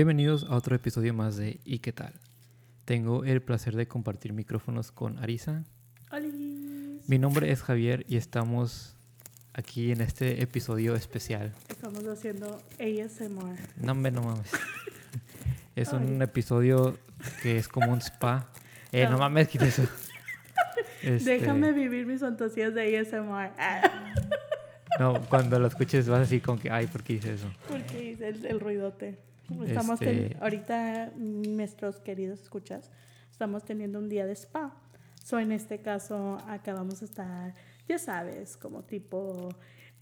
Bienvenidos a otro episodio más de ¿Y qué tal? Tengo el placer de compartir micrófonos con Arisa. Mi nombre es Javier y estamos aquí en este episodio especial. Estamos haciendo ASMR. No, hombre, no mames. Es un episodio que es como un spa. Eh, no, No. mames, quita eso. Este, Déjame vivir mis fantasías de ASMR. No, cuando lo escuches vas así con que, ay, ¿por qué hice eso? porque hice el, el ruidote. Estamos Este- ahorita, nuestros queridos escuchas, estamos teniendo un día de spa. So, en este caso, acá vamos a estar, ya sabes, como tipo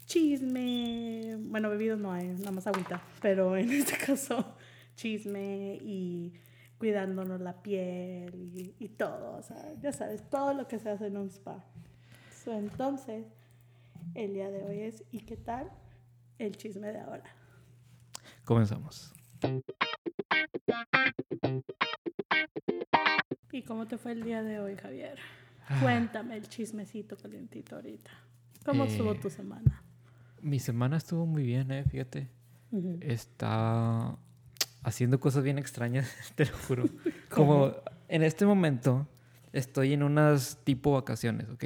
chisme. Bueno, bebidos no hay, nada más agüita. Pero en este caso, chisme y cuidándonos la piel y, y todo. O sea, ya sabes, todo lo que se hace en un spa. So, entonces, el día de hoy es ¿y qué tal? El chisme de ahora. Comenzamos. ¿Y cómo te fue el día de hoy, Javier? Ah. Cuéntame el chismecito calientito ahorita. ¿Cómo Eh, estuvo tu semana? Mi semana estuvo muy bien, eh, fíjate. Está haciendo cosas bien extrañas, te lo juro. Como en este momento estoy en unas tipo vacaciones, ¿ok?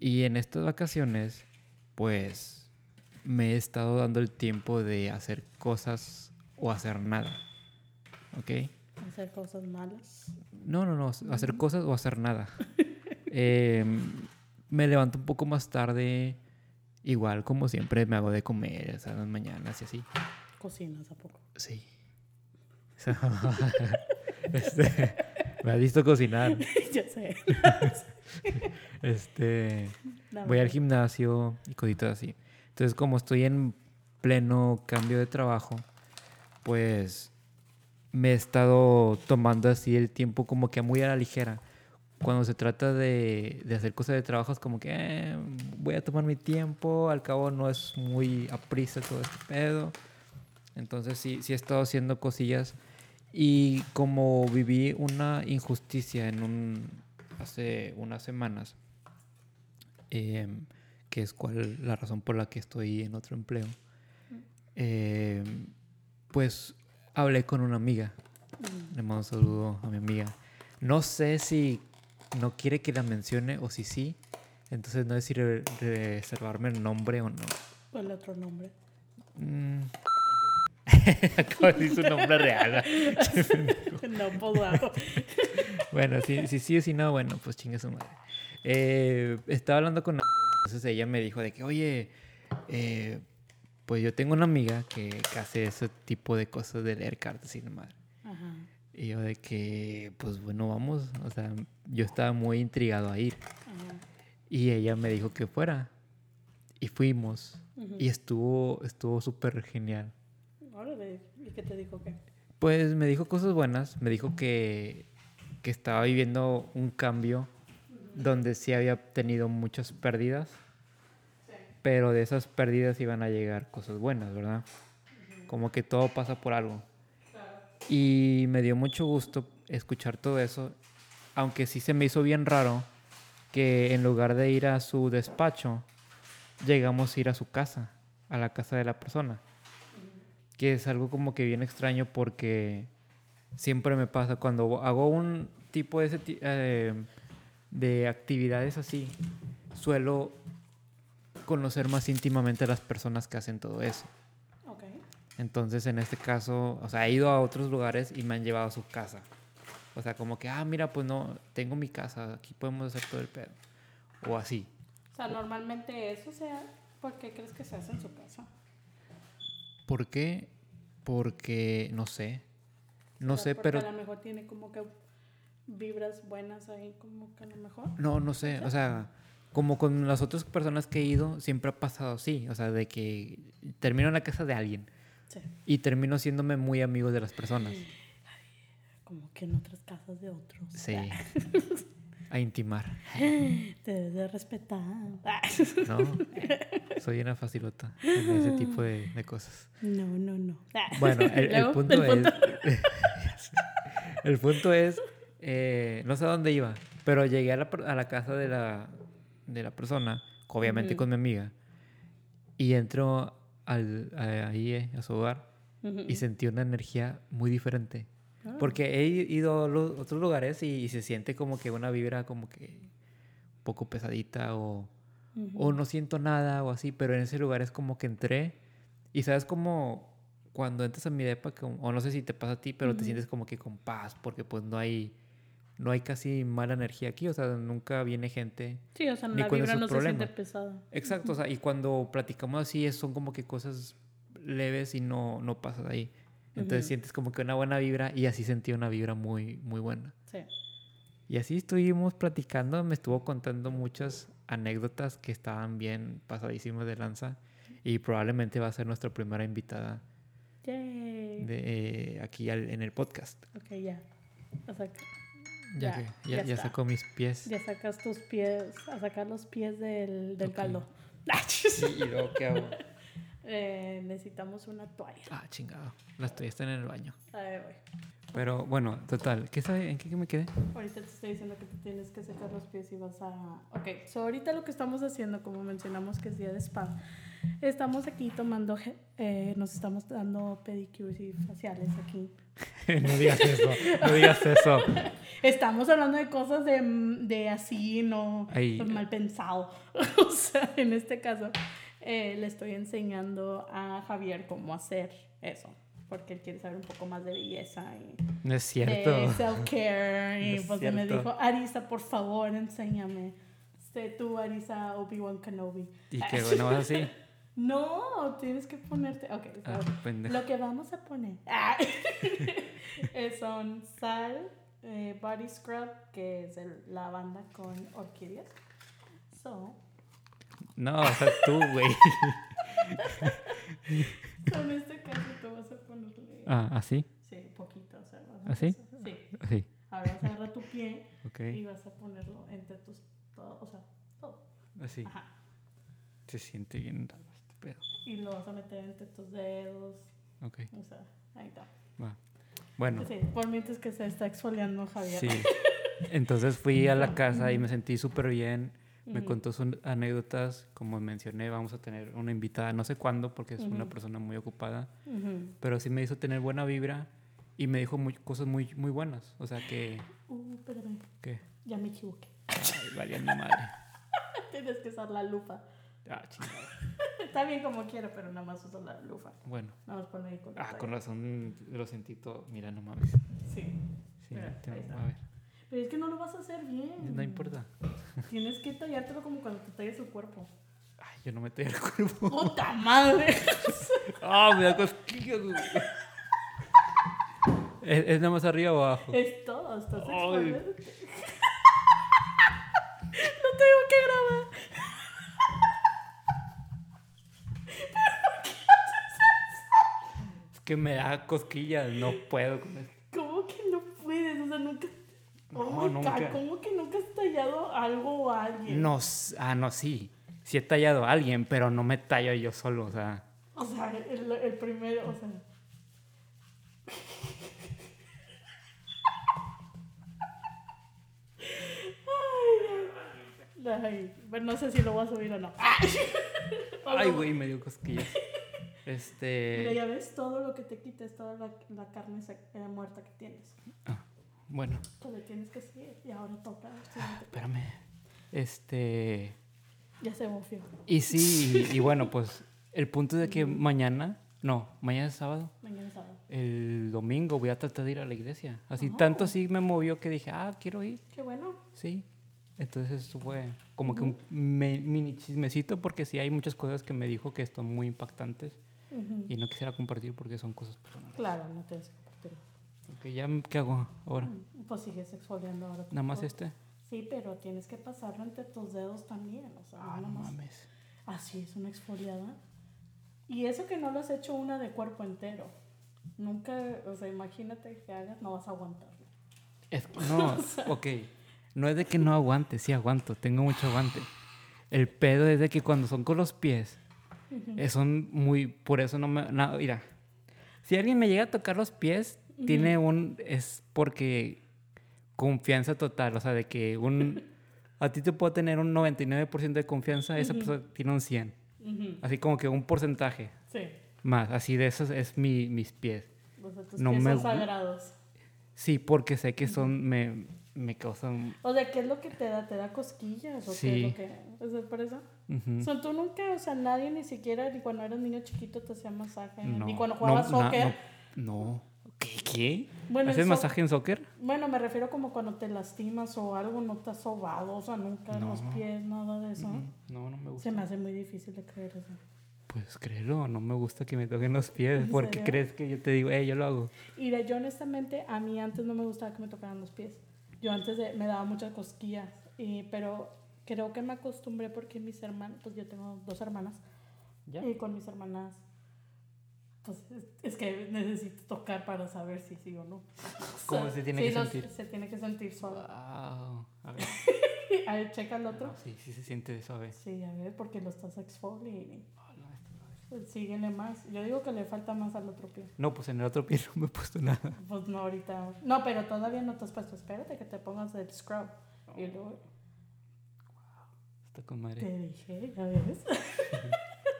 Y en estas vacaciones, pues me he estado dando el tiempo de hacer cosas o hacer nada, ¿ok? Hacer cosas malas. No, no, no, hacer cosas o hacer nada. Em, me levanto un poco más tarde, igual como siempre me hago de comer, o en las mañanas y así. Cocinas a poco. Sí. Este, me has visto cocinar. ya sé. Este, Dame. voy al gimnasio y cositas así. Entonces, como estoy en pleno cambio de trabajo, pues me he estado tomando así el tiempo como que muy a la ligera. Cuando se trata de, de hacer cosas de trabajo es como que eh, voy a tomar mi tiempo, al cabo no es muy a prisa todo este pedo. Entonces sí, sí he estado haciendo cosillas y como viví una injusticia en un hace unas semanas, em, que es cuál la razón por la que estoy en otro empleo, em, pues hablé con una amiga. Mm. Le mando un saludo a mi amiga. No sé si no quiere que la mencione o si sí. Entonces no sé si re- reservarme el nombre o no. ¿Cuál otro nombre? Mm. Acabo de decir su nombre real. no, pues wow. bueno, si si sí o si no, bueno, pues chingue su madre. Eh, estaba hablando con una... Entonces ella me dijo de que, oye, eh, pues yo tengo una amiga que, que hace ese tipo de cosas de leer cartas y demás. Ajá. Y yo de que, pues bueno, vamos. O sea, yo estaba muy intrigado a ir. Ajá. Y ella me dijo que fuera. Y fuimos. Y estuvo estuvo súper genial. Órale. ¿Y qué te dijo qué? Pues me dijo cosas buenas. Me dijo que, que estaba viviendo un cambio donde sí había tenido muchas pérdidas. Pero de esas pérdidas iban a llegar cosas buenas, ¿verdad? Como que todo pasa por algo. Y me dio mucho gusto escuchar todo eso. Aunque sí se me hizo bien raro que en lugar de ir a su despacho, llegamos a ir a su casa, a la casa de la persona. Que es algo como que bien extraño porque siempre me pasa cuando hago un tipo de, eh, de actividades así, suelo conocer más íntimamente a las personas que hacen todo eso. Ok. Entonces, en este caso, o sea, he ido a otros lugares y me han llevado a su casa. O sea, como que, ah, mira, pues no, tengo mi casa, aquí podemos hacer todo el pedo. O así. O sea, normalmente eso sea. ¿Por qué crees que se hace en su casa? ¿Por qué? Porque, no sé. No O sea, sé, porque pero... A lo mejor tiene como que vibras buenas ahí, como que a lo mejor. No, no sé. O sea, como con las otras personas que he ido, siempre ha pasado así. O sea, de que termino en la casa de alguien Sí. y termino siéndome muy amigo de las personas. Como que en otras casas de otros. Sí. A intimar. Te debes de respetar. No, soy una facilota en ese tipo de, de cosas. No, no, no. Bueno, el, punto el es. el punto es. eh, no sé a dónde iba, pero llegué a la, a la casa de la, de la persona, obviamente con mi amiga, y entro al, a- ahí eh, a su hogar y sentí una energía muy diferente. Ah. Porque he ido a los otros lugares y, y se siente como que una vibra como que un poco pesadita o, o no siento nada o así, pero en ese lugar es como que entré y sabes como cuando entras a mi depa, o no sé si te pasa a ti, pero te sientes como que con paz porque pues no hay no hay casi mala energía aquí, o sea, nunca viene gente. Sí, o sea, Ni la vibra no se problema. siente pesada. Exacto, o sea, y cuando platicamos así es- son como que cosas leves y no, no pasas ahí. Entonces Ujú. sientes como que una buena vibra y así sentí una vibra muy, muy buena. Sí. Y así estuvimos platicando, me estuvo contando muchas anécdotas que estaban bien pasadísimas de lanza y probablemente va a ser nuestra primera invitada Yay. de, eh, aquí al- en el podcast. Ok, ya. O sea, Ya, Ya, que ya ya, saco mis pies. ya sacas tus pies, a sacar los pies del, del Ok. caldo. Sí, y luego qué hago. Eh, necesitamos una toalla. Ah, chingado. Las toallas están en el baño. A ver, güey. Pero bueno, total. ¿Qué sabe? ¿En qué me quedé? Ahorita te estoy diciendo que te tienes que secar los pies y vas a... Ok, so ahorita lo que estamos haciendo, como mencionamos que es día de spa, estamos aquí tomando, eh, nos estamos dando pedicures y faciales aquí. no digas eso. No digas eso. Estamos hablando de cosas de, de así, no Ay. pues, mal pensado. o sea, en este caso, eh, le estoy enseñando a Javier cómo hacer eso. Porque él quiere saber un poco más de belleza y No es cierto. de self-care. Y No es pues me dijo, Arisa, por favor, enséñame. Sé tú, Arisa, Obi-Wan Kenobi. Y que bueno, así. No, tienes que ponerte. Ok, so, Ah, lo que vamos a poner ah, son sal, eh, body scrub, que es el lavanda con orquídeas. So, No, o sea, tú, güey. en este caso tú vas a ponerle. Ah, así. Sí, poquito. O sea, vas a ¿Así? empezar- Sí. Ahora vas a agarrar tu pie Ok. y vas a ponerlo entre tus. Todo, o sea, todo. Así. Ajá. Se siente bien raro este pedo. Y lo vas a meter entre tus dedos. Ok, O sea, ahí está. va. Bueno, Sí, por mientras que se está exfoliando Javier. sí. Entonces fui a la casa y me sentí súper bien. Me contó sus anécdotas. Como mencioné, vamos a tener una invitada, no sé cuándo, porque es una persona muy ocupada. Pero sí me hizo tener buena vibra y me dijo muy, cosas muy, muy buenas. O sea que. Uh, espérame, ¿Qué? ya me equivoqué. Ay, valiendo madre. Tienes que usar la lupa. Ah, chingada. Está bien como quiero, pero nada más usa la lupa. Bueno. Más ponle ahí con Ah, con razón lo sentí todo. Mira, no mames. Sí. Sí, Mira, te- a ver. Pero es que no lo vas a hacer bien. No importa. Tienes que tallártelo como cuando te tallas el cuerpo. Ay, yo no me tengo el cuerpo. ¡Puta madre! Ah, me da cosquillas. ¿Es, es nada más arriba o abajo? es todo, estás Ay. exfoliándote. Lo tengo que grabar. Que me da cosquillas, no puedo con esto. ¿Cómo que no puedes? O sea, nunca. Oh No, nunca. ¿Cómo que nunca has tallado algo o a alguien? No, ah, no, sí. Sí he tallado a alguien, pero no me tallo yo solo, o sea. O sea, el, el primero, o sea. Ay, no sé si lo voy a subir o no. Ay, güey, me dio cosquillas. Mira, Este. ya ves todo lo que te quites, toda la, la carne eh, muerta que tienes. ah, bueno, Pues le tienes que seguir y ahora toca. siguiente. espérame. Este. Ya se bofió. Y sí, y, y bueno, pues el punto es de que mañana, no, mañana es sábado. Mañana es sábado. El domingo voy a tratar de ir a la iglesia. Así Oh. tanto así me movió que dije, ah, quiero ir. Qué bueno. Sí. Entonces eso fue como que un me- mini chismecito porque sí hay muchas cosas que me dijo que están muy impactantes Ujú. y no quisiera compartir porque son cosas personales. Claro, no tienes que compartirlo. Ok, ya, ¿qué hago ahora? Pues sigues exfoliando ahora. Nada más este. Sí, pero tienes que pasarlo entre tus dedos también. O sea, Ah, no nomás- mames. Así es una exfoliada. Y eso que no lo has hecho una de cuerpo entero. Nunca, o sea, imagínate que hagas, no vas a aguantarlo. Es no, ok. No es de que no aguante, sí aguanto, tengo mucho aguante. El pedo es de que cuando son con los pies, eh, son muy, por eso no me, no, mira, si alguien me llega a tocar los pies, tiene un, es porque confianza total, o sea, de que un, a ti te puedo tener un 99% de confianza, esa persona tiene un 100, Ujú, así como que un porcentaje. Sí. Más, así de esos es mi, mis pies. O sea, tus No pies me son sagrados. Sí, porque sé que son, me, me causan... O sea, ¿qué es lo que te da? ¿Te da cosquillas? ¿O qué es Sí. lo que...? O sea, por eso. O sea, tú nunca, o sea, nadie ni siquiera, ni cuando eras niño chiquito te hacía masaje, No, ni cuando no, jugabas na- soccer. No, no. ¿Qué? ¿Qué? Bueno, ¿Haces masaje en soccer? Bueno, me refiero como cuando te lastimas o algo, no te has sobado, o sea, nunca en los No. pies, nada de eso. No, no me gusta. Se me hace muy difícil de creer eso. Pues créelo, no me gusta que me toquen los pies. ¿En ¿Por qué serio? crees que yo te digo, eh, yo lo hago? Y de- yo honestamente, a mí antes no me gustaba que me tocaran los pies. Yo antes de- me daba muchas cosquillas, y, pero creo que me acostumbré porque mis hermanas, pues yo tengo dos hermanas, ¿Ya? y con mis hermanas, pues es, es que necesito tocar para saber si sí o no. ¿Cómo O sea, se tiene sí, que los- sentir? Se tiene que sentir suave. Wow. A ver. A ver, checa el otro. No, sí, sí se siente suave. Sí, a ver, porque lo estás exfoliando. Ah, no, este no es. Síguele más. Yo digo que le falta más al otro pie. No, pues en el otro pie no me he puesto nada. Pues no, ahorita. No, pero todavía no te has puesto. Espérate que te pongas el scrub. Y luego Está con madre. te dije, ya ves.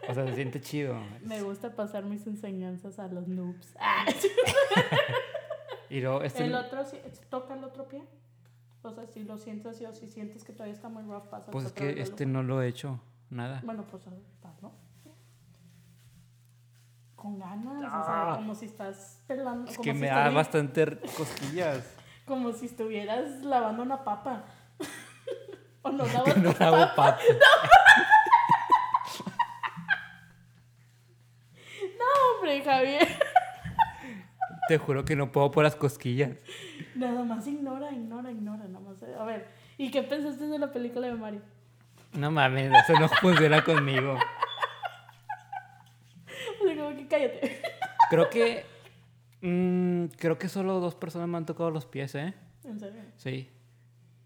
O sea, se siente chido. Me gusta pasar mis enseñanzas a los noobs. Ah. Y luego, este. El otro, sí, toca el otro pie. O sea, si lo sientes así o si sientes que todavía está muy rough, pasa. Pues es que este no lo he hecho. Nada. Bueno, pues está, ¿no? Con ganas, o Ah. sea, como si estás pelando. Es como que si me da bastante cosquillas. Como si estuvieras lavando una papa. o no lavas no una hago papa. papas. No, hombre, Javier. Te juro que no puedo por las cosquillas. Nada más ignora, ignora, ignora. Nada más. A ver, ¿y qué pensaste de la película de Mario? No mames, eso no funciona conmigo. O sea, como que cállate. Creo que. mm, creo que solo dos personas me han tocado los pies, ¿eh? En serio. Sí.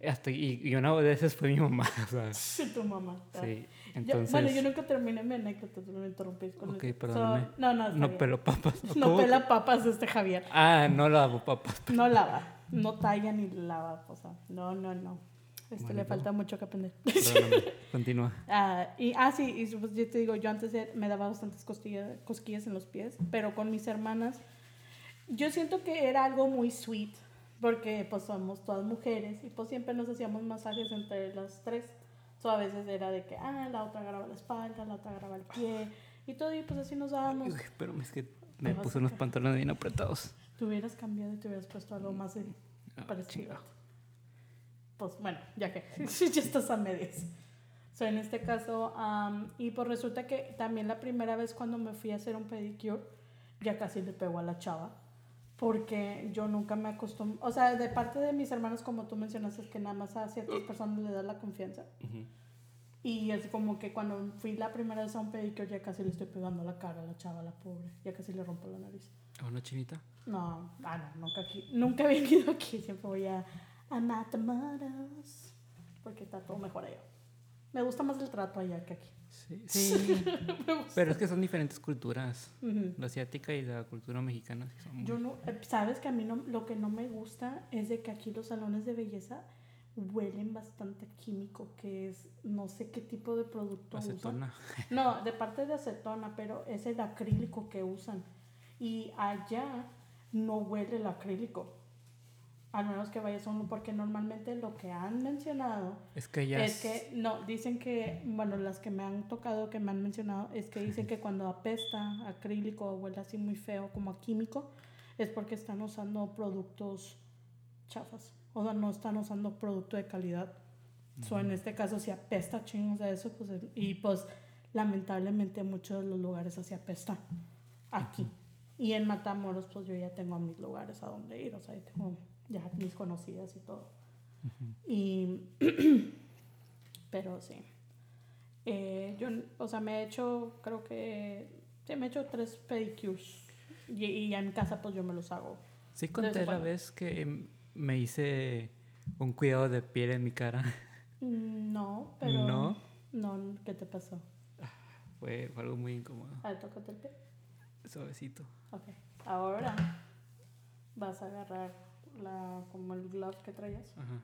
Hasta, y, y una de esas fue mi mamá. O sea, Sí, tu mamá. sí. Yo- Entonces. bueno, yo nunca terminé mi anécdota, tú me interrumpiste con Ok, eso. perdóname. So, no, no, no bien. pelo papas. No ¿Cómo? pela papas este Javier. Ah, no lavo papas. No lava. No talla ni lava. O sea, no, no, no. Este le falta mucho que aprender. Continúa. Ah, y, ah, sí, y pues yo te digo, yo antes me daba bastantes cosquillas, cosquillas en los pies, pero con mis hermanas, yo siento que era algo muy sweet, porque pues somos todas mujeres y pues siempre nos hacíamos masajes entre las tres. So, a veces era de que, ah, la otra agarraba la espalda, la otra agarraba el pie y todo, y pues así nos dábamos. Uy, pero es que me puse unos pantalones bien apretados. Te hubieras cambiado y te hubieras puesto algo más de Ah, parecido. chingado. Pues bueno, ya que ya estás a medias. So, en este caso, am, y pues resulta que también la primera vez cuando me fui a hacer un pedicure, ya casi le pegó a la chava. Porque yo nunca me acostumbré, o sea, de parte de mis hermanos, como tú mencionaste, es que nada más a ciertas personas le da la confianza. Ujú. Y es como que cuando fui la primera vez a un pedicure, ya casi le estoy pegando la cara a la chava, la pobre. Ya casi le rompo la nariz. ¿A una chinita? No, ah, no, nunca aquí. Nunca he venido aquí. Siempre voy a, a Matamoros. Porque está todo mejor allá. Me gusta más el trato allá que aquí. Sí. sí. Pero es que son diferentes culturas. La asiática y la cultura mexicana sí son muy- Yo no, eh, sabes que a mí no, lo que no me gusta es de que aquí los salones de belleza huelen bastante químico, que es no sé qué tipo de producto usan. acetona. No, de parte de acetona, pero es el acrílico que usan. Y allá no huele el acrílico. Al menos que vayas a uno, porque normalmente lo que han mencionado Es que ya es que, no, dicen que, bueno, las que me han tocado, que me han mencionado, es que dicen que cuando apesta acrílico o huele así muy feo, como a químico, es porque están usando productos chafas. O sea, no están usando producto de calidad. So, en este caso, si apesta chingos de eso, pues, y pues, lamentablemente, muchos de los lugares así apestan. Aquí. Y en Matamoros, pues yo ya tengo mis lugares a donde ir, o sea, ahí tengo ya mis conocidas y todo. Y pero sí. Eh, yo, o sea, me he hecho, creo que, sí, me he hecho tres pedicures. Y, y en casa, pues yo me los hago. Sí conté la vez que me hice un cuidado de piel en mi cara. Mm, No, pero. ¿No? No, ¿qué te pasó? Fue, fue algo muy incómodo. A ver, tócate el pie. Suavecito. Ok. Ahora vas a agarrar la, como el glove que traías Ajá.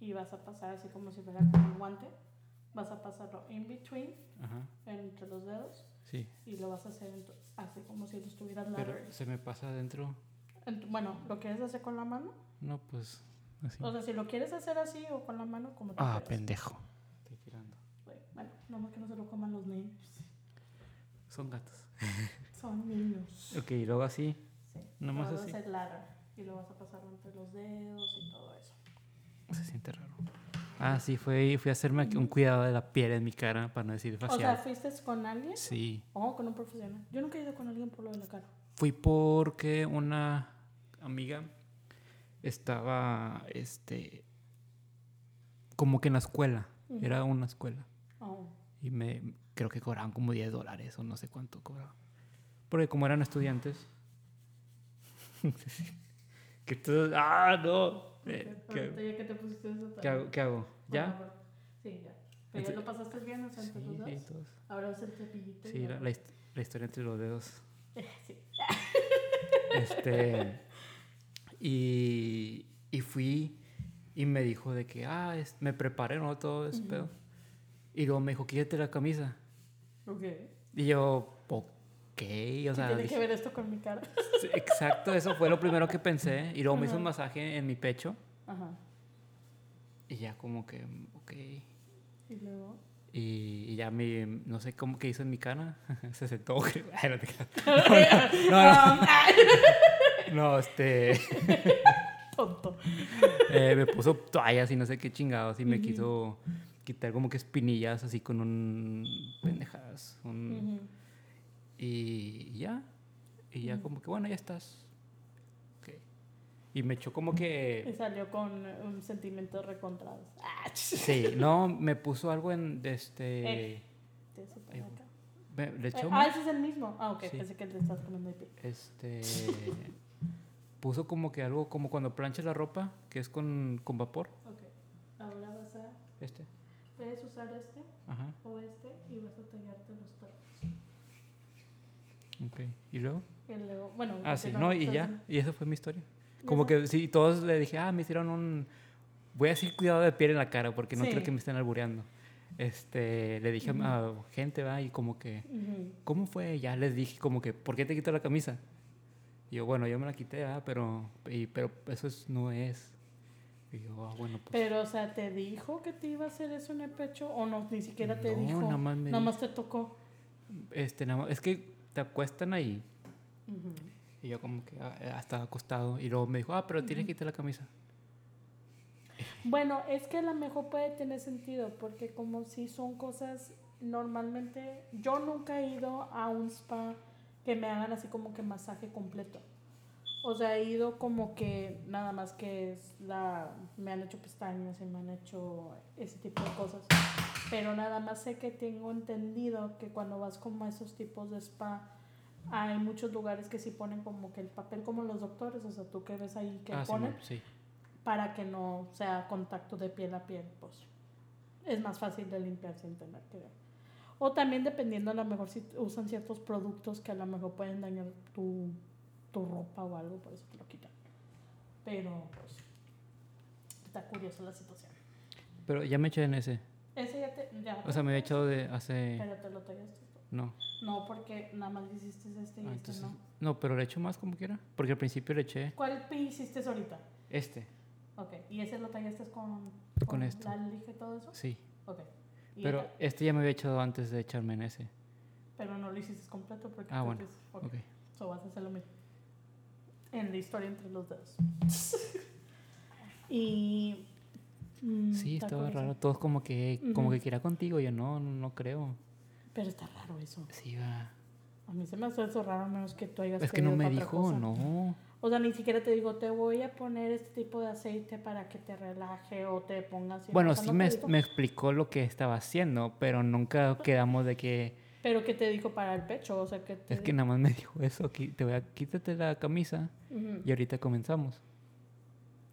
y vas a pasar así como si fuera como un guante. Vas a pasarlo in between, Ajá. entre los dedos. Sí. Y lo vas a hacer así como si lo estuvieras Pero se me pasa adentro. Ent- Bueno, ¿lo quieres hacer con la mano? No, pues así. O sea, si lo quieres hacer así o con la mano, como tú Ah, quieras. pendejo. Estoy tirando. Bueno, no más que no se lo coman los niños. Son gatos. Son niños. Ok, y luego así. Sí. Nomás así. hacer ladder y lo vas a pasar entre los dedos y todo eso. Se siente raro. Ah, sí, fue, fui a hacerme un cuidado de la piel en mi cara, para no decir O sea, facial. ¿fuiste con alguien? Sí. O con un profesional. Yo nunca he ido con alguien por lo de la cara. Fui porque una amiga estaba, este, como que en la escuela. Era una escuela. Oh. Y me, creo que cobraban como 10 dólares o no sé cuánto cobraban. Porque como eran estudiantes. que todos, ah, no. Eh, ¿qué, ya que te pusiste eso. qué hago? ¿Qué hago? ¿Ya? Sí, ya. Pero ya lo pasaste bien, o sea, Sí, entre los sí, dos. todos. Ahora es el cepillito. Sí, la, la la historia entre los dedos. Sí. Este. y, y fui y me dijo de que, ah, es- me preparé, ¿no? Todo ese Ujú. pedo. Y luego me dijo, quítate la camisa. Ok. Y yo. O ¿Qué sea, tiene dije- que ver esto con mi cara? exacto, eso fue lo primero que pensé. Y luego me hizo un masaje en mi pecho. Ajá. Y ya como que, ok. Y luego. Y, y ya mi, no sé cómo que hizo en mi cara. Se sentó. Ay, no te creas. no, no. Um, No, este. Tonto. eh, me puso toallas y no sé qué chingados. Y me quiso quitar como que espinillas así con un. pendejadas. un-. Y ya. Y ya como que, bueno, ya estás. Ok. Y me echó como Y que. salió con un sentimiento recontrado. Sí, no, me puso algo en. de Este. Eh. te me- le Eh, echó. ah, ese es el mismo. Ah, ok. Sí. Pensé que le estás comiendo el pie. Este. puso como que algo como cuando planchas la ropa, que es con, con vapor. Ok. Ahora vas a. Este. Puedes usar este Ajá. o este y vas a pelos. Ok. ¿Y luego? Y luego, bueno, Ah, sí, no, y ya. Y esa fue mi historia. ¿Y Como que sí, todos le dije, ah, me hicieron un. Voy a decir cuidado de piel en la cara porque no Sí. quiero que me estén albureando. Este, le dije Ujú. a gente, va, y como que, Ujú. ¿cómo fue? Ya les dije, como que, ¿por qué te quito la camisa? Y yo, bueno, yo me la quité, ah, pero, y, pero eso es- no es. Y yo, ah, bueno, pues. Pero, o sea, ¿te dijo que te iba a hacer eso en el pecho o no? Ni siquiera te No, dijo. nada más me Nada más te tocó. Este, nada más- es que te acuestan ahí. Y yo, como que, ah, eh, estaba acostado. Y luego me dijo, ah, pero tienes que quitar la camisa. Bueno, es que a lo mejor puede tener sentido, porque como si son cosas normalmente, yo nunca he ido a un spa que me hagan así como que masaje completo. O sea, he ido como que nada más que es la, me han hecho pestañas y me han hecho ese tipo de cosas. Pero nada más sé que tengo entendido que cuando vas como a esos tipos de spa, hay muchos lugares que sí ponen como que el papel como los doctores, o sea, tú que ves ahí que ah, ponen, sí. para que no sea contacto de piel a piel, pues es más fácil de limpiar sin tener que ver. O también dependiendo a lo mejor si usan ciertos productos que a lo mejor pueden dañar tu, tu ropa o algo, por eso te lo quitan. Pero pues está curiosa la situación. Pero ya me eché en ese. Ese ya te... Ya O sea, me había echado de hace... Pero te lo tallaste. No. No, porque nada más hiciste este y Ah, este entonces- no. No, pero le echo más como quiera. Porque al principio le eché ¿Cuál hiciste ahorita? este. Ok. ¿Y ese lo tallaste con, Con esto. la lija y todo eso? Sí. Ok. Pero ya- este ya me había echado antes de echarme en ese. Pero no lo hiciste completo porque Ah, bueno, ok. Ok. So vas a hacer lo mismo. En la historia entre los dedos. y. mm, Sí, estaba raro. Todos como que, como Ujú. que quería contigo. Yo no, no, no creo. Pero está raro eso. Sí, va. A mí se me hace eso raro, menos que tú hayas Es que no me dijo, cosa. no. O sea, ni siquiera te digo, te voy a poner este tipo de aceite para que te relaje o te pongas. Bueno, sí me, me explicó lo que estaba haciendo, pero nunca quedamos de que... Pero que te dijo para el pecho, o sea, que te. Es que nada más me dijo eso, qui- te voy a quítate la camisa Ujú. y ahorita comenzamos.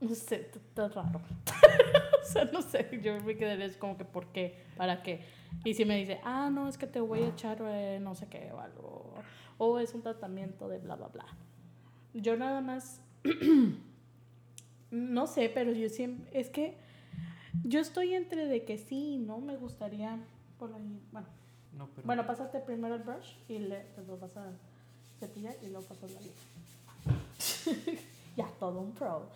No sé, está raro. o sea, no sé, yo me quedaría así como que, ¿por qué? ¿Para qué? Y si me dice, ah, no, es que te voy a echar eh, no sé qué o algo, o es un tratamiento de bla, bla, bla. Yo nada más, no sé, pero yo siempre, es que yo estoy entre de que sí, ¿no? Me gustaría, por ahí, bueno, No, pero... Bueno, pásate primero el brush y le, pues lo vas a cepillar y luego pasas la liga. ya, todo un pro.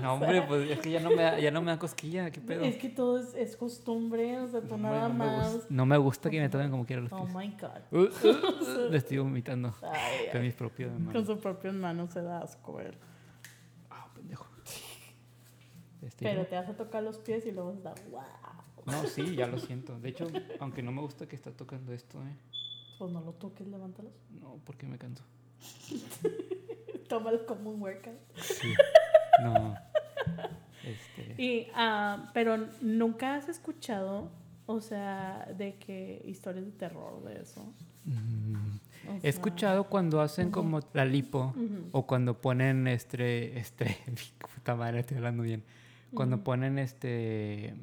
No, hombre, pues es que ya no me da, ya no me da cosquilla, ¿qué pedo? Es que todo es, es costumbre, o sea, tú No, nada no me más. gusta, no me gusta que me tomen como quiera los Oh pies. my god. Uh, uh, uh, le estoy vomitando Ay, con mis propios Con manos. sus propias manos se da asco él. Ah, pendejo. Este, Pero te vas a tocar los pies y luego se da wow. No, sí, ya lo siento. De hecho, aunque no me gusta que está tocando esto, ¿eh? Pues no lo toques, levántalos. No, porque me canso. Tómalo como un workout. Sí. No. Este. Y, ah, pero nunca has escuchado, o sea, de que historias de terror de eso. mm, O He escuchado cuando hacen como la lipo o cuando ponen este, este, puta madre, estoy hablando bien. Cuando ponen este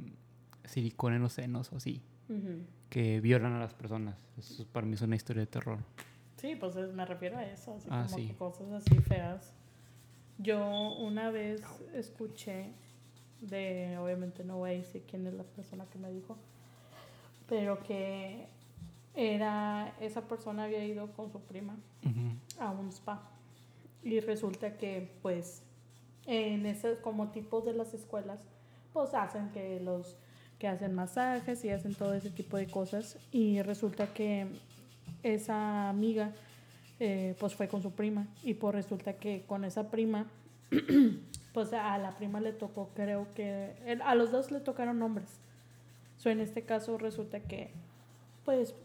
silicona en los senos o así, ujú. que violan a las personas. Eso para mí es una historia de terror. Sí, pues es- me refiero a eso, así Ah, como sí. que cosas así feas. Yo una vez escuché de, obviamente no voy a decir quién es la persona que me dijo, pero que era, esa persona había ido con su prima a un spa y resulta que pues en esos como tipos de las escuelas pues hacen que los que hacen masajes y hacen todo ese tipo de cosas y resulta que esa amiga eh, pues fue con su prima y pues resulta que con esa prima pues a la prima le tocó creo que a los dos le tocaron hombres so, en este caso resulta que pues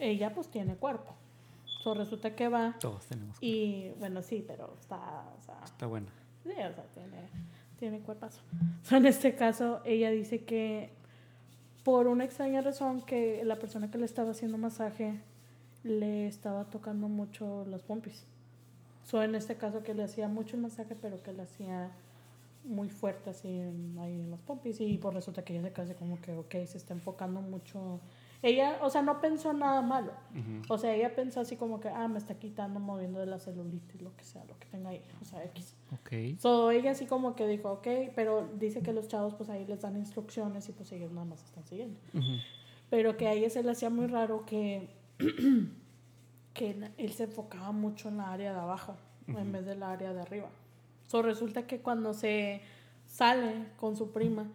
ella pues tiene cuerpo so, resulta que va Todos tenemos. y bueno, sí, pero está, o sea, Está bueno. sí, o sea, tiene, tiene cuerpazo. En este caso, ella dice que por una extraña razón que la persona que le estaba haciendo masaje le estaba tocando mucho las pompis. So, en este caso que le hacía mucho el masaje, pero que le hacía muy fuerte así en, ahí en las pompis y pues resulta que ella se casi como que, ok, se está enfocando mucho. Ella, o sea, no pensó nada malo. O sea, ella pensó así como que, ah, me está quitando, moviendo de la celulitis, lo que sea, lo que tenga ahí, o sea, X. Ok. So, ella así como que dijo, ok, pero dice que los chavos pues ahí les dan instrucciones y pues ellos nada más están siguiendo. Pero que a ella se le hacía muy raro que, que él se enfocaba mucho en la área de abajo en vez de la área de arriba. So, resulta que cuando se sale con su prima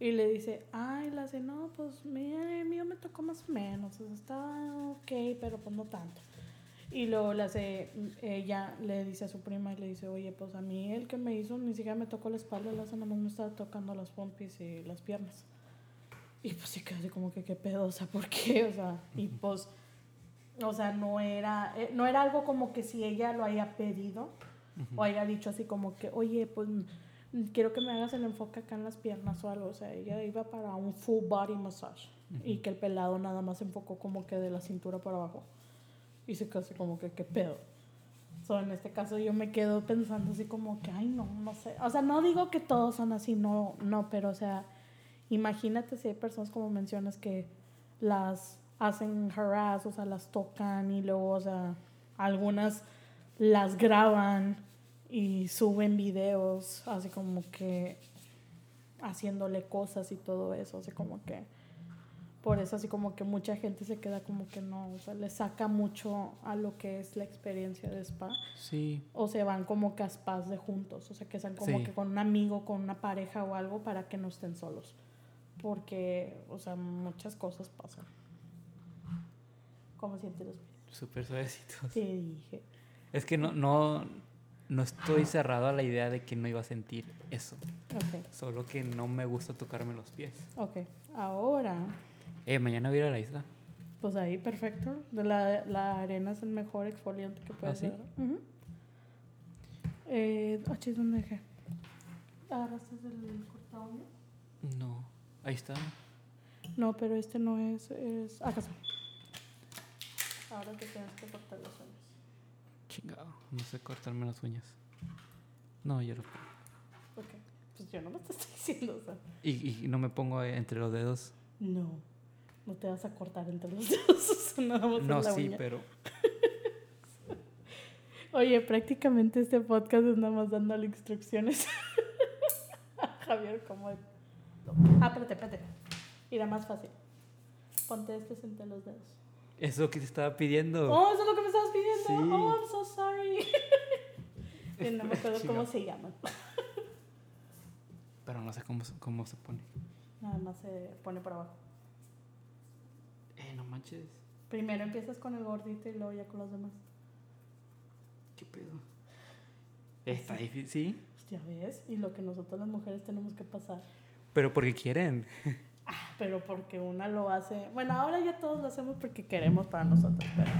y le dice, ay, la hace, no, pues mira, el mío me tocó más o menos, o sea, está ok, pero pues no tanto. Y luego le hace, ella le dice a su prima y le dice, oye, pues a mí el que me hizo ni siquiera me tocó la espalda, la hace nada más me estaba tocando las pompis y las piernas. Y pues sí quedé así como que qué pedo, o sea, ¿por qué? O sea, y pues, o sea, no era, eh, no era algo como que si ella lo haya pedido Ujú. o haya dicho así como que, oye, pues quiero que me hagas el enfoque acá en las piernas o algo. O sea, ella iba para un full body massage y que el pelado nada más se enfocó como que de la cintura para abajo. Y se así como que, ¿qué pedo? So, en este caso yo me quedo pensando así como que, ay, no, no sé. O sea, no digo que todos son así, no, no, pero o sea, imagínate si hay personas como mencionas que las hacen harass, o sea, las tocan y luego, o sea, algunas las graban y suben videos así como que haciéndole cosas y todo eso, así como que por eso así como que mucha gente se queda como que no, o sea, le saca mucho a lo que es la experiencia de spa Sí. o se van como que a spas de juntos, o sea, que sean como Sí. que con un amigo, con una pareja o algo para que no estén solos. Porque, o sea, muchas cosas pasan. ¿Cómo sientes los pies? Súper suavecitos. Sí, dije. Es que no, no, no estoy cerrado a la idea de que no iba a sentir eso. Ok, Solo que no me gusta tocarme los pies. ok. Ahora, Eh, mañana voy a ir a la isla. pues ahí perfecto. La, la arena es el mejor exfoliante que puedes ¿Ah, sí? dar. Ujú. Eh, ah, ¿dónde dejé? ¿Agarraste el corta? No. Ahí está. No, pero este no es. es acá está. Ahora te tienes que cortar las uñas. Chingado. No sé cortarme las uñas. No, yo lo Ok. Pues yo no me estoy diciendo, o sea. y, y no me pongo entre los dedos. No. No te vas a cortar entre los dedos. o sea, No, la sí, uña. pero. Oye, prácticamente este podcast es nada más dándole instrucciones a Javier como. de- Ah, espérate, espérate. Irá más fácil. Ponte este entre los dedos. Eso que te estaba pidiendo. Oh, eso es lo que me estabas pidiendo. Sí. Oh, I'm so sorry. No me acuerdo cómo se llaman. Pero no sé cómo, cómo se pone. Nada más se pone por abajo. Eh, no manches. Primero empiezas con el gordito y luego ya con los demás. ¿Qué pedo? Está difícil, sí. Ya ves, y lo que nosotros las mujeres tenemos que pasar. Pero porque quieren. Pero porque una lo hace. Bueno, ahora ya todos lo hacemos porque queremos para nosotros, pero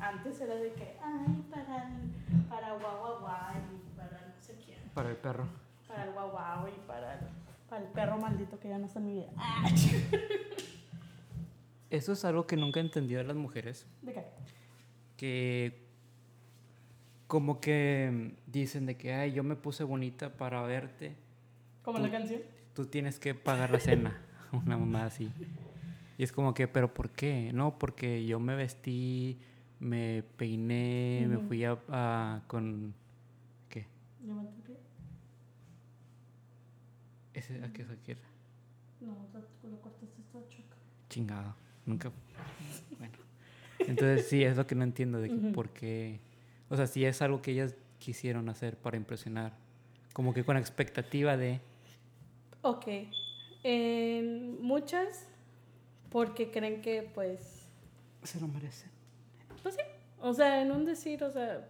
antes era de que, ay, para el, para guau guau guau y para no sé quién. Para el perro. Para el guau guau y para el, para el perro maldito que ya no está en mi vida. Eso es algo que nunca he entendido de las mujeres. ¿De qué? Que como que dicen de que, ay, yo me puse bonita para verte. Como la canción. Tú tienes que pagar la cena. Una mamá así. Y es como que, ¿pero por qué? No, porque yo me vestí, me peiné, me fui a, a- con... ¿Qué? El pie. Ese, ¿A qué es aquel? No, lo cortaste todo chueco. Chingado. Nunca. Bueno. Entonces sí, es lo que no entiendo de que por qué. O sea, si es algo que ellas quisieron hacer para impresionar. Como que con la expectativa de. Ok. En muchas, porque creen que, pues, Se lo merecen. Pues sí. O sea, en un decir, o sea,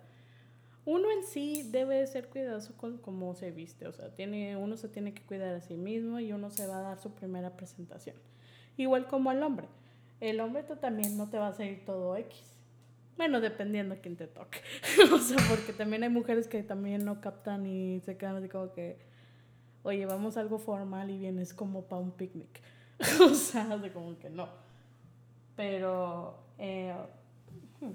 uno en sí debe ser cuidadoso con cómo se viste. O sea, tiene, uno se tiene que cuidar a sí mismo y uno se va a dar su primera presentación. Igual como el hombre. El hombre tú también no te va a salir todo X. Bueno, dependiendo quién te toque. o sea, porque también hay mujeres que también no captan y se quedan así como que, oye, vamos a algo formal y vienes como para un picnic. o sea, de como que no. Pero, eh, hmm.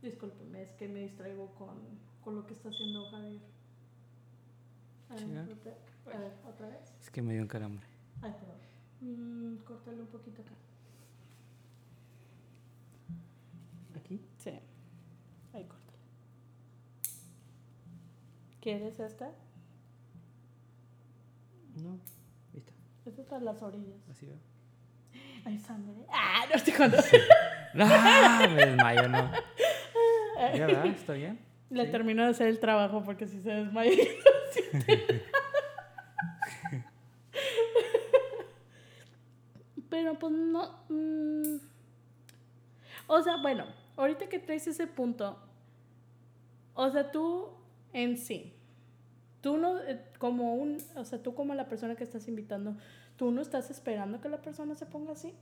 discúlpeme, es que me distraigo con, con lo que está haciendo Javier. A ver, Chinga. otra, a ver, otra vez. Es que me dio un calambre. Ay, perdón. Mm, córtale un poquito acá. ¿Aquí? Sí. Ahí, córtale. ¿Quieres esta? No. ¿Viste? Esta es para las orillas. Así veo. Hay sangre. Ah, no estoy cuando. ¡Ah! Me desmayo, ¿no? ¿Ya verdad? ¿Está bien? Le Sí. termino de hacer el trabajo porque si se desmaya. Pero pues no. mm. O sea, bueno, ahorita que traes ese punto, o sea, tú en sí, tú no, eh, como un, o sea, tú como la persona que estás invitando, tú no estás esperando que la persona se ponga así.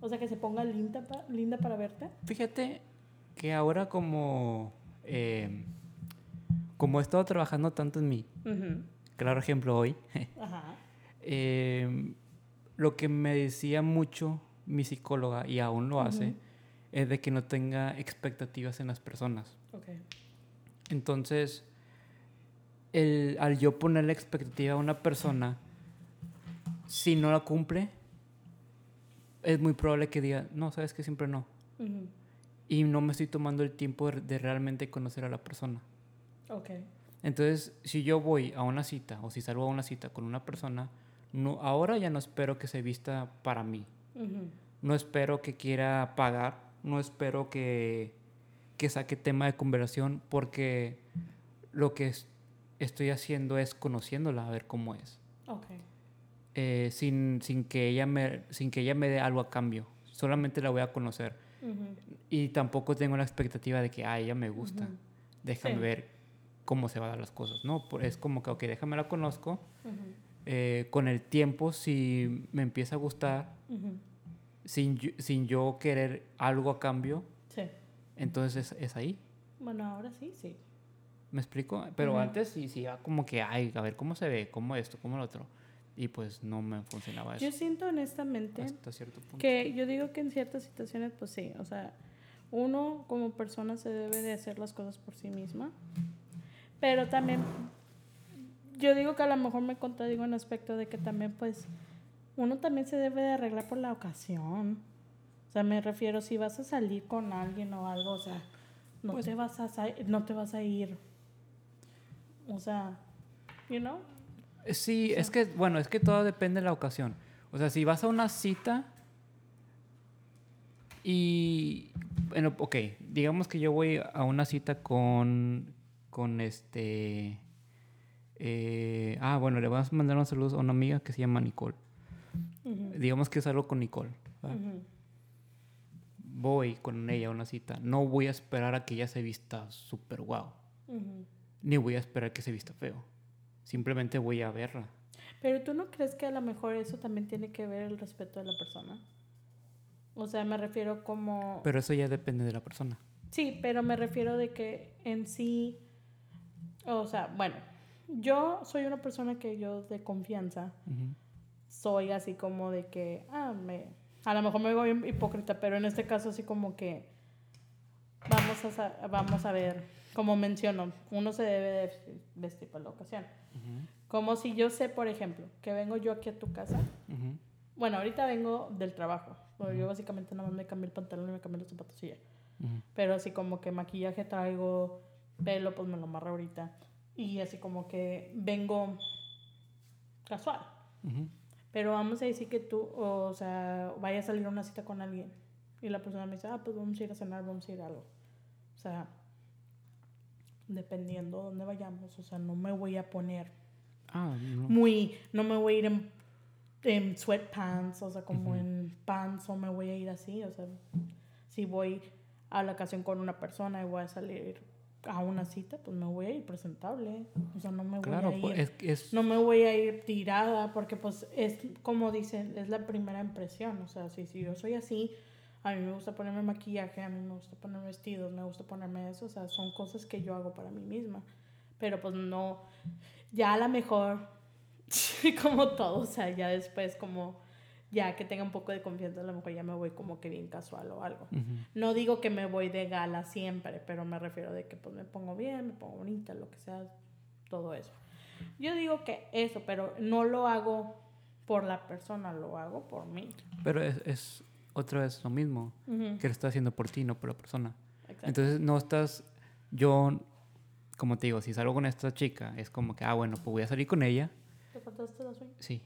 O sea, que se ponga linda, pa- linda para verte. Fíjate que ahora como... eh, como he estado trabajando tanto en mí, Ujú. claro ejemplo hoy, Ajá. eh, lo que me decía mucho mi psicóloga, y aún lo hace, es de que no tenga expectativas en las personas. Ok. Entonces, el, al yo poner la expectativa a una persona, si no la cumple, es muy probable que diga, no, sabes que siempre no. Y no me estoy tomando el tiempo de, de realmente conocer a la persona. Ok. Entonces, si yo voy a una cita o si salgo a una cita con una persona, no, ahora ya no espero que se vista para mí. No espero que quiera pagar, no espero que, que saque tema de conversación porque lo que es- estoy haciendo es conociéndola, a ver cómo es. Ok. Eh, sin, sin, que ella me, sin que ella me dé algo a cambio. Solamente la voy a conocer. Ujú. Y tampoco tengo la expectativa de que, ah, ella me gusta. Déjame Sí. ver cómo se van a dar las cosas. No, es como que, ok, déjame la conozco. Eh, con el tiempo, si me empieza a gustar, sin, yo- sin yo querer algo a cambio, Sí. entonces es, es ahí. Bueno, ahora sí, sí. ¿Me explico? Pero antes sí, sí, iba como que, ay, a ver cómo se ve, cómo esto, cómo lo otro. Y pues no me funcionaba eso. Yo siento honestamente hasta cierto punto. que yo digo que en ciertas situaciones, pues sí, o sea, uno como persona se debe de hacer las cosas por sí misma, pero también yo digo que a lo mejor me contradigo en aspecto de que también pues uno también se debe de arreglar por la ocasión. O sea, me refiero si vas a salir con alguien o algo, o sea, no Pues- te vas a no te vas a ir. O sea, you know? Eh, Sí, es que, bueno, es que todo depende de la ocasión. O sea, si vas a una cita y, bueno, ok, digamos que yo voy a una cita con, con este, eh, ah, bueno, le vas a mandar un saludo a una amiga que se llama Nicole. Digamos que salgo con Nicole. Voy con ella a una cita. No voy a esperar a que ella se vista súper guau. Ni voy a esperar que se vista feo. Simplemente voy a verla. Pero tú no crees que a lo mejor eso también tiene que ver el respeto de la persona? O sea, me refiero como... Pero eso ya depende de la persona. Sí, pero me refiero de que en sí... O sea, bueno, yo soy una persona que yo de confianza soy así como de que, ah, me, a lo mejor me voy hipócrita, pero en este caso así como que vamos a, vamos a ver, como menciono, uno se debe vestir para la ocasión. Como si yo sé, por ejemplo, que vengo yo aquí a tu casa. Bueno, ahorita vengo del trabajo. Yo básicamente nada más me cambié el pantalón y me cambié los zapatos y ya. Pero así como que maquillaje traigo, pelo, pues me lo amarro ahorita. Y así como que vengo casual. Pero vamos a decir que tú, o sea, vayas a salir a una cita con alguien y la persona me dice, ah, pues vamos a ir a cenar, vamos a ir a algo. O sea, dependiendo dónde vayamos, o sea, no me voy a poner ah, muy, no me voy a ir en, en sweatpants, o sea, como en pants, o me voy a ir así, o sea, si voy a la ocasión con una persona y voy a salir a una cita, pues me voy a ir presentable. O sea, no me voy a pues, ir. No me voy a ir tirada, porque pues es como dicen, es la primera impresión. O sea, si, si yo soy así, a mí me gusta ponerme maquillaje, a mí me gusta ponerme vestidos, me gusta ponerme eso. O sea, son cosas que yo hago para mí misma. Pero pues no, ya a lo mejor, como todo, o sea, ya después como ya que tenga un poco de confianza, a lo mejor ya me voy como que bien casual o algo. No digo que me voy de gala siempre, pero me refiero de que pues me pongo bien, me pongo bonita, lo que sea, todo eso. Yo digo que eso, pero no lo hago por la persona, lo hago por mí. Pero es, es otra vez lo mismo, que lo estás haciendo por ti, no por la persona. Entonces no estás, yo, como te digo, si salgo con esta chica, es como que, ah, bueno, pues voy a salir con ella. ¿Te faltaste las uñas? Sí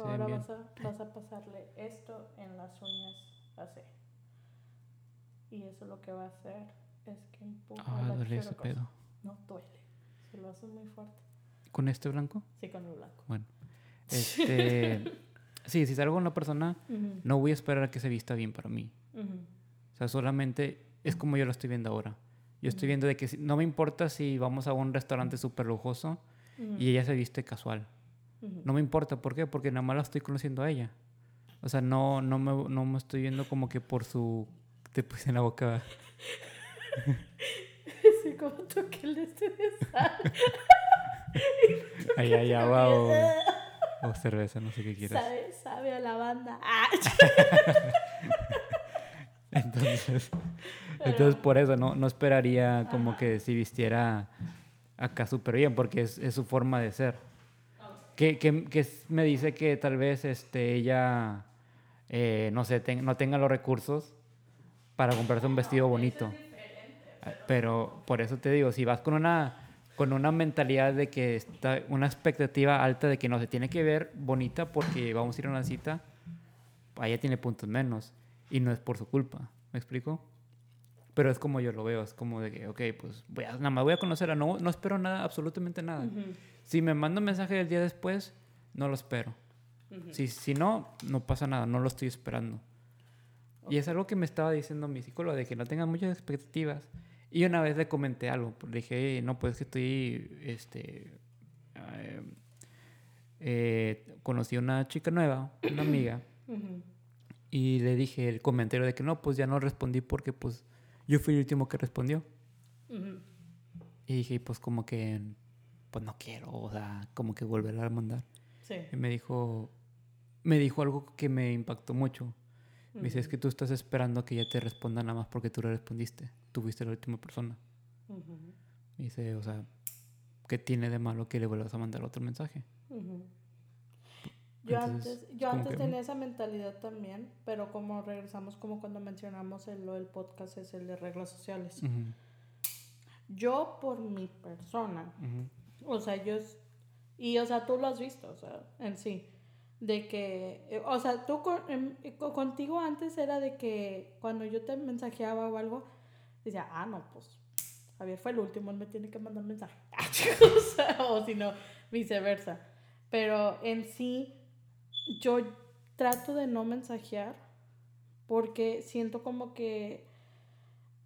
ahora vas a, vas a, pasarle esto en las uñas así. Y eso lo que va a hacer es que empuja ah, duele ese pedo. No duele. Se lo haces muy fuerte. ¿Con este blanco? Sí, con el blanco. Bueno. Este, sí, si salgo con una persona, no voy a esperar a que se vista bien para mí. O sea, solamente es como yo lo estoy viendo ahora. Yo estoy viendo de que no me importa si vamos a un restaurante súper lujoso y ella se viste casual. No me importa, ¿por qué? Porque nada más la estoy conociendo a ella. O sea, no, no, me, no me estoy viendo como que por su... Te puse en la boca. sí, como toqué el este de sal. ay, ay, agua o, cerveza, no sé qué quieras. Sabe, sabe a lavanda. Ah. entonces, entonces, por eso no, no esperaría como que si vistiera acá súper bien, porque es, es su forma de ser que, que, que, me dice que tal vez este, ella, eh, no sé, no tenga los recursos para comprarse un vestido bonito. Pero por eso te digo, si vas con una, con una mentalidad de que está una expectativa alta de que no se tiene que ver bonita porque vamos a ir a una cita, ella tiene puntos menos y no es por su culpa. ¿Me explico? Pero es como yo lo veo, es como de que, ok, pues voy a, nada más voy a conocerla, no, no espero nada, absolutamente nada. Si me manda un mensaje el día después, no lo espero. si, si no, no pasa nada, no lo estoy esperando. Y es algo que me estaba diciendo mi psicólogo, de que no tenga muchas expectativas. Y una vez le comenté algo, le dije, no, pues que estoy, este, eh, eh, conocí a una chica nueva, una amiga, y le dije el comentario de que no, pues ya no respondí porque pues yo fui el último que respondió. Y dije, pues como que, pues no quiero, o sea, como que volver a mandar. Sí. Y me dijo, me dijo algo que me impactó mucho. Me dice, es que tú estás esperando que ella te responda nada más porque tú le respondiste. Tú fuiste la última persona. Me dice, o sea, ¿qué tiene de malo que le vuelvas a mandar otro mensaje? Yo antes, yo antes tenía esa mentalidad también, pero como regresamos como cuando mencionamos el, del podcast es el de reglas sociales. Yo por mi persona, o sea, yo, y o sea, tú lo has visto, o sea, en sí, de que, eh, o sea, tú con, em, co- contigo antes era de que cuando yo te mensajeaba o algo, decía, ah, no, pues Javier fue el último, él me tiene que mandar mensaje. o, sea, o si no, viceversa. Pero en sí, yo trato de no mensajear porque siento como que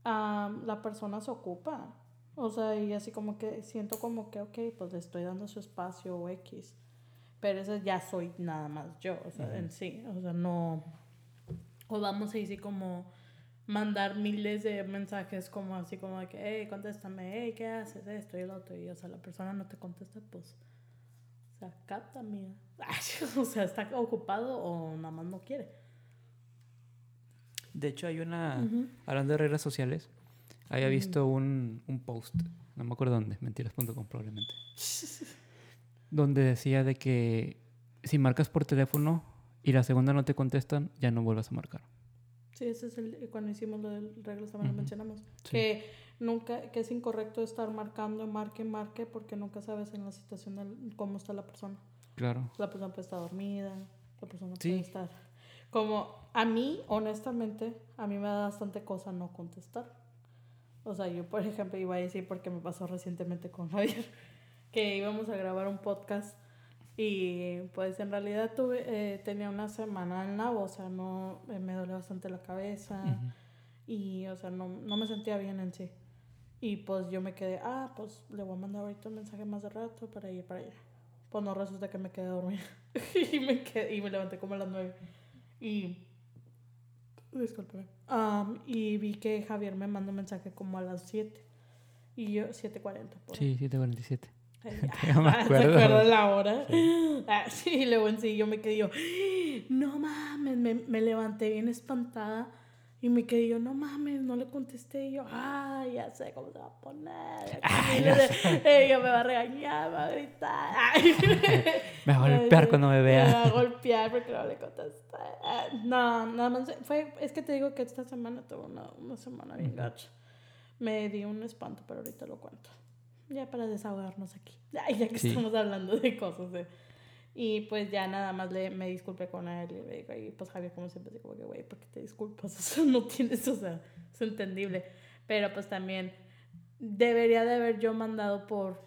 am, la persona se ocupa. O sea, y así como que siento como que, ok, pues le estoy dando su espacio o X. Pero eso ya soy nada más yo, o sea, en sí. O sea, no. O vamos a decir como mandar miles de mensajes como así como de que, hey, contéstame, hey, ¿qué haces? Esto y lo otro. Y o sea, la persona no te contesta, pues. O sea, capta, mía. o sea, está ocupado o nada más no quiere. De hecho, hay una. Ujú. Hablando de reglas sociales, había visto un, un post, no me acuerdo dónde, mentiras.com probablemente, donde decía de que si marcas por teléfono y la segunda no te contestan, ya no vuelvas a marcar. Sí, ese es el, cuando hicimos lo del reglas también Ujú. lo mencionamos. Sí. Que nunca, que es incorrecto estar marcando, marque, marque, porque nunca sabes en la situación del- cómo está la persona. Claro. La persona puede estar dormida, la persona Sí. puede estar... Como a mí, honestamente, a mí me da bastante cosa no contestar. O sea, yo, por ejemplo, iba a decir porque me pasó recientemente con Javier, que íbamos a grabar un podcast y pues en realidad tuve, eh, tenía una semana en la, o sea, no, eh, me duele bastante la cabeza Ujú. y, o sea, no, no me sentía bien en sí. Y pues yo me quedé, ah, pues le voy a mandar ahorita un mensaje más de rato para ir para allá. Pues no resulta que me quedé dormida. y, me quedé, y me levanté como a las nueve. Y. Discúlpeme. Am, y vi que Javier me mandó un mensaje como a las 7. Y yo, 7.40. por ahí. Sí, 747. Ay, Ya me ah, ¿Te acuerdo. acuerdas la hora? Ah, sí, y luego en sí yo me quedé yo, no mames, me, me levanté bien espantada y me quedé yo, no mames, no le contesté y yo, ah, ya sé cómo se va a poner. Y ya le- sé. Ella me va a regañar, me va a gritar. Ay. Me va a golpear cuando me Me vea. va a golpear porque no le contesté. Ah, No, nada más. Fue, es que te digo que esta semana tuve una, una semana bien gacha. Me di un espanto, pero ahorita lo cuento. Ya para desahogarnos aquí. Ay, ya que Sí. estamos hablando de cosas. de- Y pues ya nada más le, me disculpé con él y le digo, y pues Javier como siempre que, güey, ¿por qué te disculpas? O sea, no tienes, o sea, es entendible. Pero pues también debería de haber yo mandado por,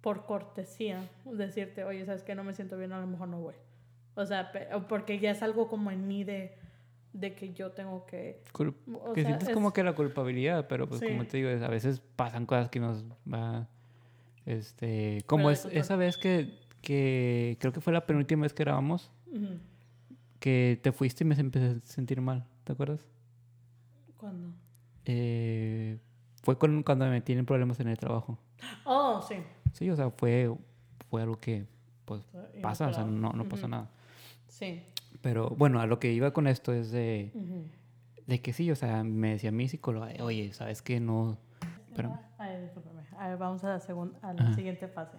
por cortesía, decirte, oye, ¿sabes que No me siento bien, a lo mejor no voy. O sea, porque ya es algo como en mí de, de que yo tengo que... Cul- o que sea, sientes es- como que la culpabilidad, pero pues Sí. como te digo, a veces pasan cosas que nos va... Este, como es, esa vez que, que creo que fue la penúltima vez que grabamos, que te fuiste y me empecé a sentir mal, ¿te acuerdas? ¿Cuándo? Eh, fue con, cuando me metí en problemas en el trabajo. Oh, sí. Sí, o sea, fue, fue algo que pues pasa, o sea, no, no pasa nada. Sí. Pero bueno, a lo que iba con esto es de, de que sí, o sea, me decía mi psicóloga, oye, ¿sabes qué? No... Discúlpame. A ver, vamos a la, a la Ajá. siguiente fase.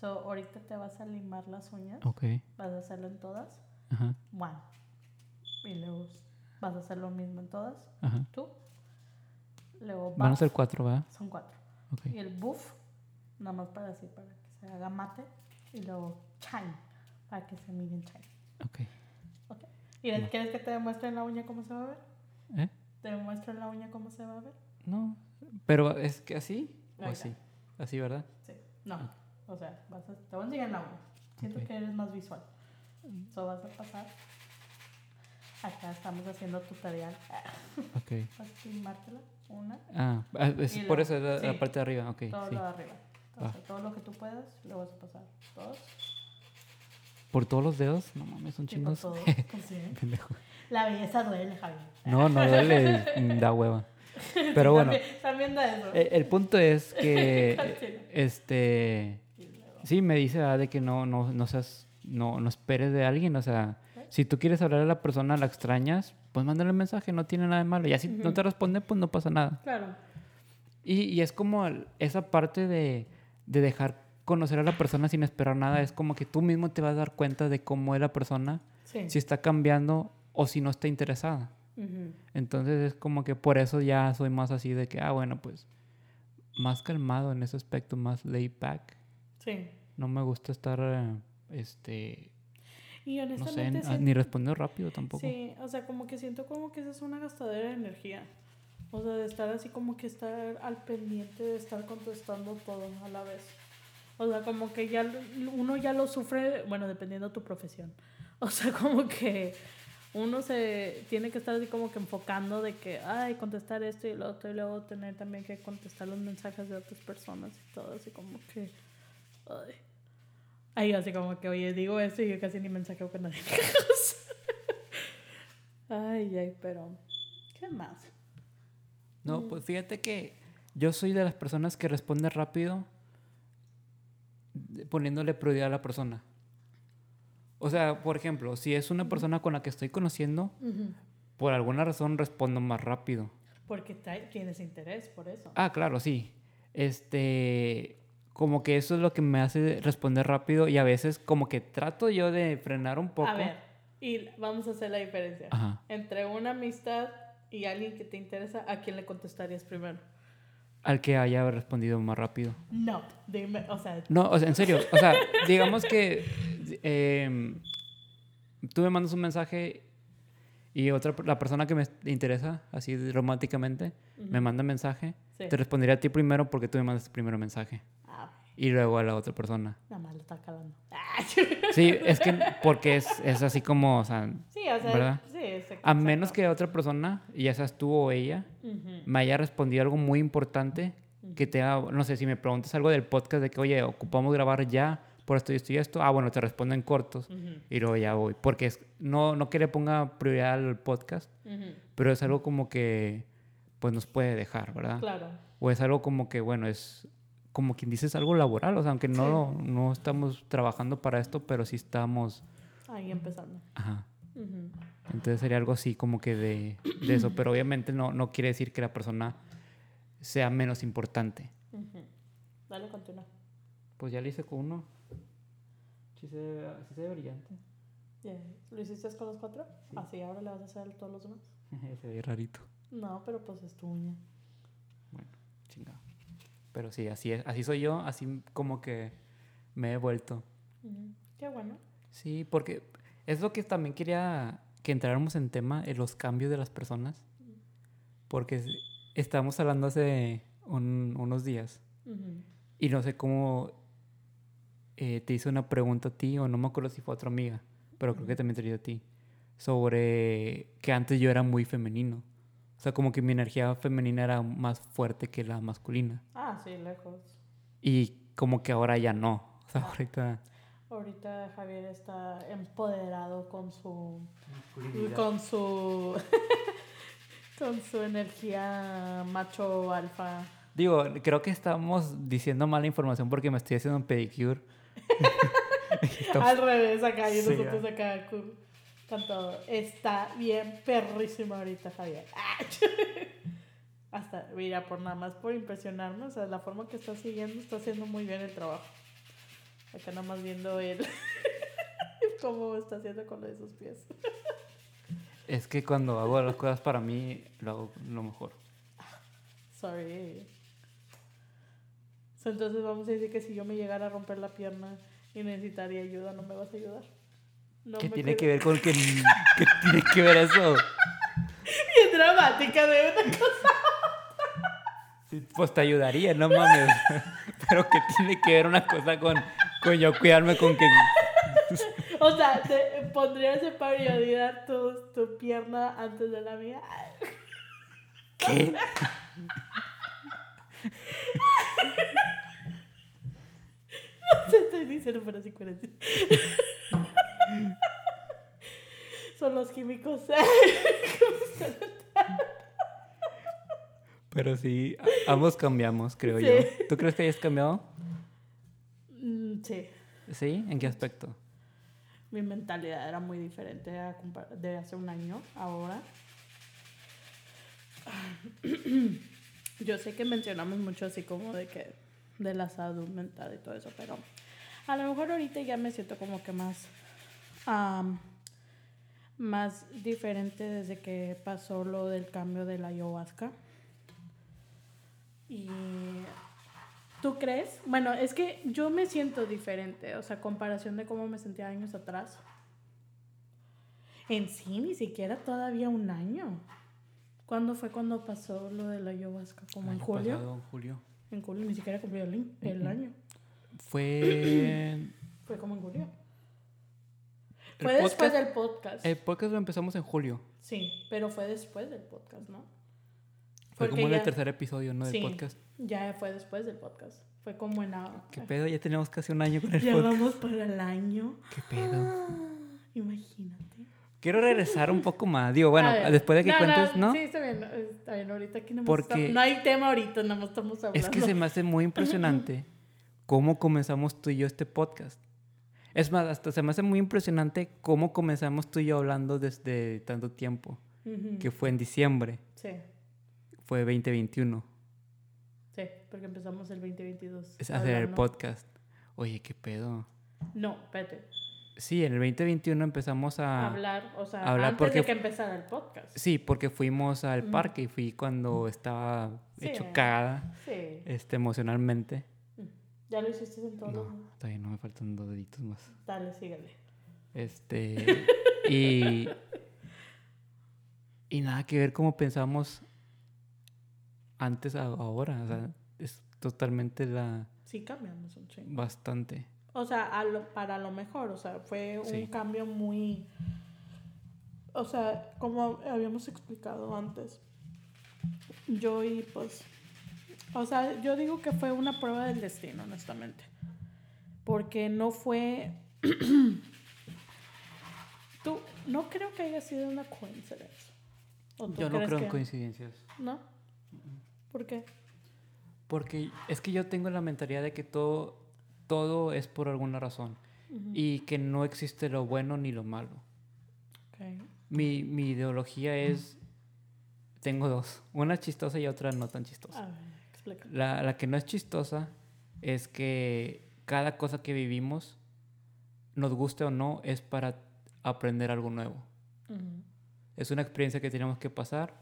So, ahorita te vas a limar las uñas. Ok, Vas a hacerlo en todas. ajá, One. Y luego vas a hacer lo mismo en todas. ajá. Tú. Luego Van a ser cuatro, ¿va? Son cuatro. Ok. Y el buff, nada más para así, para que se haga mate. Y luego shine, para que se miren shine. Ok. ¿Y quieres que te demuestre en la uña cómo se va a ver? ¿Eh? ¿Te demuestro en la uña cómo se va a ver? No. Pero es que así o así. Así, ¿verdad? Sí. No. O sea, vas a, te voy a enseñar la uña. Siento Ok. que eres más visual. So vas a pasar. Acá estamos haciendo tutorial. Ok. Vas a limártela. Una. Ah, ah, es por eso es la, la sí. parte de arriba. Ok, todo sí. lo de arriba. Va. O sea, todo lo que tú puedas, lo vas a pasar. Todos. ¿Por todos los dedos? No mames, son por chingos. Pues. Pendejo. La belleza duele, Javier. No, no duele, mm, da hueva. Pero bueno, También, da eso. el, el punto es que, Continúa. este, Y sí, me dice ah, de que no, no, no seas, no, no esperes de alguien, o sea, si tú quieres hablar a la persona, la extrañas, pues mándale un mensaje, no tiene nada de malo. Ya si no te responde, pues no pasa nada. Claro. Y, y es como esa parte de, de dejar conocer a la persona sin esperar nada, es como que tú mismo te vas a dar cuenta de cómo es la persona, Sí. si está cambiando o si no está interesada. Entonces es como que por eso ya soy más así de que, ah, bueno, pues más calmado en ese aspecto, más laid back. Sí. No me gusta estar, eh, este... Y No sé, ah, siento- ni respondió rápido tampoco. Sí, o sea, como que siento como que esa es una gastadera de energía. O sea, de estar así como que estar al pendiente de estar contestando todo a la vez. O sea, como que ya uno ya lo sufre, bueno, dependiendo de tu profesión. O sea, como que uno se tiene que estar así como que enfocando de que, ay, contestar esto y lo otro, y luego tener también que contestar los mensajes de otras personas y todo, así como que, ay. Ay, así como que, oye, digo esto y yo casi ni mensajeo con nadie. ay, ay, pero, ¿qué más? No, pues fíjate que yo soy de las personas que responde rápido poniéndole prioridad a la persona. O sea, por ejemplo, si es una persona con la que estoy conociendo, por alguna razón respondo más rápido. Porque tienes interés por eso. Ah, claro, sí. Este, como que eso es lo que me hace responder rápido y a veces como que trato yo de frenar un poco. A ver, y vamos a hacer la diferencia. Ajá. Entre una amistad y alguien que te interesa, ¿a quién le contestarías primero? Al que haya respondido más rápido. No, dime, o sea, No, o sea, en serio. O sea, digamos que em, tú me mandas un mensaje y otra, la persona que me interesa, así románticamente, me manda mensaje. Sí. Te respondería a ti primero porque tú me mandaste primero mensaje. Y luego a la otra persona. nada más lo está calando. Sí, es que porque es, es así como, o sea, sí, o sea, ¿Verdad? sí, es a menos que otra persona, ya seas tú o ella, me haya respondido algo muy importante, que te haga, no sé, si me preguntas algo del podcast de que, oye, ocupamos grabar ya por esto y esto y esto, ah, bueno, te respondo en cortos y luego ya voy. Porque es, no, no que le ponga prioridad al podcast, pero es algo como que, pues nos puede dejar, ¿verdad? Claro. O es algo como que, bueno, es como quien dices algo laboral, o sea, aunque no, no estamos trabajando para esto, pero sí estamos, Ahí empezando. ajá. Ujú. Entonces sería algo así como que de, de eso, pero obviamente no, no quiere decir que la persona sea menos importante. Ujú. Dale, continúa. Pues ya le hice con uno. Sí se, ve- sí se ve brillante. Yeah. ¿Lo hiciste con los cuatro? Así, ahora le vas a hacer todos los demás. se ve rarito. No, pero pues es tu uña. Pero sí, así es. Así soy yo, así como que me he vuelto. Qué bueno. Sí, porque es lo que también quería que entráramos en tema, en los cambios de las personas. Porque es- estábamos hablando hace un- unos días y no sé cómo eh, te hice una pregunta a ti, o no me acuerdo si fue a otra amiga, pero creo que también te lo hice a ti, sobre que antes yo era muy femenino. O sea, como que mi energía femenina era más fuerte que la masculina. Ah, sí, lejos. Y como que ahora ya no. O sea, ahorita... Ahorita Javier está empoderado con su con su con su energía macho alfa. Digo, creo que estamos diciendo mala información porque me estoy haciendo un pedicure. Al revés acá y Sí, nosotros acá con todo. Está bien perrísimo ahorita Javier. Ah, Hasta, mira, por nada más por impresionarme, o sea, la forma que está siguiendo está haciendo muy bien el trabajo. Acá nada más viendo él cómo está haciendo con lo de sus pies. Es que cuando hago las cosas para mí, lo hago lo mejor. Sorry. So, entonces vamos a decir que si yo me llegara a romper la pierna y necesitaría ayuda, ¿no me vas a ayudar? No ¿Qué tiene que ver con que... ¿Qué tiene que ver eso? Bien dramática de una cosa. Pues te ayudaría, no mames. Pero ¿qué tiene que ver una cosa con, con yo cuidarme con que... O sea, te pondrías en prioridad tu, tu pierna antes de la mía. ¿Qué? No te estoy diciendo, pero sí. Son los químicos. Pero sí, ambos cambiamos, creo Sí. yo. ¿Tú crees que hayas cambiado? Mm, sí. ¿Sí? ¿En qué aspecto? Mi mentalidad era muy diferente a de hace un año, ahora. Yo sé que mencionamos mucho así como de que de la salud mental y todo eso, pero a lo mejor ahorita ya me siento como que más más diferente desde que pasó lo del cambio de la ayahuasca. Y ¿Tú crees? Bueno, es que yo me siento diferente, o sea, comparación de cómo me sentía años atrás. En sí, ni siquiera todavía un año. ¿Cuándo fue cuando pasó lo de la ayahuasca? ¿Como en julio? pasado, en julio. En julio ni siquiera cumplió el, el año. Fue. Fue como en julio. El Fue después podcast- del podcast. El podcast lo empezamos en julio. Sí, pero fue después del podcast, ¿no? Fue Porque como en el ya- tercer episodio, ¿no? Del Sí. podcast. Ya fue después del podcast. Fue como en... a- ¿Qué pedo? Ya tenemos casi un año con el Ya podcast. vamos para el año. ¿Qué pedo? Ah, imagínate. Quiero regresar un poco más. Digo, bueno, después de que cuentes, ¿no? Sí, está bien. Está bien, ahorita aquí no Porque- No hay tema ahorita, nada más estamos hablando. Es que se me hace muy impresionante cómo comenzamos tú y yo este podcast. Es más, hasta se me hace muy impresionante cómo comenzamos tú y yo hablando desde tanto tiempo, que fue en diciembre, Sí, fue 2021, sí, porque empezamos el 2022. es hacer el podcast. Oye, qué pedo. No, espérate. Sí, en el 2021 empezamos a... hablar, o sea, hablar antes porque- de que empezara el podcast. Sí, porque fuimos al parque y fui cuando estaba Sí. hecho cagada Sí. este, emocionalmente. Ya lo hiciste en todo. No, todavía no me faltan dos deditos más. Dale, síguele. Este. y. Y nada que ver cómo pensamos antes a ahora. O sea, es totalmente la. Sí, cambiamos un chingo. Bastante. O sea, a lo- para lo mejor, o sea, fue un Sí. cambio muy... O sea, como habíamos explicado antes, yo y pues... O sea, yo digo que fue una prueba del destino, honestamente. Porque no fue... Tú, no creo que haya sido una coincidencia. ¿O tú Yo no creo en que- coincidencias. ¿No? ¿Por qué? Porque es que yo tengo la mentalidad de que todo, todo es por alguna razón. Ujú. Y que no existe lo bueno ni lo malo. Ok. Mi, mi ideología es. Tengo dos. Una chistosa y otra no tan chistosa. A ver, explica. La, la que no es chistosa es que cada cosa que vivimos, nos guste o no, es para aprender algo nuevo. Es una experiencia que tenemos que pasar.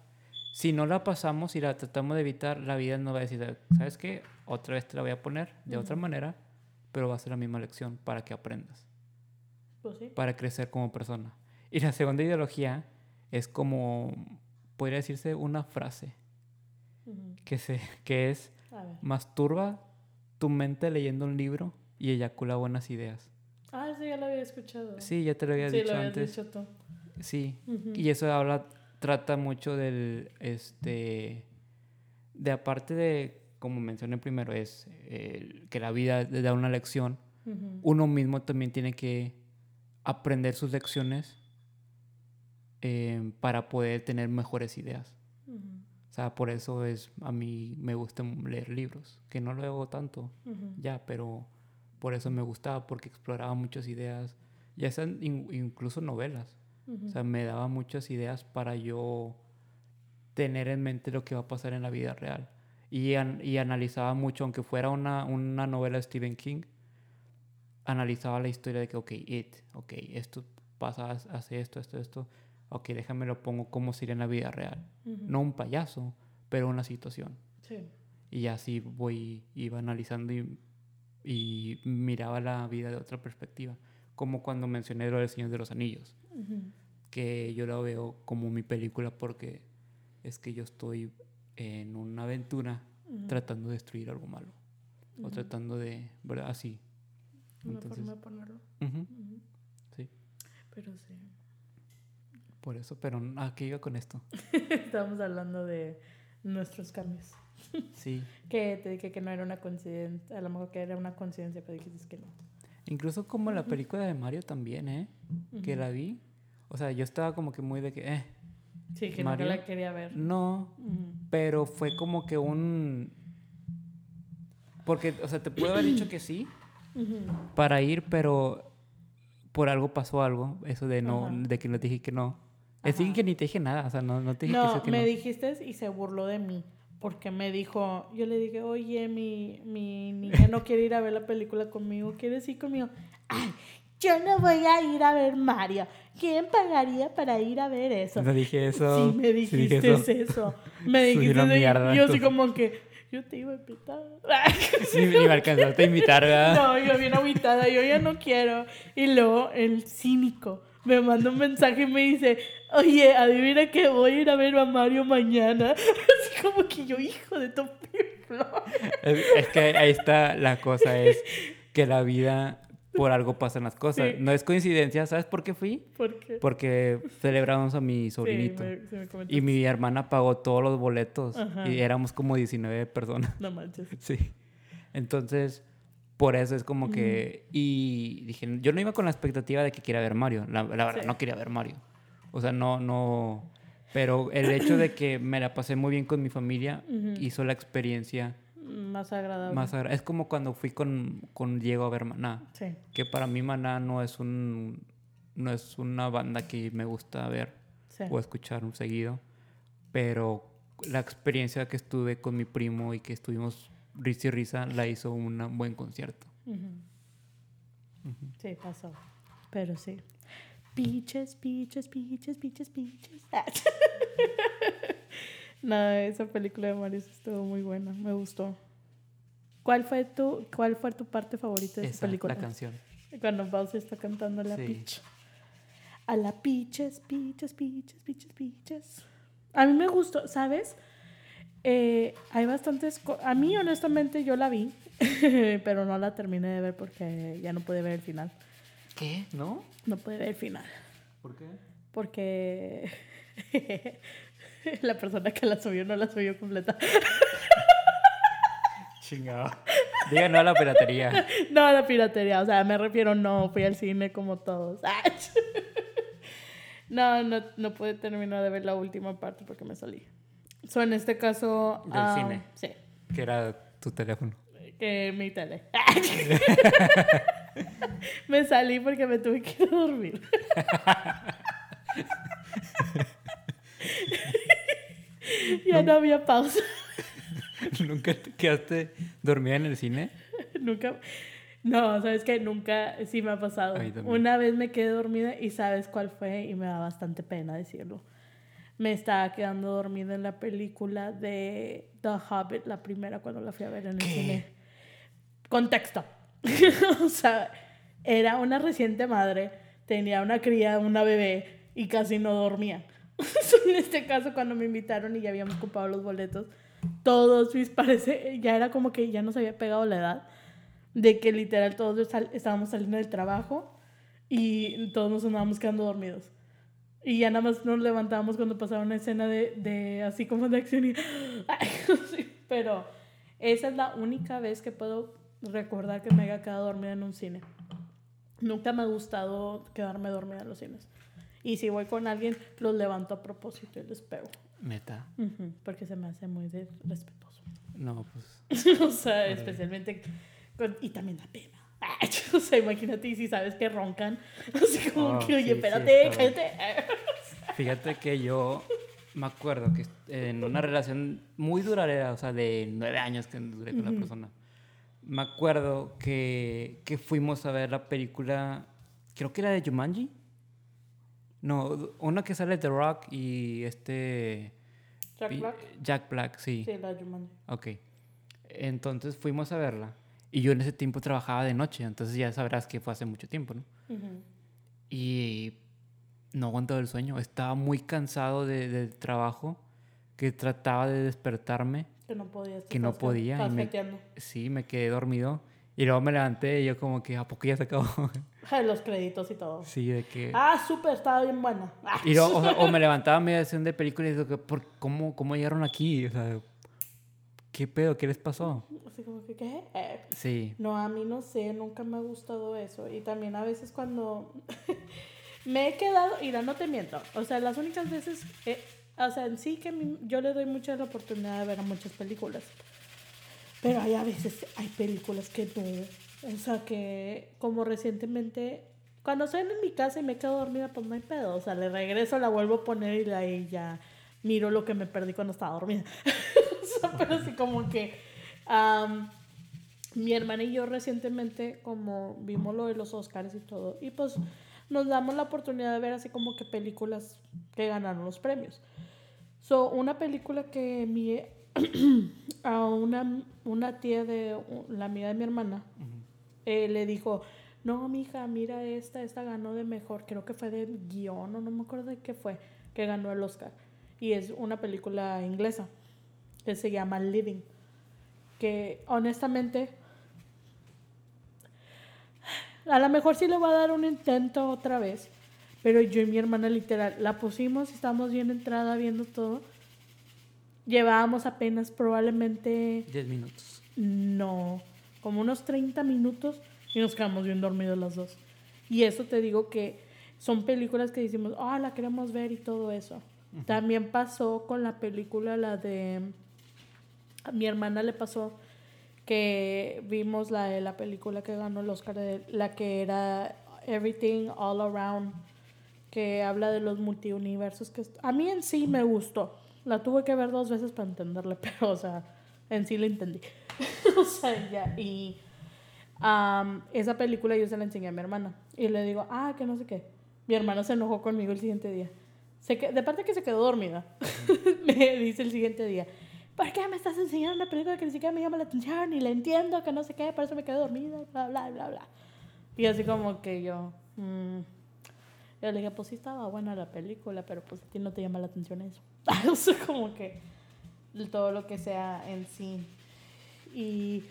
Si no la pasamos y la tratamos de evitar, la vida nos va a decir, ¿sabes qué? Otra vez te la voy a poner de otra manera, pero va a ser la misma lección para que aprendas, Pues sí. para crecer como persona. Y la segunda ideología es como, podría decirse, una frase Que, se, que es, masturba tu mente leyendo un libro y eyacula buenas ideas. Ah, sí, ya lo había escuchado. Sí, ya te lo había sí, dicho lo antes. dicho tú. Sí. Y eso habla, trata mucho del, este, de aparte de, como mencioné primero, es el que la vida le da una lección, uno mismo también tiene que aprender sus lecciones eh, para poder tener mejores ideas. O sea, por eso es, a mí me gusta leer libros, que no lo hago tanto Ujú. ya, pero por eso me gustaba, porque exploraba muchas ideas, ya sean in- incluso novelas. Ujú. O sea, me daba muchas ideas para yo tener en mente lo que va a pasar en la vida real. Y, an- y analizaba mucho, aunque fuera una, una novela de Stephen King, analizaba la historia de que, ok, it, ok, esto pasa, hace esto, esto, esto, ok, déjame lo pongo como sería en la vida real. Ujú. No un payaso, pero una situación. Sí. Y así voy, iba analizando y, y miraba la vida de otra perspectiva. Como cuando mencioné lo del Señor de los Anillos Ujú. que yo lo veo como mi película porque es que yo estoy en una aventura Ujú. tratando de destruir algo malo o tratando de, ¿verdad? Así. Una Entonces, forma de ponerlo. sí, Pero sí. Por eso, pero ¿a qué iba con esto? Estábamos hablando de nuestros cambios. Sí, Que te dije que no era una coincidencia. A lo mejor que era una coincidencia, pero dijiste que no. incluso como la película de Mario también, ¿eh? Que Ujú. la vi, o sea, yo estaba como que muy de que, eh, Sí, que Mario. no la quería ver. no, Ujú. pero fue como que un... Porque, o sea, te puedo haber dicho que sí, Ujú. para ir, pero por algo pasó algo, eso de no, de que no te dije que no. Es decir, que ni te dije nada, o sea, no, no te dije que sí No, o que me no. dijiste y se burló de mí. Porque me dijo, yo le dije, oye, mi, mi niña no quiere ir a ver la película conmigo, ¿quieres ir conmigo? Ay, yo no voy a ir a ver Mario. ¿Quién pagaría para ir a ver eso? No dije eso. Sí, me sí dijiste dije eso. Me Soy dijiste eso y yo así como que, yo te iba a invitar. Sí, me alcanzaste a invitar, ¿verdad? No, yo bien agüitada, yo ya no quiero. Y luego el cínico, me manda un mensaje y me dice, oye, adivina que voy a ir a ver a Mario mañana. Así como que yo, hijo de tu es, es que ahí está la cosa, es que la vida por algo pasan las cosas. Sí. No es coincidencia, ¿sabes por qué fui? ¿Por qué? Porque celebramos a mi sobrinito. Sí, me- me y mi hermana pagó todos los boletos. Ajá. Y éramos como 19 personas. No manches. Sí. Entonces, por eso es como que... Y dije, yo no iba con la expectativa de que quiera ver Mario. La, la verdad, Sí. no quería ver Mario. O sea, no, no... Pero el hecho de que me la pasé muy bien con mi familia hizo la experiencia Más agradable. más agradable. Es como cuando fui con, con Diego a ver Maná. Sí. Que para mí Maná no es un... No es una banda que me gusta ver Sí. o escuchar un seguido. Pero la experiencia que estuve con mi primo y que estuvimos risa y risa la hizo un buen concierto. Sí, pasó. Pero sí. Piches, piches, piches, piches, piches. no, esa película de Mario sí estuvo muy buena. Me gustó. ¿Cuál fue tu, cuál fue tu parte favorita de esa Esa, película? la canción. Cuando Bowser está cantando a la Sí. Peach. A la Peaches, Peaches, Peaches, Peaches, Peaches. A mí me gustó, ¿sabes? Eh, hay bastantes... A mí, honestamente, yo la vi, pero no la terminé de ver porque ya no pude ver el final. ¿Qué? ¿No? No pude ver el final. ¿Por qué? Porque la persona que la subió no la subió completa. Chingado. Diga no a la piratería. No, la piratería, o sea, me refiero, no, fui al cine como todos. No, no, no pude terminar de ver la última parte porque me salí. So, en este caso... Del ah, cine. Sí, Que era tu teléfono. que mi tele. me salí porque me tuve que ir a dormir. ya no había pausa. ¿Nunca te quedaste dormida en el cine? Nunca. No, sabes que nunca, sí me ha pasado. Una vez me quedé dormida y sabes cuál fue y me da bastante pena decirlo. Me estaba quedando dormida en la película de The Hobbit, la primera cuando la fui a ver en el ¿Qué? cine. Contexto. o sea, era una reciente madre, tenía una cría, una bebé y casi no dormía. en este caso, cuando me invitaron y ya habíamos ocupado los boletos, todos mis parece ya era como que ya nos había pegado la edad de que literal todos estábamos saliendo del trabajo y todos nos andábamos quedando dormidos. Y ya nada más nos levantábamos cuando pasaba una escena de, de así como de acción y... Pero esa es la única vez que puedo recordar que me haya quedado dormida en un cine. Nunca me ha gustado quedarme dormida en los cines. Y si voy con alguien, los levanto a propósito y les pego. Neta. Porque se me hace muy respetuoso. No, pues. o sea, especialmente con- y también da pena. Ay, o sea, imagínate y si sabes que roncan, así como Oh, que, oye, sí, sí, espérate, está cállate. Fíjate que yo me acuerdo que en una relación muy duradera, o sea, de nueve años que duré con la Ujú. persona, me acuerdo que, que fuimos a ver la película, creo que era de Jumanji. No, una que sale The Rock y este... Jack Black. Jack Black, sí. Sí, la Jumanji. Ok. Entonces fuimos a verla. Y yo en ese tiempo trabajaba de noche, entonces ya sabrás que fue hace mucho tiempo, ¿no? Ujú. Y no aguantaba el sueño. Estaba muy cansado de- del trabajo, que trataba de despertarme. Que no podías. Que no podía, y me-. Sí, me quedé dormido. Y luego me levanté y yo como que, ¿a poco ya se acabó? Los créditos y todo. sí, de que... Ah, súper, estaba bien buena. Y luego, o, sea, o me levantaba a media sesión de película y digo, ¿por, cómo, ¿cómo llegaron aquí? O sea, ¿qué pedo? ¿Qué les pasó? Así como que, ¿qué? Eh, Sí. No, a mí no sé, nunca me ha gustado eso. Y también a veces cuando me he quedado, mira, no te miento. O sea, las únicas veces, eh, o sea, en sí que mi- yo le doy mucha la oportunidad de ver a muchas películas. Pero hay a veces, hay películas que no. O sea, que como recientemente, cuando estoy en mi casa y me quedo dormida, pues no hay pedo. O sea, le regreso, la vuelvo a poner y ahí ya miro lo que me perdí cuando estaba dormida. o sea, pero así como que... am, mi hermana y yo recientemente, como vimos lo de los Oscars y todo, y pues nos damos la oportunidad de ver así como que películas que ganaron los premios. So, una película que mi, a una, una tía de la amiga de mi hermana eh, le dijo, no, mija, mira esta, esta ganó de mejor, creo que fue de guion o no me acuerdo de qué fue, que ganó el Oscar. Y es una película inglesa que se llama Living, que honestamente a lo mejor sí le voy a dar un intento otra vez. Pero yo y mi hermana literal la pusimos, estábamos bien entrada viendo todo. Llevábamos apenas probablemente... 10 minutos. No, como unos 30 minutos y nos quedamos bien dormidos las dos. Y eso te digo que son películas que decimos, ah, la queremos ver y todo eso. También pasó con la película, la de... A mi hermana le pasó que vimos la de la película que ganó el Oscar, de, la que era Everything All Around, que habla de los multiuniversos. Que a mí en sí me gustó. La tuve que ver dos veces para entenderle, pero, o sea, en sí la entendí. o sea, ya. Y esa película yo se la enseñé a mi hermana. Y le digo, ah, que no sé qué. Mi hermana se enojó conmigo el siguiente día. Se que, de parte que se quedó dormida, me dice el siguiente día ¿por qué me estás enseñando una película que ni siquiera me llama la atención, ni la entiendo, que no sé qué, por eso me quedé dormida, bla, bla, bla, bla. Y así como que yo, mmm. yo le dije, pues sí estaba buena la película, pero pues a ti no te llama la atención eso. o sea, como que todo lo que sea en sí. Y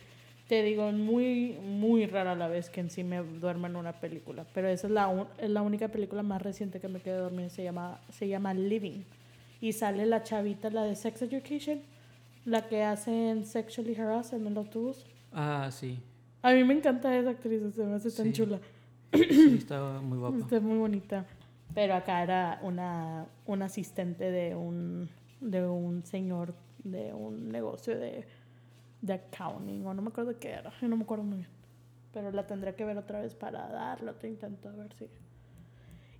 te digo, muy, muy rara la vez que en sí me duermo en una película, pero esa es la, es la única película más reciente que me quedé dormida, se llama, se llama Living. Y sale la chavita, la de Sex Education la que hacen Sexually Harassed en el autobús. Ah, sí. A mí me encanta esa actriz, se me hace tan chula. Sí, está muy guapa. Está muy bonita. Pero acá era una, un asistente de un, de un señor de un negocio de, de accounting, o no me acuerdo qué era, no me acuerdo muy bien. Pero la tendré que ver otra vez para darle otro intento a ver si.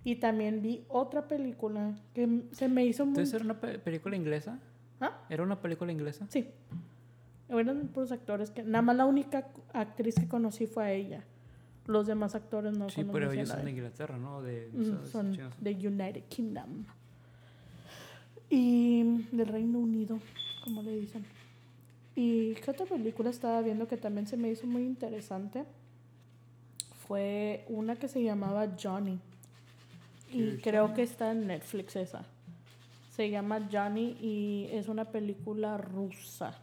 Y también vi otra película que se me hizo muy. ¿Entonces era una película inglesa? ¿Ah? ¿Era una película inglesa? Sí. Eran puros actores que. Nada más la única actriz que conocí fue a ella. Los demás actores no Sí, pero ellos son de Inglaterra, ¿no? De, son de United Kingdom. Y del Reino Unido, como le dicen. Y qué otra película estaba viendo que también se me hizo muy interesante. Fue una que se llamaba Johnny. Y creo que está en Netflix esa. Se llama Johnny y es una película rusa.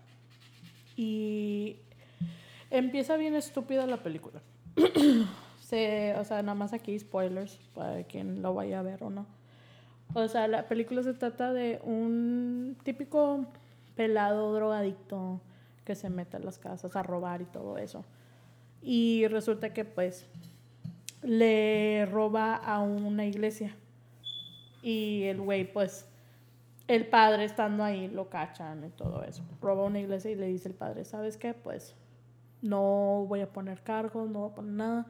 Y empieza bien estúpida la película. se, o sea, nada más aquí spoilers para quien lo vaya a ver o no. O sea, la película se trata de un típico pelado drogadicto que se mete a las casas a robar y todo eso. Y resulta que pues le roba a una iglesia. Y el güey pues el padre estando ahí lo cachan y todo eso. Roba una iglesia y le dice el padre, ¿sabes qué? Pues no voy a poner cargos, no voy a poner nada.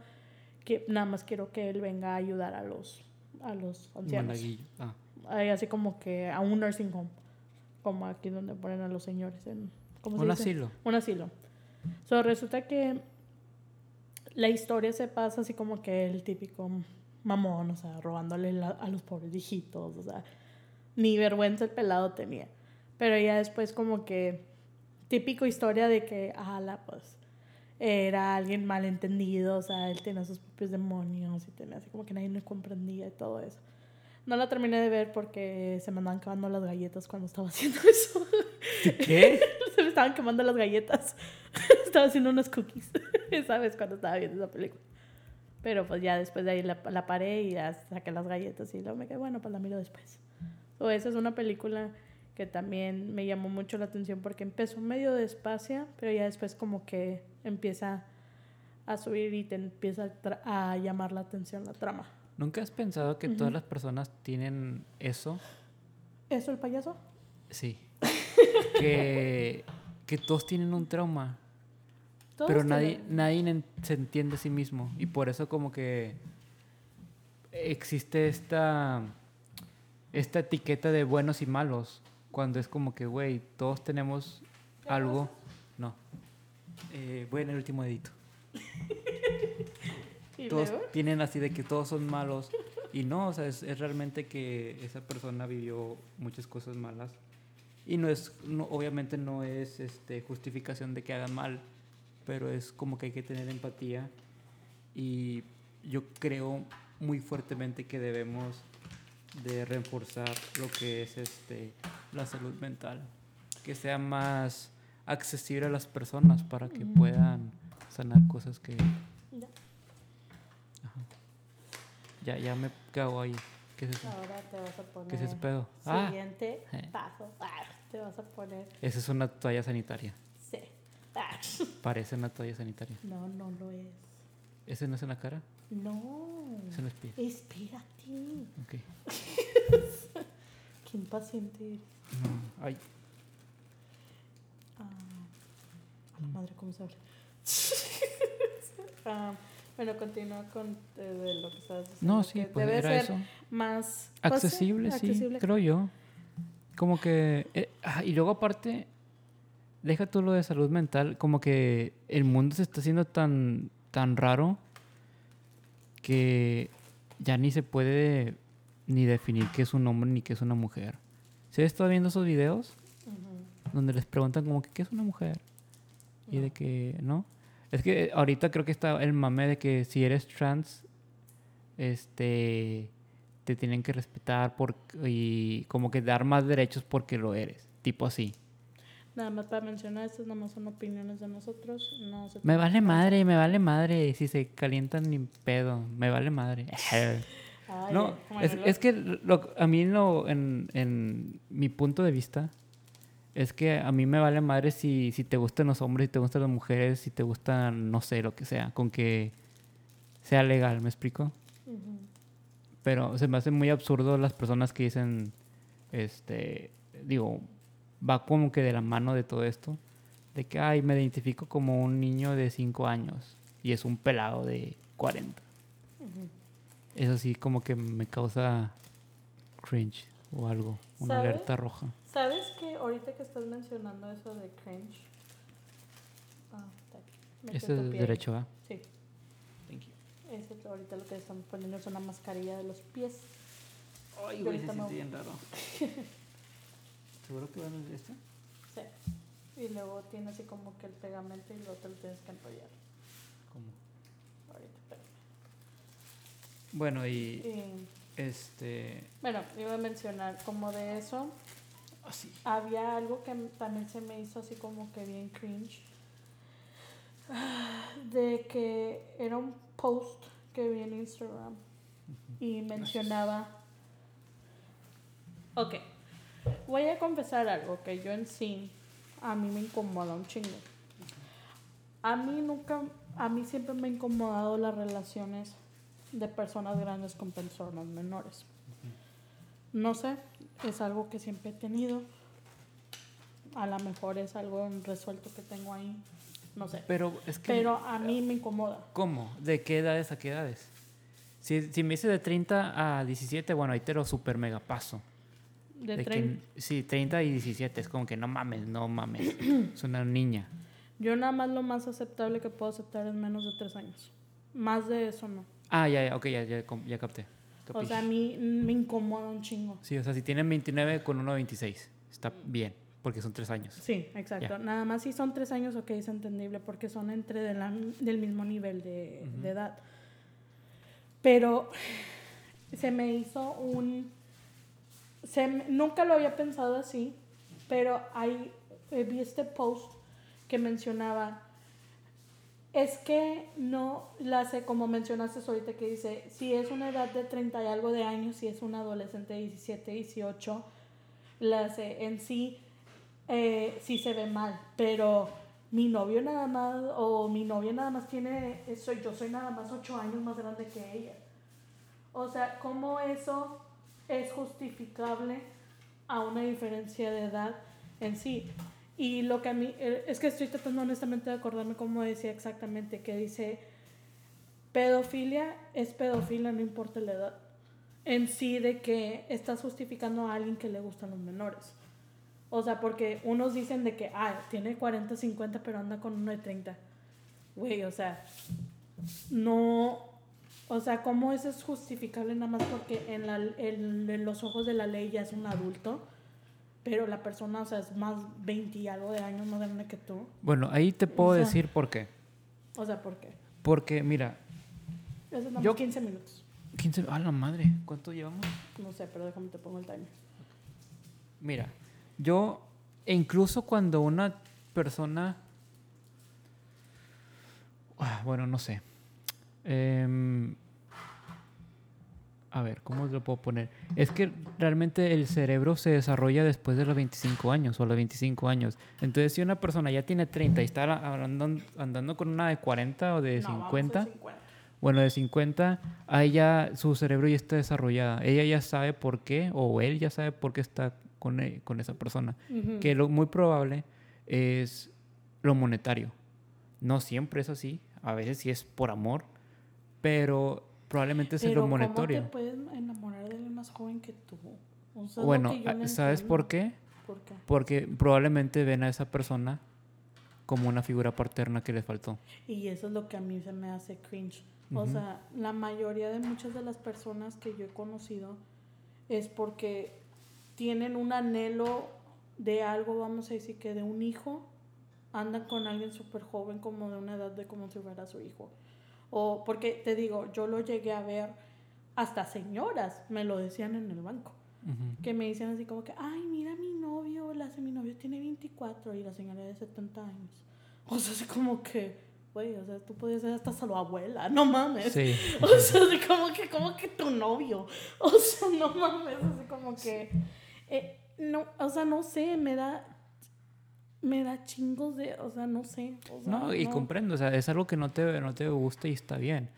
Que nada más quiero que él venga a ayudar a los, a los ancianos. Ah. Así como que a un nursing home. Como aquí donde ponen a los señores. En, un asilo. Un asilo. So, resulta que la historia se pasa así como que el típico mamón, o sea, robándole a los pobres viejitos, o sea, ni vergüenza el pelado tenía. Pero ya después como que típico historia de que, ala, pues era alguien malentendido, o sea, él tenía sus propios demonios y tenía así como que nadie me comprendía y todo eso. No la terminé de ver porque se me andaban quemando las galletas cuando estaba haciendo eso. ¿Qué? se me estaban quemando las galletas. estaba haciendo unos cookies, ¿sabes? Cuando estaba viendo esa película. Pero pues ya después de ahí la, la paré y ya saqué las galletas y luego me quedé, bueno, pues la miro después. O esa es una película que también me llamó mucho la atención porque empezó medio despacio, pero ya después como que empieza a subir y te empieza a, llamar la atención la trama. ¿Nunca has pensado que todas las personas tienen eso? ¿Eso el payaso? Sí. que, que todos tienen un trauma. pero nadie, nadie se entiende a sí mismo. Y por eso como que existe esta esta etiqueta de buenos y malos, cuando es como que, güey, todos tenemos algo. No. Eh, voy en el último edito. todos tienen así de que todos son malos. Y no, o sea, es, realmente que esa persona vivió muchas cosas malas. Y no es, no, obviamente no es este, justificación de que hagan mal, pero es como que hay que tener empatía Y yo creo muy fuertemente que debemos de reforzar lo que es este la salud mental, que sea más accesible a las personas para que puedan sanar cosas que Ya. Ajá. ya ya me cago ahí. ¿Qué es eso? Ahora te vas a poner. ¿Qué es ese pedo? Ah, Siguiente Eh. paso. Ah, te vas a poner. esa es una toalla sanitaria. Sí. Ah. Parece una toalla sanitaria. No, no lo es. ¿Ese no es en la cara? No. Ese no es. Espérate. Ok. Qué impaciente eres. No. Ay, Ah, a la madre, ¿cómo se habla? Ah, bueno, continúa con eh, de lo que estabas diciendo. no, sí, pues debe era ser eso. más pues, Accesible, sí, accesible. creo yo. Como que... eh, ah, y luego aparte, deja tú lo de salud mental, como que el mundo se está haciendo tan, tan raro que ya ni se puede ni definir qué es un hombre ni qué es una mujer. ¿Se has estado viendo esos videos donde les preguntan como que qué es una mujer? Y de que, ¿no? Es que ahorita creo que está el mame de que si eres trans, este, te tienen que respetar por, y como que dar más derechos porque lo eres. Tipo así. Nada más para mencionar, estas nada más son opiniones de nosotros. No se Me vale madre, me vale madre. Si se calientan ni pedo, me vale madre. Ay, no, es, es que lo- a mí lo, en, en mi punto de vista es que a mí me vale madre si, si te gustan los hombres, si te gustan las mujeres, si te gustan, no sé, lo que sea, con que sea legal, ¿me explico? Ujú. Pero se me hace muy absurdo las personas que dicen, este, digo, va como que de la mano de todo esto, de que, ay, me identifico como un niño de 5 años y es un pelado de 40. Ujú. Eso sí como que me causa cringe o algo, una ¿Sabes? alerta roja. ¿Sabes que ahorita que estás mencionando eso de cringe? Ah, está aquí. Mete Ese tu es derecho, ¿ah? Sí. Thank you. Eso es ahorita lo que están poniendo es una mascarilla de los pies. Ay, güey, se siente bien raro. ¿Seguro que van a este? Sí. Y luego tiene así como que el pegamento y luego te lo tienes que enrollar. ¿Cómo? Ahorita, espérame. Bueno, y Y, este... bueno, iba a mencionar como de eso. Así. Había algo que también se me hizo así como que bien cringe. De que era un post que vi en Instagram y mencionaba. Ok, voy a confesar algo que yo en sí a mí me incomoda un chingo. A mí nunca, a mí siempre me ha incomodado las relaciones de personas grandes con personas menores. No sé, es algo que siempre he tenido. A lo mejor es algo resuelto que tengo ahí. No sé. Pero es que... Pero a mí me incomoda. ¿Cómo? ¿De qué edades a qué edades? Si, si me dice de 30 a 17, bueno, ahí te lo super mega paso. De De tren- que, sí, 30 y 17, es como que no mames, no mames. es una niña. Yo nada más lo más aceptable que puedo aceptar es menos de tres años. Más de eso no. Ah, ya, ya, ok, ya, ya, ya capté. O Capiche. sea, a mí me incomoda un chingo. Sí, o sea, si tienen 29 con uno de 26, está bien, porque son tres años. Sí, exacto. Ya. Nada más si son tres años, ok, es entendible porque son entre de la- del mismo nivel de, Ujú. de edad. Pero se me hizo un... nunca lo había pensado así, pero ahí eh, vi este post que mencionaba, es que no la sé, como mencionaste ahorita, que dice, si es una edad de 30 y algo de años, si es un adolescente de 17, 18, la sé, en sí eh, sí se ve mal, pero mi novio nada más, o mi novia nada más tiene, soy, yo soy nada más 8 años más grande que ella. O sea, ¿cómo eso es justificable a una diferencia de edad en sí? Y lo que a mí, eh, es que estoy tratando honestamente de acordarme cómo decía exactamente, que dice, pedofilia es pedofilia, no importa la edad. En sí de que estás justificando a alguien que le gustan los menores. O sea, porque unos dicen de que, ah, tiene 40, 50, pero anda con uno de 30. Güey, o sea, no, o sea, ¿cómo eso es justificable nada más porque en, la, en, en los ojos de la ley ya es un adulto? Pero la persona, o sea, es más 20 y algo de años más grande que tú. Bueno, ahí te puedo O sea- decir por qué. O sea, ¿por qué? Porque, mira, damos Yo- 15 minutos. 15. A la madre. ¿Cuánto llevamos? No sé, pero déjame te pongo el timer. Mira, yo, e incluso cuando una persona. Ah, bueno, no sé. Em, a ver, ¿cómo lo puedo poner? Es que realmente el cerebro se desarrolla después de los 25 años o los 25 años. Entonces, si una persona ya tiene 30 y está andando, andando con una de 40 o de No, vamos a 50, 50. bueno, de 50, a ella su cerebro ya está desarrollada. Ella ya sabe por qué, o él ya sabe por qué está con, e- con esa persona. Ujú. Que lo muy probable es lo monetario. No siempre es así. A veces sí es por amor, pero probablemente es Pero ¿cómo monetario. te puedes enamorar de alguien más joven que tú? O sea, Bueno, ah, no ¿sabes por qué? ¿Por qué? Porque probablemente ven a esa persona como una figura paterna que le faltó. Y eso es lo que a mí se me hace cringe. O sea, la mayoría de muchas de las personas que yo he conocido es porque tienen un anhelo de algo, vamos a decir que de un hijo, andan con alguien súper joven como de una edad de como si fuera su hijo. O porque te digo, yo lo llegué a ver, hasta señoras me lo decían en el banco. Que me dicen así como que, ay, mira mi novio, la, mi novio tiene 24 y la señora de 70 años. O sea, así como que, güey, o sea, tú podías ser hasta su abuela, no mames. Sí. O sea, así como que, como que tu novio. O sea, no mames, así como que, eh, no, o sea, no sé, me da, me da chingos de, o sea, no sé. o sea, No, y no. comprendo, o sea, es algo que no te, no te gusta y está bien.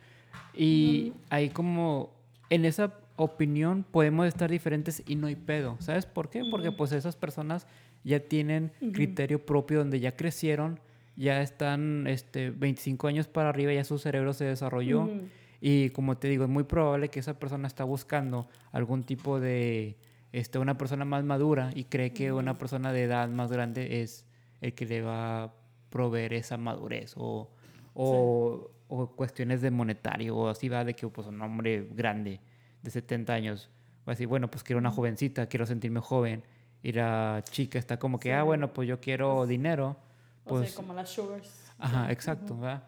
Y ahí como, en esa opinión podemos estar diferentes y no hay pedo. ¿Sabes por qué? Porque pues esas personas ya tienen criterio propio donde ya crecieron, ya están este, 25 años para arriba, ya su cerebro se desarrolló. Ujú. Y como te digo, es muy probable que esa persona está buscando algún tipo de, este, una persona más madura y cree que una persona de edad más grande es el que le va a proveer esa madurez o, o, o cuestiones de monetario o así va de que pues un hombre grande de 70 años va a decir, bueno, pues quiero una jovencita, quiero sentirme joven y la chica está como que, Sí. ah, bueno, pues yo quiero dinero, O pues sea, como las sugars. Ajá, exacto, ¿verdad?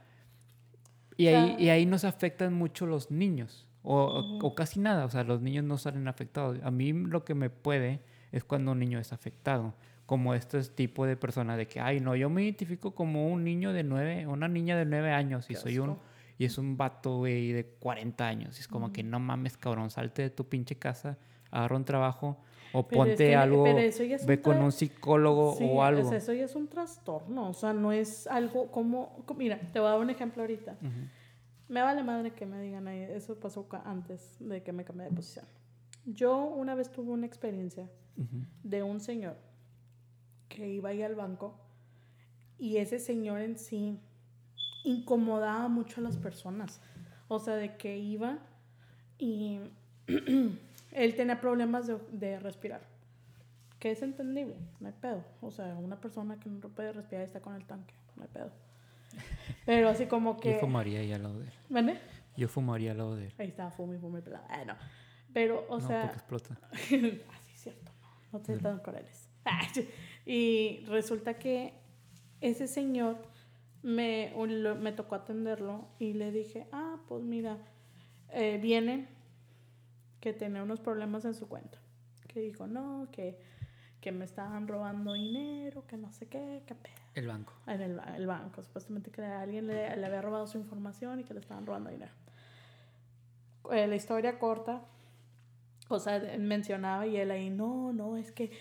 Y O sea- ahí, y ahí nos afectan mucho los niños, o, o- o casi nada, o sea, los niños no salen afectados. A mí lo que me puede es cuando un niño es afectado, como este tipo de persona de que, ay, no, yo me identifico como un niño de nueve, una niña de nueve años y soy un, asco. y es un vato, güey, de 40 años. Y es como que no mames, cabrón, salte de tu pinche casa, agarra un trabajo o Pero es ponte que- algo, pero eso ya es ve un con un psicólogo Sí, o algo. o sea, eso ya es un trastorno, o sea, no es algo como, co- mira, te voy a dar un ejemplo ahorita. Ujú. Me vale madre que me digan ahí, eso pasó antes de que me cambié de posición. Yo una vez tuve una experiencia de un señor que iba ahí al banco y ese señor en sí incomodaba mucho a las personas. O sea, de que iba y él tenía problemas de, de respirar. Que es entendible, no hay pedo. O sea, una persona que no puede respirar está con el tanque, no hay pedo. Pero así como que... Yo fumaría ahí al lado de él. ¿Vale? Yo fumaría al lado de él. Ahí está, fumi, fumi, pelado. Ah, no. Pero, o no, sea... porque explota. Así es cierto, no, no te tan crueles. Y resulta que ese señor me, me tocó atenderlo y le dije, ah, pues mira, eh, viene que tenía unos problemas en su cuenta. Que dijo, no, que, que me estaban robando dinero, que no sé qué, qué pedo. El banco. En el, el banco, supuestamente que alguien le, le había robado su información y que le estaban robando dinero. Eh, la historia corta, o sea, mencionaba y él ahí, no, no, es que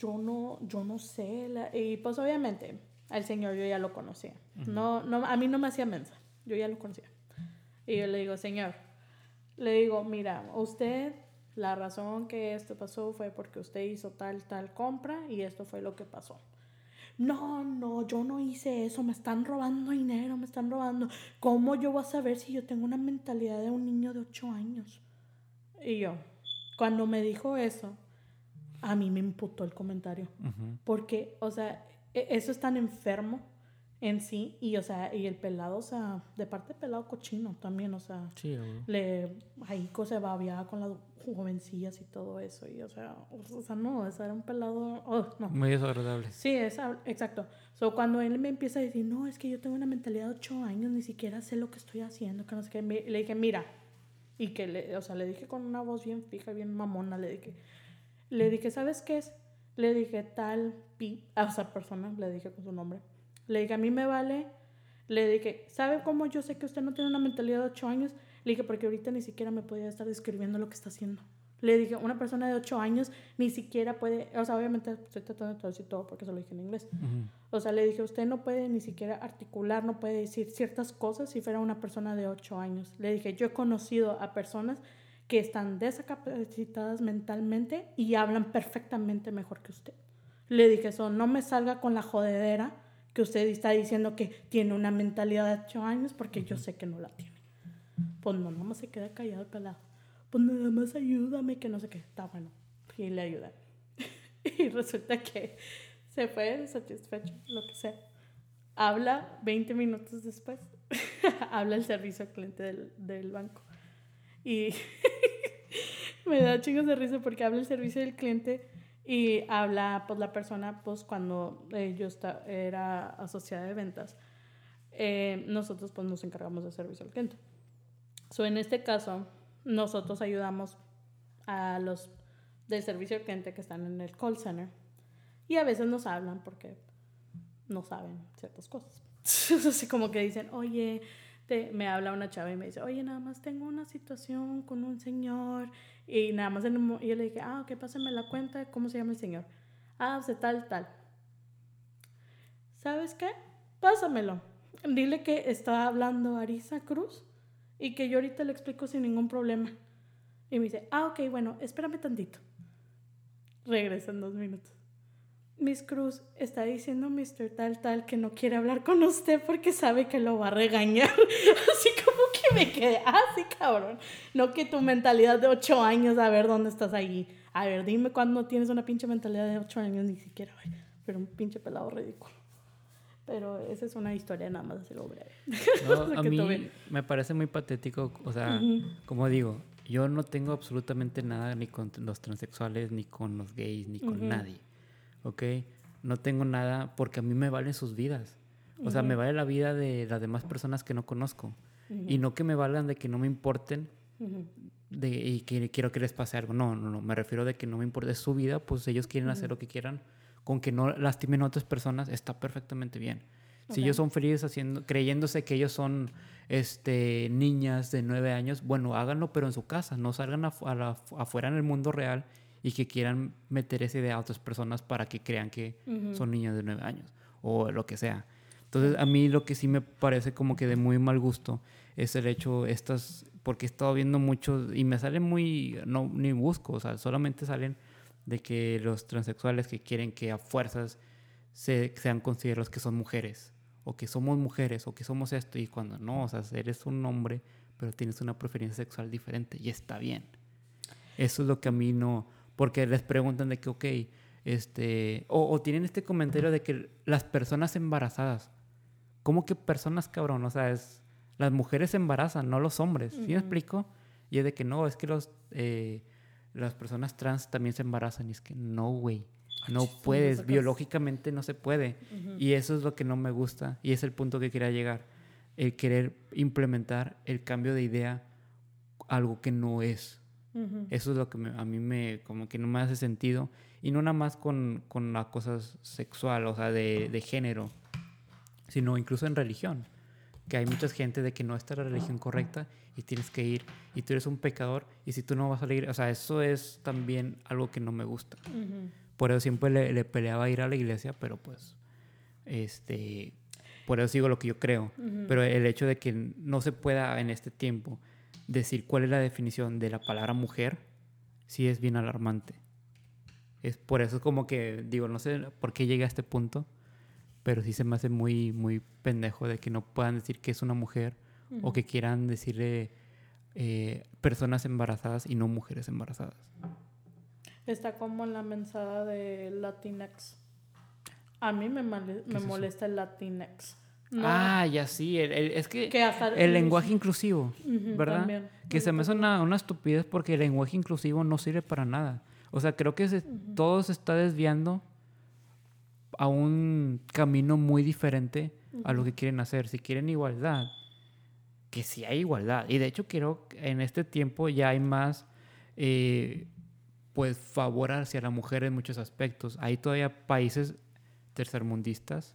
yo no, yo no sé. la-". Y pues obviamente, al señor yo ya lo conocía. no, no, a mí no me hacía mensa, yo ya lo conocía. Y yo le digo, señor, le digo, mira, usted, la razón que esto pasó fue porque usted hizo tal, tal compra y esto fue lo que pasó. No, no, yo no hice eso, me están robando dinero, me están robando. ¿Cómo yo voy a saber si yo tengo una mentalidad de un niño de 8 años? Y yo, cuando me dijo eso, a mí me imputó el comentario. Porque, o sea, e- eso es tan enfermo en sí. Y, o sea, y el pelado, o sea, de parte pelado cochino también, o sea. Sí. Le, ahí se babiaba con las jovencillas y todo eso. Y, o sea, o sea, no, o sea, era un pelado, oh, no. Muy desagradable. Sí, es, exacto. So, cuando él me empieza a decir, no, es que yo tengo una mentalidad de ocho años, ni siquiera sé lo que estoy haciendo, que no sé qué, le dije, mira, y que le, o sea, le dije con una voz bien fija, bien mamona, le dije, le dije, ¿sabes qué es? Le dije, tal pi, a esa persona, le dije con su nombre. Le dije, a mí me vale. Le dije, ¿sabe cómo yo sé que usted no tiene una mentalidad de ocho años? Le dije, porque ahorita ni siquiera me podía estar describiendo lo que está haciendo. Le dije, una persona de ocho años ni siquiera puede, o sea, obviamente estoy tratando de traducir todo porque se lo dije en inglés. Ujú. O sea, le dije, usted no puede ni siquiera articular, no puede decir ciertas cosas si fuera una persona de 8 años. Le dije, yo he conocido a personas que están descapacitadas mentalmente y hablan perfectamente mejor que usted. Le dije eso, no me salga con la jodedera que usted está diciendo que tiene una mentalidad de 8 años porque yo sé que no la tiene. Pues no, nada más se queda callado el pelado. Pues nada más ayúdame, que no sé qué. Está bueno. Y le ayuda. y resulta que se fue satisfecho, lo que sea. Habla 20 minutos después. habla el servicio al cliente del, del banco. Y me da chingos de risa porque habla el servicio del cliente y habla pues la persona pues cuando eh, yo esta- era asociada de ventas. eh, nosotros pues nos encargamos de servicio al cliente. So, en este caso, nosotros ayudamos a los del servicio al cliente que están en el call center y a veces nos hablan porque no saben ciertas cosas. Así como que dicen, oye, me habla una chava y me dice, oye, nada más tengo una situación con un señor y nada más en y yo le dije, ah, ok, pásame la cuenta, ¿cómo se llama el señor? Ah, o tal, tal. ¿Sabes qué? Pásamelo. Dile que está hablando Arisa Cruz y que yo ahorita le explico sin ningún problema. Y me dice, ah, ok, bueno, espérame tantito. Regresa en dos minutos. Miss Cruz está diciendo Mr. Tal Tal que no quiere hablar con usted porque sabe que lo va a regañar. Así como que me quedé, ah, sí, cabrón. No que tu mentalidad de ocho años, a ver dónde estás ahí. A ver, dime cuándo tienes una pinche mentalidad de ocho años, ni siquiera, güey. Pero un pinche pelado ridículo. Pero esa es una historia nada más así lo breve. No, a mí tuve. me parece muy patético, o sea, como digo, yo no tengo absolutamente nada ni con los transexuales, ni con los gays, ni con nadie, ¿ok? No tengo nada porque a mí me valen sus vidas. O sea, me vale la vida de las demás personas que no conozco. Y no que me valgan de que no me importen de, y que quiero que les pase algo. No, no, no. Me refiero de que no me importa es su vida, pues ellos quieren hacer lo que quieran. Con que no lastimen a otras personas está perfectamente bien. Si ellos son felices haciendo, creyéndose que ellos son este, niñas de nueve años, bueno, háganlo, pero en su casa. No salgan afu- afuera en el mundo real y que quieran meter esa idea a otras personas para que crean que Ujú. son niñas de nueve años o lo que sea. Entonces, a mí lo que sí me parece como que de muy mal gusto es el hecho, estas, porque he estado viendo muchos y me salen muy, no, ni busco, o sea, solamente salen de que los transexuales que quieren que a fuerzas se, sean considerados que son mujeres, o que somos mujeres, o que somos esto, y cuando no, o sea, eres un hombre, pero tienes una preferencia sexual diferente, y está bien. Eso es lo que a mí no, porque les preguntan de que, ok, este, o, o tienen este comentario de que las personas embarazadas, ¿cómo que personas, cabrón? O sea, es, las mujeres se embarazan, no los hombres, ¿sí me explico? Y es de que no, es que los, eh, las personas trans también se embarazan, y es que no, güey. No ¿dónde puedes, biológicamente no se puede. Ujú. Y eso es lo que no me gusta y es el punto que quería llegar. El querer implementar el cambio de idea algo que no es. Eso es lo que me- a mí me, como que no me hace sentido. Y no nada más con, con las cosas sexual, o sea, de, de género, sino incluso en religión. Que hay mucha gente de que no está la religión correcta y tienes que ir y tú eres un pecador y si tú no vas a ir, o sea, eso es también algo que no me gusta. Por eso siempre le, le peleaba ir a la iglesia, pero pues, este, por eso digo lo que yo creo. Pero el hecho de que no se pueda en este tiempo decir cuál es la definición de la palabra mujer, sí es bien alarmante. Es por eso como que, digo, no sé por qué llegué a este punto, pero sí se me hace muy, muy pendejo de que no puedan decir que es una mujer o que quieran decirle eh, personas embarazadas y no mujeres embarazadas. Está como en la mensada de Latinx. A mí me, eso? molesta el Latinx. Ah, ya sí, es que, el lenguaje inclusivo, ¿verdad? que se me hace una, una, estupidez porque el lenguaje inclusivo no sirve para nada. O sea, creo que todo se está desviando a un camino muy diferente a lo que quieren hacer. Si quieren igualdad, que sí hay igualdad. Y de hecho quiero, en este tiempo ya hay más, eh, pues, favor hacia la mujer en muchos aspectos. Hay todavía países tercermundistas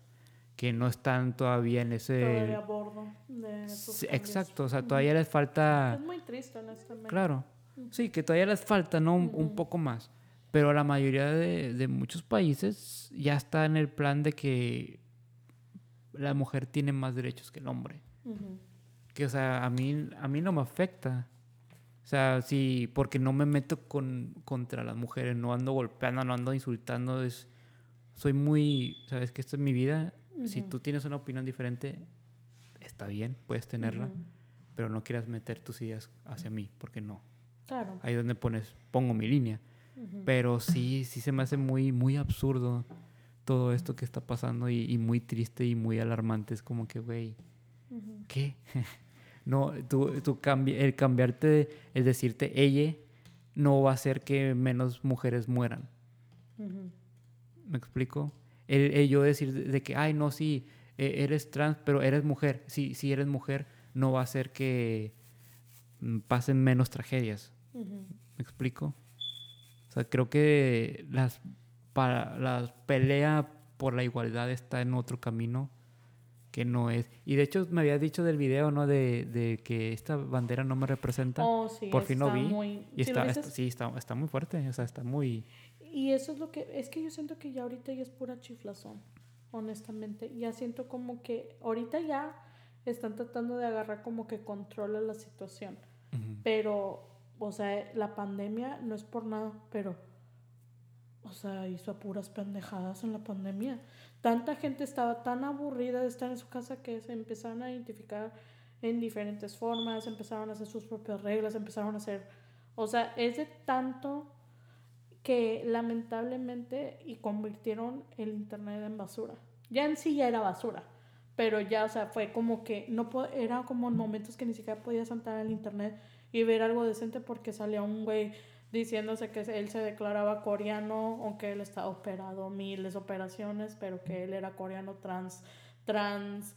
que no están todavía en ese... Todavía a bordo de sí, Exacto, o sea, todavía les falta... Es muy triste, honestamente. Claro, sí, que todavía les falta, ¿no? Un, poco más. Pero la mayoría de, de, muchos países ya está en el plan de que la mujer tiene más derechos que el hombre. Que, o sea, a mí, a mí no me afecta. O sea, sí, porque no me meto con, contra las mujeres, no ando golpeando, no ando insultando, es, soy muy, sabes que esta es mi vida, si tú tienes una opinión diferente, está bien, puedes tenerla, pero no quieras meter tus ideas hacia mí, porque no. Claro. Ahí donde pones, pongo mi línea. Pero sí, sí se me hace muy, muy absurdo todo esto que está pasando y, y muy triste y muy alarmante. Es como que, güey, ¿qué? No, tú, tú el cambiarte, el decirte ella, no va a hacer que menos mujeres mueran. ¿Me explico? El, yo decir de, que, ay, no, sí, e, eres trans, pero eres mujer. Sí, si eres mujer, no va a hacer que mm, pasen menos tragedias. ¿Me explico? O sea, creo que las, para, la pelea por la igualdad está en otro camino que no es. Y de hecho me habías dicho del video, ¿no? De, de que esta bandera no me representa. Oh, sí, Por fin lo vi. y está, sí, está, está, muy fuerte, o sea, está muy... Y eso es lo que, es que yo siento que ya ahorita ya es pura chiflazón, honestamente. Ya siento como que ahorita ya están tratando de agarrar como que controla la situación. Pero, o sea, la pandemia no es por nada, pero, o sea, hizo a puras pendejadas en la pandemia tanta gente estaba tan aburrida de estar en su casa que se empezaron a identificar en diferentes formas, empezaron a hacer sus propias reglas, empezaron a hacer, o sea, es de tanto que lamentablemente y convirtieron el internet en basura. Ya en sí ya era basura, pero ya, o sea, fue como que no era como en momentos que ni siquiera podías entrar al internet y ver algo decente porque salía un güey diciéndose que él se declaraba coreano, aunque él estaba operado miles operaciones, pero que él era coreano trans, trans,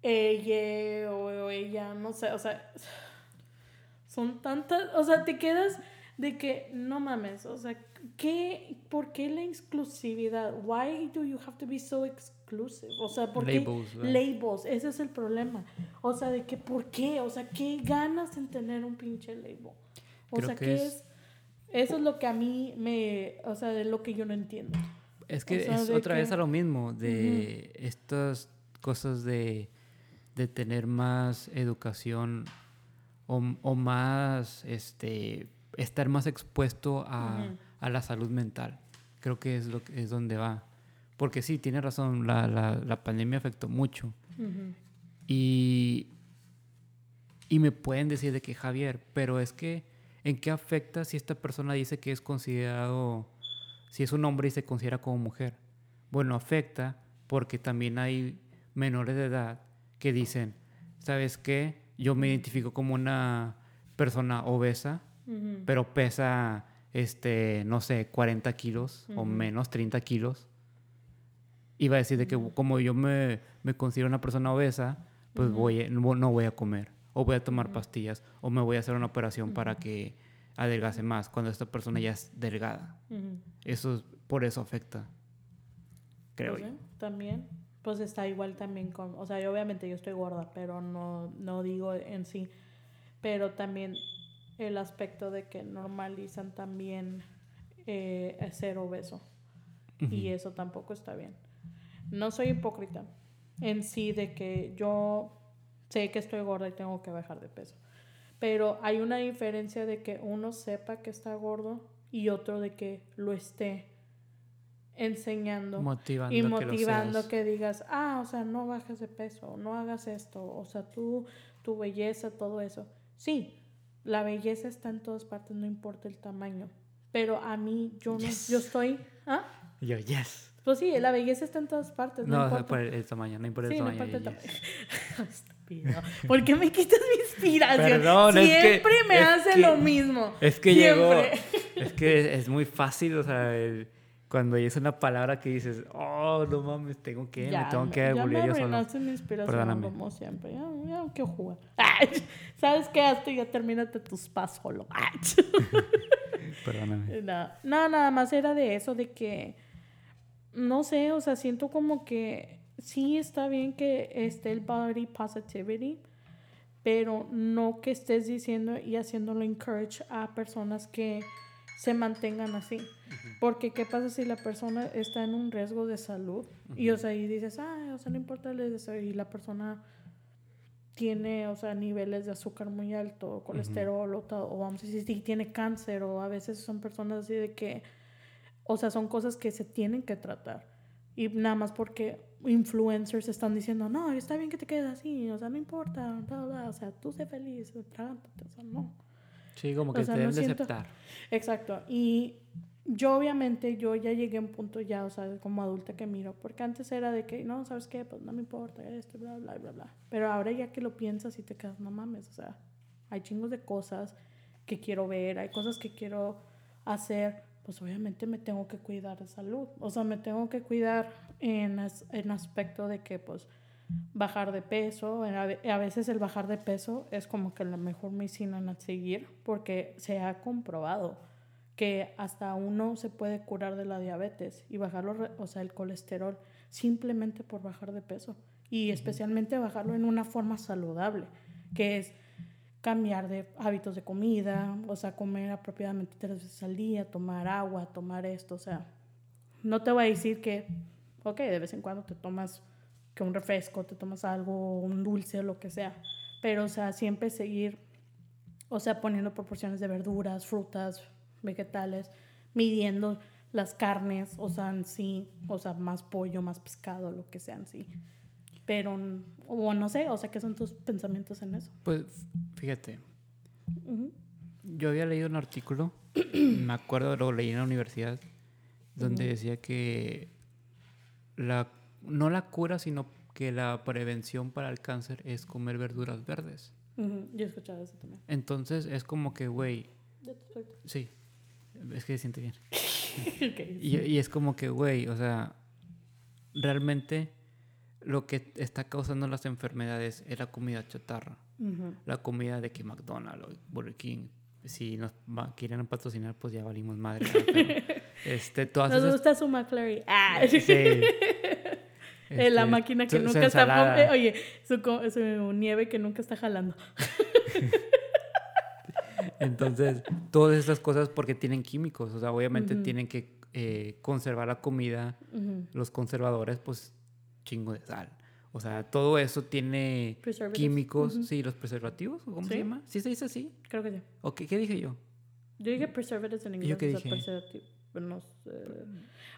ella o, ella, no sé, o sea, son tantas, o sea, te quedas de que no mames, o sea, ¿qué, ¿por qué la exclusividad? Why do you have to be so exclusive? O sea, ¿por qué labels? Ese es el problema. O sea, de que ¿por qué? O sea, ¿qué ganas en tener un pinche label? O sea, ¿qué es eso es lo que a mí me, o sea, de lo que yo no entiendo. Es que es otra vez a lo mismo, de estas cosas de, de, tener más educación o, o, más, este, estar más expuesto a, a, la salud mental. Creo que es, lo es donde va. Porque sí, tiene razón, la, la, la pandemia afectó mucho. y, y me pueden decir de que Javier, pero es que ¿En qué afecta si esta persona dice que es considerado, si es un hombre y se considera como mujer? Bueno, afecta porque también hay menores de edad que dicen, ¿sabes qué? Yo me identifico como una persona obesa, pero pesa, este, no sé, 40 kilos o menos, 30 kilos. Iba a decir de que como yo me, me considero una persona obesa, pues voy, no voy a comer o voy a tomar pastillas, o me voy a hacer una operación para que adelgace más cuando esta persona ya es delgada. Eso por eso afecta, creo pues yo. También, pues está igual también con, o sea, yo obviamente yo estoy gorda, pero no, no digo en sí, pero también el aspecto de que normalizan también eh, ser obeso. Y eso tampoco está bien. No soy hipócrita en sí de que yo sé que estoy gorda y tengo que bajar de peso. Pero hay una diferencia de que uno sepa que está gordo y otro de que lo esté enseñando motivando y motivando que, digas, ah, o sea, no bajes de peso, no hagas esto, o sea, tú, tu belleza, todo eso. Sí, la belleza está en todas partes, no importa el tamaño. Pero a mí, yo no, yo estoy, ¿ah? Yo, yes. Pues sí, la belleza está en todas partes. No, No, importa. por el, el tamaño, no importa el Sí, no tamaño. importa el tamaño. Estúpido. ¿Por qué me quitas mi inspiración? Perdón, es que- Siempre me es hace que- lo mismo. Es que llegó. Siempre. Es que es muy fácil, o sea, el- cuando es una palabra que dices, oh, no mames, tengo que, me tengo que ya devolver yo solo. arruinaste mi inspiración Perdóname. como siempre. Ya, ya no quiero jugar. Ay, ¿Sabes qué? Hasta ya termínate tus pas solo. Ay. Perdóname. No, no, nada más era de eso, de que, no sé, o sea, siento como que sí está bien que esté el body positivity, pero no que estés diciendo y haciéndolo encourage a personas que se mantengan así. Porque qué pasa si la persona está en un riesgo de salud y, o sea, y dices, ah, o sea, no importa el y la persona tiene, o sea, niveles de azúcar muy alto, colesterol, o, ta- o vamos a decir, tiene cáncer, o a veces son personas así de que, o sea, son cosas que se tienen que tratar. Y nada más porque influencers están diciendo, no, está bien que te quedes así, o sea, no importa, bla, bla, o sea, tú sé feliz, trágate, o sea, no. Sí, como O que sea, te no deben de siento- aceptar. Exacto. Y yo obviamente, yo ya llegué a un punto ya, o sea, como adulta que miro, porque antes era de que, no, ¿sabes qué? Pues no me importa esto, bla, bla, bla, bla. Pero ahora ya que lo piensas y te quedas, no mames, o sea, hay chingos de cosas que quiero ver, hay cosas que quiero hacer, pues obviamente me tengo que cuidar de salud. O sea, me tengo que cuidar en, as- en aspecto de que, pues, bajar de peso. A ve- a veces el bajar de peso es como que la mejor medicina en seguir porque se ha comprobado que hasta uno se puede curar de la diabetes y bajarlo, o sea, el colesterol simplemente por bajar de peso y especialmente bajarlo en una forma saludable, que es cambiar de hábitos de comida, o sea, comer apropiadamente tres veces al día, tomar agua, tomar esto, o sea, no te voy a decir que, ok, de vez en cuando te tomas que un refresco, te tomas algo, un dulce o lo que sea, pero, o sea, siempre seguir, o sea, poniendo proporciones de verduras, frutas, vegetales, midiendo las carnes, o sea, en sí, o sea, más pollo, más pescado, lo que sea en sí. Pero, o no sé, o sea, ¿qué son tus pensamientos en eso? Pues fíjate, yo había leído un artículo, me acuerdo, lo leí en la universidad, donde decía que la, no la cura, sino que la prevención para el cáncer es comer verduras verdes. Yo he escuchado eso también. Entonces es como que, güey, sí, es que se siente bien. Y, y es como que, güey, o sea, realmente lo que está causando las enfermedades es la comida chatarra. La comida de que McDonald's o Burger King, si nos va- quieren patrocinar, pues ya valimos madre. este, todas Nos esas... gusta su McFlurry. Ah. Sí. Eh, la Este, máquina que su- su nunca está... eh, Oye, su, su nieve que nunca está jalando. Entonces, todas estas cosas porque tienen químicos, o sea, obviamente Ujú. tienen que eh, conservar la comida, Ujú. los conservadores, pues chingo de sal. O sea, todo eso tiene químicos, Ujú. sí, los preservativos, ¿o ¿cómo se Sí. llama? ¿Sí se dice así? Creo que sí. ¿O qué, qué dije yo? Yo dije preservatives en ¿Y inglés. yo qué dije? no sé. No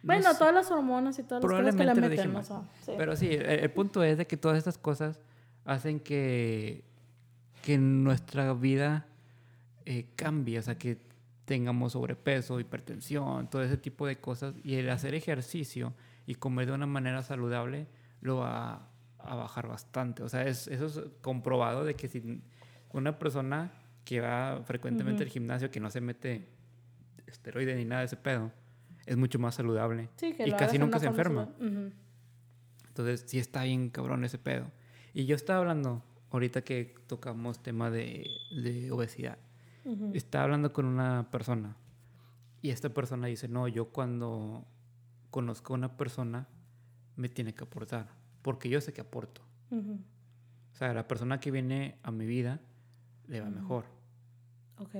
Bueno, sé. todas las hormonas y todas las cosas que le meten. o sea, sí. Pero sí, el, el punto es de que todas estas cosas hacen que, que nuestra vida eh, cambie, o sea, que tengamos sobrepeso, hipertensión, todo ese tipo de cosas. Y el hacer ejercicio y comer de una manera saludable lo va a bajar bastante. O sea, es, eso es comprobado de que si una persona que va frecuentemente Ujú. al gimnasio, que no se mete esteroide ni nada de ese pedo, es mucho más saludable. Sí, que y casi nunca se enferma. saludable. Ujú. Entonces, sí está bien cabrón ese pedo. Y yo estaba hablando, ahorita que tocamos tema de, de obesidad, Ujú. estaba hablando con una persona y esta persona dice, no, yo cuando conozco a una persona me tiene que aportar, porque yo sé que aporto. Ujú. O sea, la persona que viene a mi vida le va Ujú. mejor. Ok.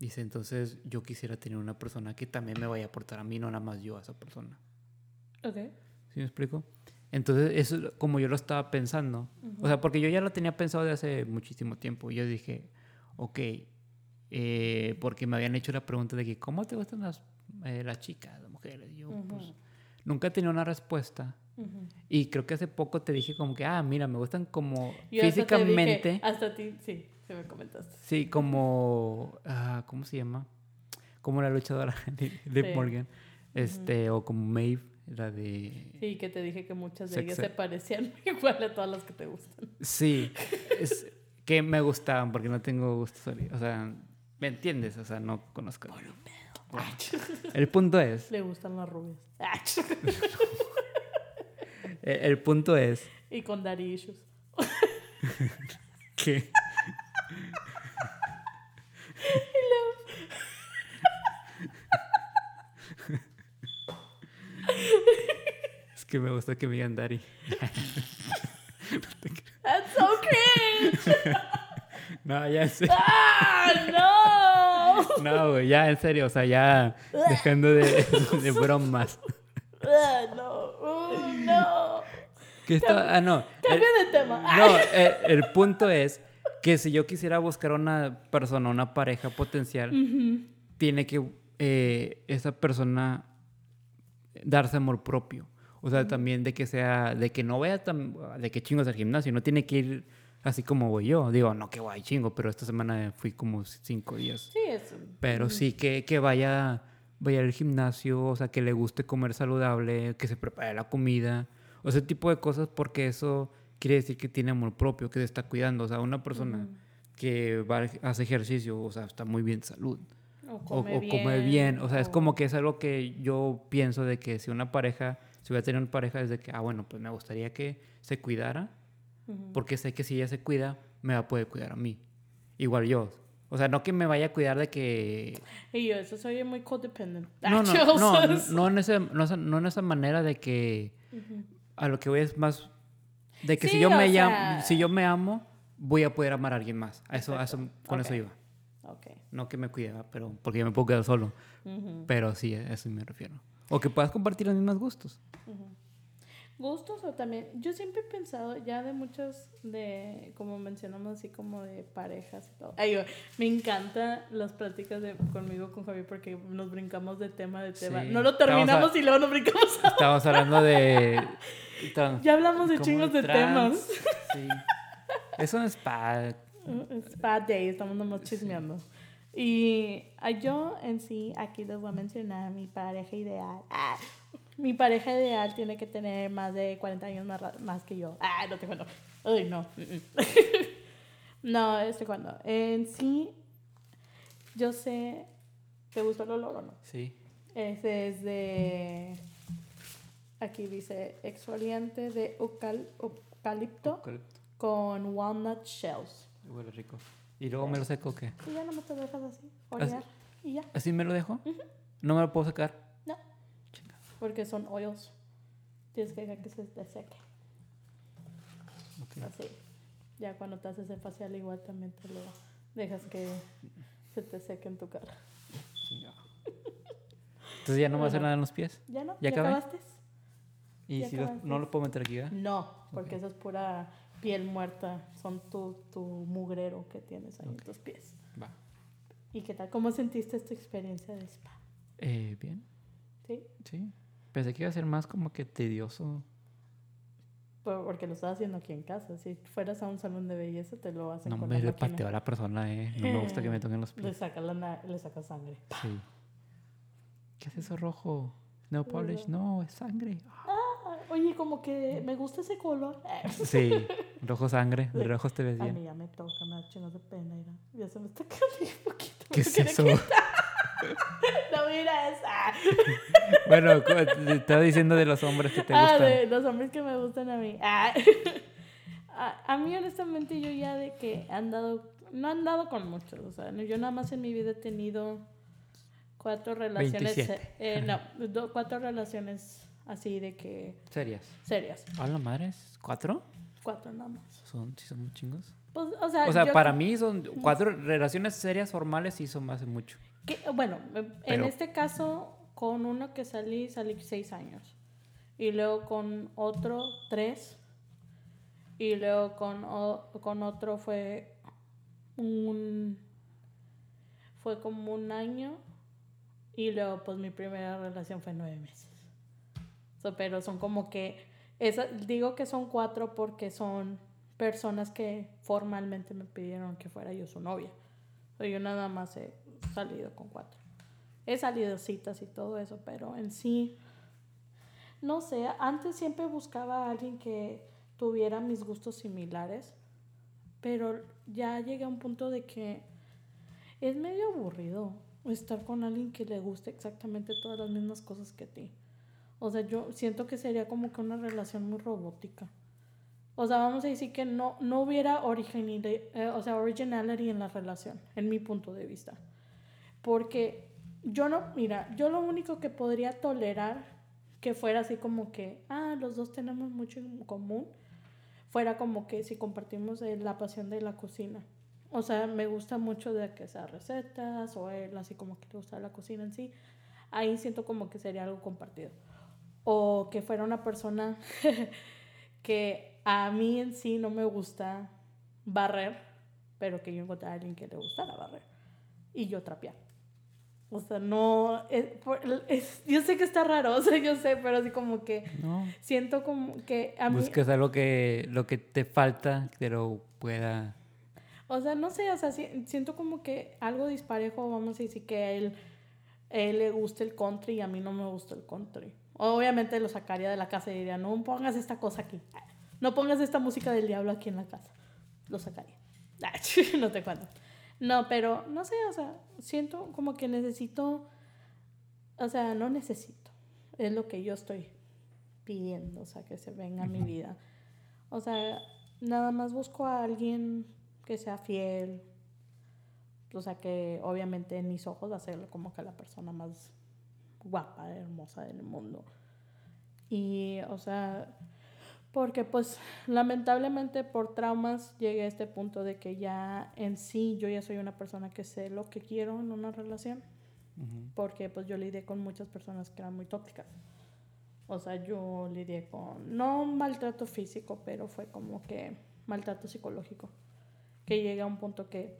Dice, entonces yo quisiera tener una persona que también me vaya a aportar a mí, no nada más yo a esa persona. Ok. ¿Sí me explico? Entonces, eso es como yo lo estaba pensando. O sea, porque yo ya lo tenía pensado de hace muchísimo tiempo. Y yo dije, ok, eh, porque me habían hecho la pregunta de que, ¿cómo te gustan las, eh, las chicas, las mujeres? Y yo, Ujú. pues, nunca tenía una respuesta. Ujú. Y creo que hace poco te dije como que, ah, mira, me gustan como Yo hasta te físicamente. dije- hasta ti, sí, se me comentaste. Sí, como, ah, ¿cómo se llama? Como la luchadora de Liv Sí. Morgan. Este, o como Maeve La de... Sí, que te dije que muchas de ellas se parecían igual a todas las que te gustan. Sí, es que me gustaban porque no tengo gustos. ori- O sea, ¿me entiendes? O sea, no conozco. El punto es, Le gustan las rubias. el, el punto es y con daddy issues. que... Es que me gusta que me digan Dari. That's so cringe. No, ya en serio. ¡Ah, no! No, güey, ya en serio. O sea, ya dejando de, de bromas. Ah, no, oh, no. ¿Qué está? Ah, no. Cambio de tema. no, el, el punto es que si yo quisiera buscar una persona, una pareja potencial, tiene que eh, esa persona darse amor propio. O sea, también de que sea, de que no vaya tan, de que chingos al gimnasio, no tiene que ir así como voy yo. Digo, no que guay chingo, pero esta semana fui como cinco días. Sí, es. Pero sí que, que vaya, vaya al gimnasio, o sea, que le guste comer saludable, que se prepare la comida, o ese tipo de cosas, porque eso quiere decir que tiene amor propio, que se está cuidando. O sea, una persona que va, hace ejercicio, o sea, está muy bien de salud. O O, come, o bien, come bien. O sea, es o- como que es algo que yo pienso de que si una pareja, si voy a tener una pareja, es de que, ah, bueno, pues me gustaría que se cuidara, Ujú. porque sé que si ella se cuida, me va a poder cuidar a mí. Igual yo. O sea, no que me vaya a cuidar de que Y yo, eso soy muy codependent. no, no, Yo, no, ¿sabes? no, en ese, no, esa- no en esa manera de que a lo que voy es más de que si Sí, yo o me sea- si yo me amo, voy a poder amar a alguien más. A eso, a eso- con eso Ok. iba. Ok. No que me cuide, pero porque yo me puedo quedar solo. Ujú. Pero sí, a eso me refiero. O que puedas compartir los mismos gustos. Gustos o también, yo siempre he pensado ya de muchos de, como mencionamos así como de parejas y todo. Ay, me encanta las pláticas de, conmigo con Javier porque nos brincamos de tema de tema. Sí. No lo terminamos a- y luego nos brincamos a... Estamos hablando de... tan- Ya hablamos de chingos de trans. temas. Sí. Eso no es para... Es bad day, estamos nomás chismeando. Y yo en sí, aquí les voy a mencionar mi pareja ideal. Ah, mi pareja ideal tiene que tener más de 40 años más, más que yo. Ah, no te cuento. Ay, no. no, estoy cuando. En sí, yo sé. ¿Te gustó el olor o no? Sí. Ese es de. Aquí dice exfoliante de eucal- eucalipto con walnut shells. Huele rico. ¿Y luego me lo seco o qué? Y ya no me te dejas así, olear. Y ya, ¿Así me lo dejo? ¿No me lo puedo sacar? Porque son oils. Tienes que dejar que se te seque. Ok. Así. Ya cuando te haces el facial igual también te lo dejas que se te seque en tu cara. Entonces ya no me va a hacer nada en los pies. ¿Ya no? ¿Ya acabé? acabaste? Y Ya si no lo puedo meter aquí, ¿verdad? No, porque eso es pura piel muerta. Son tu, tu mugrero que tienes ahí en tus pies. Va. ¿Y qué tal? ¿Cómo sentiste esta experiencia de spa? Eh, bien, ¿Sí? sí. Pensé que iba a ser más como que tedioso. Por- Porque lo estás haciendo aquí en casa. Si fueras a un salón de belleza, te lo hacen No con me la le pateo a la persona, eh. No me gusta que me toquen los Le pies. sacas, la na- le sacas sangre. Sí. ¿Qué es eso rojo? No polish, no, es sangre. Ah, oye, como que me gusta ese color. Sí, rojo sangre, de rojos te ves A bien. mí ya me toca, me da chingos de pena. Ya se me está cayendo un poquito. ¿Qué es eso? No mira esa. Bueno, te estaba diciendo de los hombres que te ah, gustan. de los hombres que me gustan a mí. Ah. a, a mí, honestamente, yo ya de que he andado. No he andado con muchos. O sea, yo nada más en mi vida he tenido cuatro relaciones. 27. eh, no, do- cuatro relaciones así de que. Serias. serias. ¿A la madre? ¿Cuatro? Cuatro nada más. Son, sí son muy chingos. Pues, o sea, O sea, yo- para mí son cuatro relaciones serias formales sí son más de mucho. Que- bueno, en Pero- este caso, con uno que salí, salí seis años. Y luego con otro, tres. Y luego con, o- con otro fue un. Fue como un año. Y luego, pues mi primera relación fue nueve meses. So, pero son como que. Esa, digo que son cuatro porque son personas que formalmente me pidieron que fuera yo su novia. So, yo nada más he salido con cuatro. He salido citas y todo eso, pero en sí. no sé, antes siempre buscaba a alguien que tuviera mis gustos similares, pero ya llegué a un punto de que es medio aburrido estar con alguien que le guste exactamente todas las mismas cosas que a ti. O sea, yo siento que sería como que una relación muy robótica. O sea, vamos a decir que no, no hubiera eh, o sea, originality en la relación, en mi punto de vista. Porque yo no, mira, yo lo único que podría tolerar que fuera así como que, ah, los dos tenemos mucho en común, fuera como que si compartimos la pasión de la cocina. O sea, me gusta mucho de que sea recetas o él así como que le gusta la cocina en sí. Ahí siento como que sería algo compartido. O que fuera una persona que a mí en sí no me gusta barrer, pero que yo encontré a alguien que le gustara barrer. Y yo trapear. O sea, no. yo sé que está raro, o sea, yo sé, pero así como que. Siento como que a mí. Buscas algo que. Lo que te falta, que lo pueda. O sea, no sé, o sea, siento como que algo disparejo, vamos a decir que a él, él le gusta el country y a mí no me gusta el country. Obviamente lo sacaría de la casa y diría, no pongas esta cosa aquí. No pongas esta música del diablo aquí en la casa. Lo sacaría. no te cuento. No, pero no sé, o sea, siento como que necesito, o sea, no necesito. Es lo que yo estoy pidiendo, o sea, que se venga a mi vida. O sea, nada más busco a alguien que sea fiel. O sea, que obviamente en mis ojos va a ser como que la persona más guapa, hermosa del mundo. Y, o sea, porque pues lamentablemente por traumas llegué a este punto de que ya en sí yo ya soy una persona que sé lo que quiero en una relación. Porque pues yo lidié con muchas personas que eran muy tóxicas. O sea, yo lidié con, no maltrato físico, pero fue como que maltrato psicológico. Que llegué a un punto que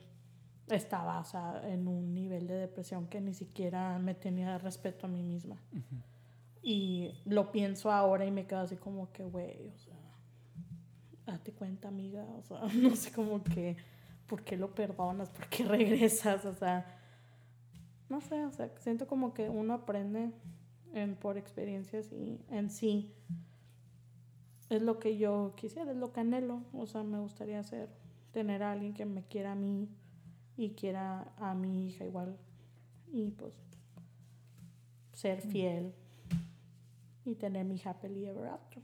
estaba, o sea, en un nivel de depresión que ni siquiera me tenía respeto a mí misma. Y lo pienso ahora y me quedo así como que, güey, o sea, date cuenta, amiga, o sea, no sé como que, ¿por qué lo perdonas? ¿Por qué regresas? O sea, no sé, o sea, siento como que uno aprende en, por experiencias y en sí es lo que yo quisiera, es lo que anhelo, o sea, me gustaría hacer, tener a alguien que me quiera a mí y quiera a mi hija igual y pues ser mm. fiel y tener mi happily ever after.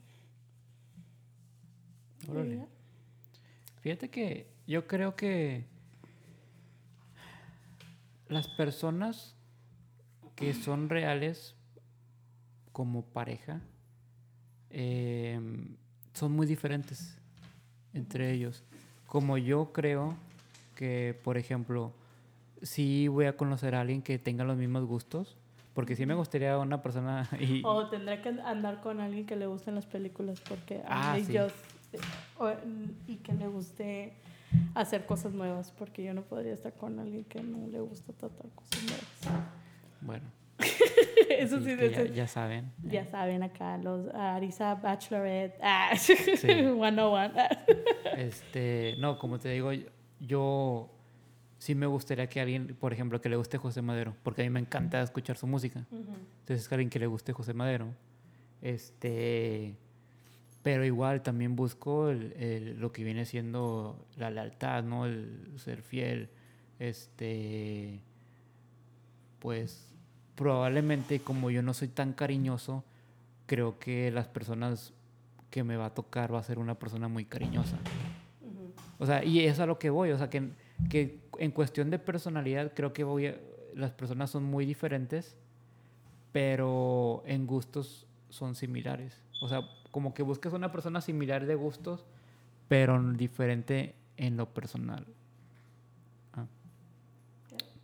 Fíjate que yo creo que las personas que son reales como pareja em, son muy diferentes entre ellos. Como yo creo que, por ejemplo, si voy a conocer a alguien que tenga los mismos gustos, porque sí me gustaría una persona... Y... O tendré que andar con alguien que le gusten las películas, porque a ah, yo... y que le guste hacer cosas nuevas, porque yo no podría estar con alguien que no le gusta tratar cosas nuevas. Bueno. Eso sí, ya, ya, saben. Ya saben acá, los Arisa Bachelorette, ah, sí. 101. este, no, como te digo, yo sí me gustaría que alguien, por ejemplo, que le guste José Madero, porque a mí me encanta escuchar su música. Entonces, que alguien que le guste José Madero. Este, pero igual también busco el, lo que viene siendo la lealtad, ¿no? El ser fiel. Este, pues probablemente como yo no soy tan cariñoso, creo que las personas que me va a tocar va a ser una persona muy cariñosa. O sea, y es a lo que voy, o sea, que que en cuestión de personalidad creo que voy las personas son muy diferentes, pero en gustos son similares. O sea, como que buscas una persona similar de gustos, pero diferente en lo personal. Ah.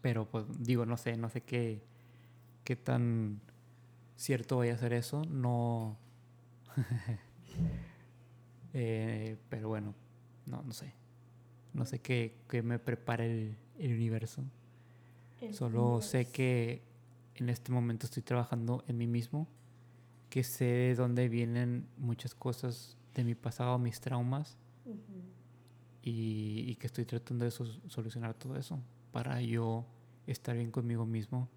Pero pues digo, no sé, no sé qué, qué tan cierto voy a hacer eso. No. Eh, pero bueno, no, no sé. No sé qué, me prepara el, universo. Solo sé que en este momento estoy trabajando en mí mismo, que sé de dónde vienen muchas cosas de mi pasado, mis traumas, y, que estoy tratando de solucionar todo eso para yo estar bien conmigo mismo,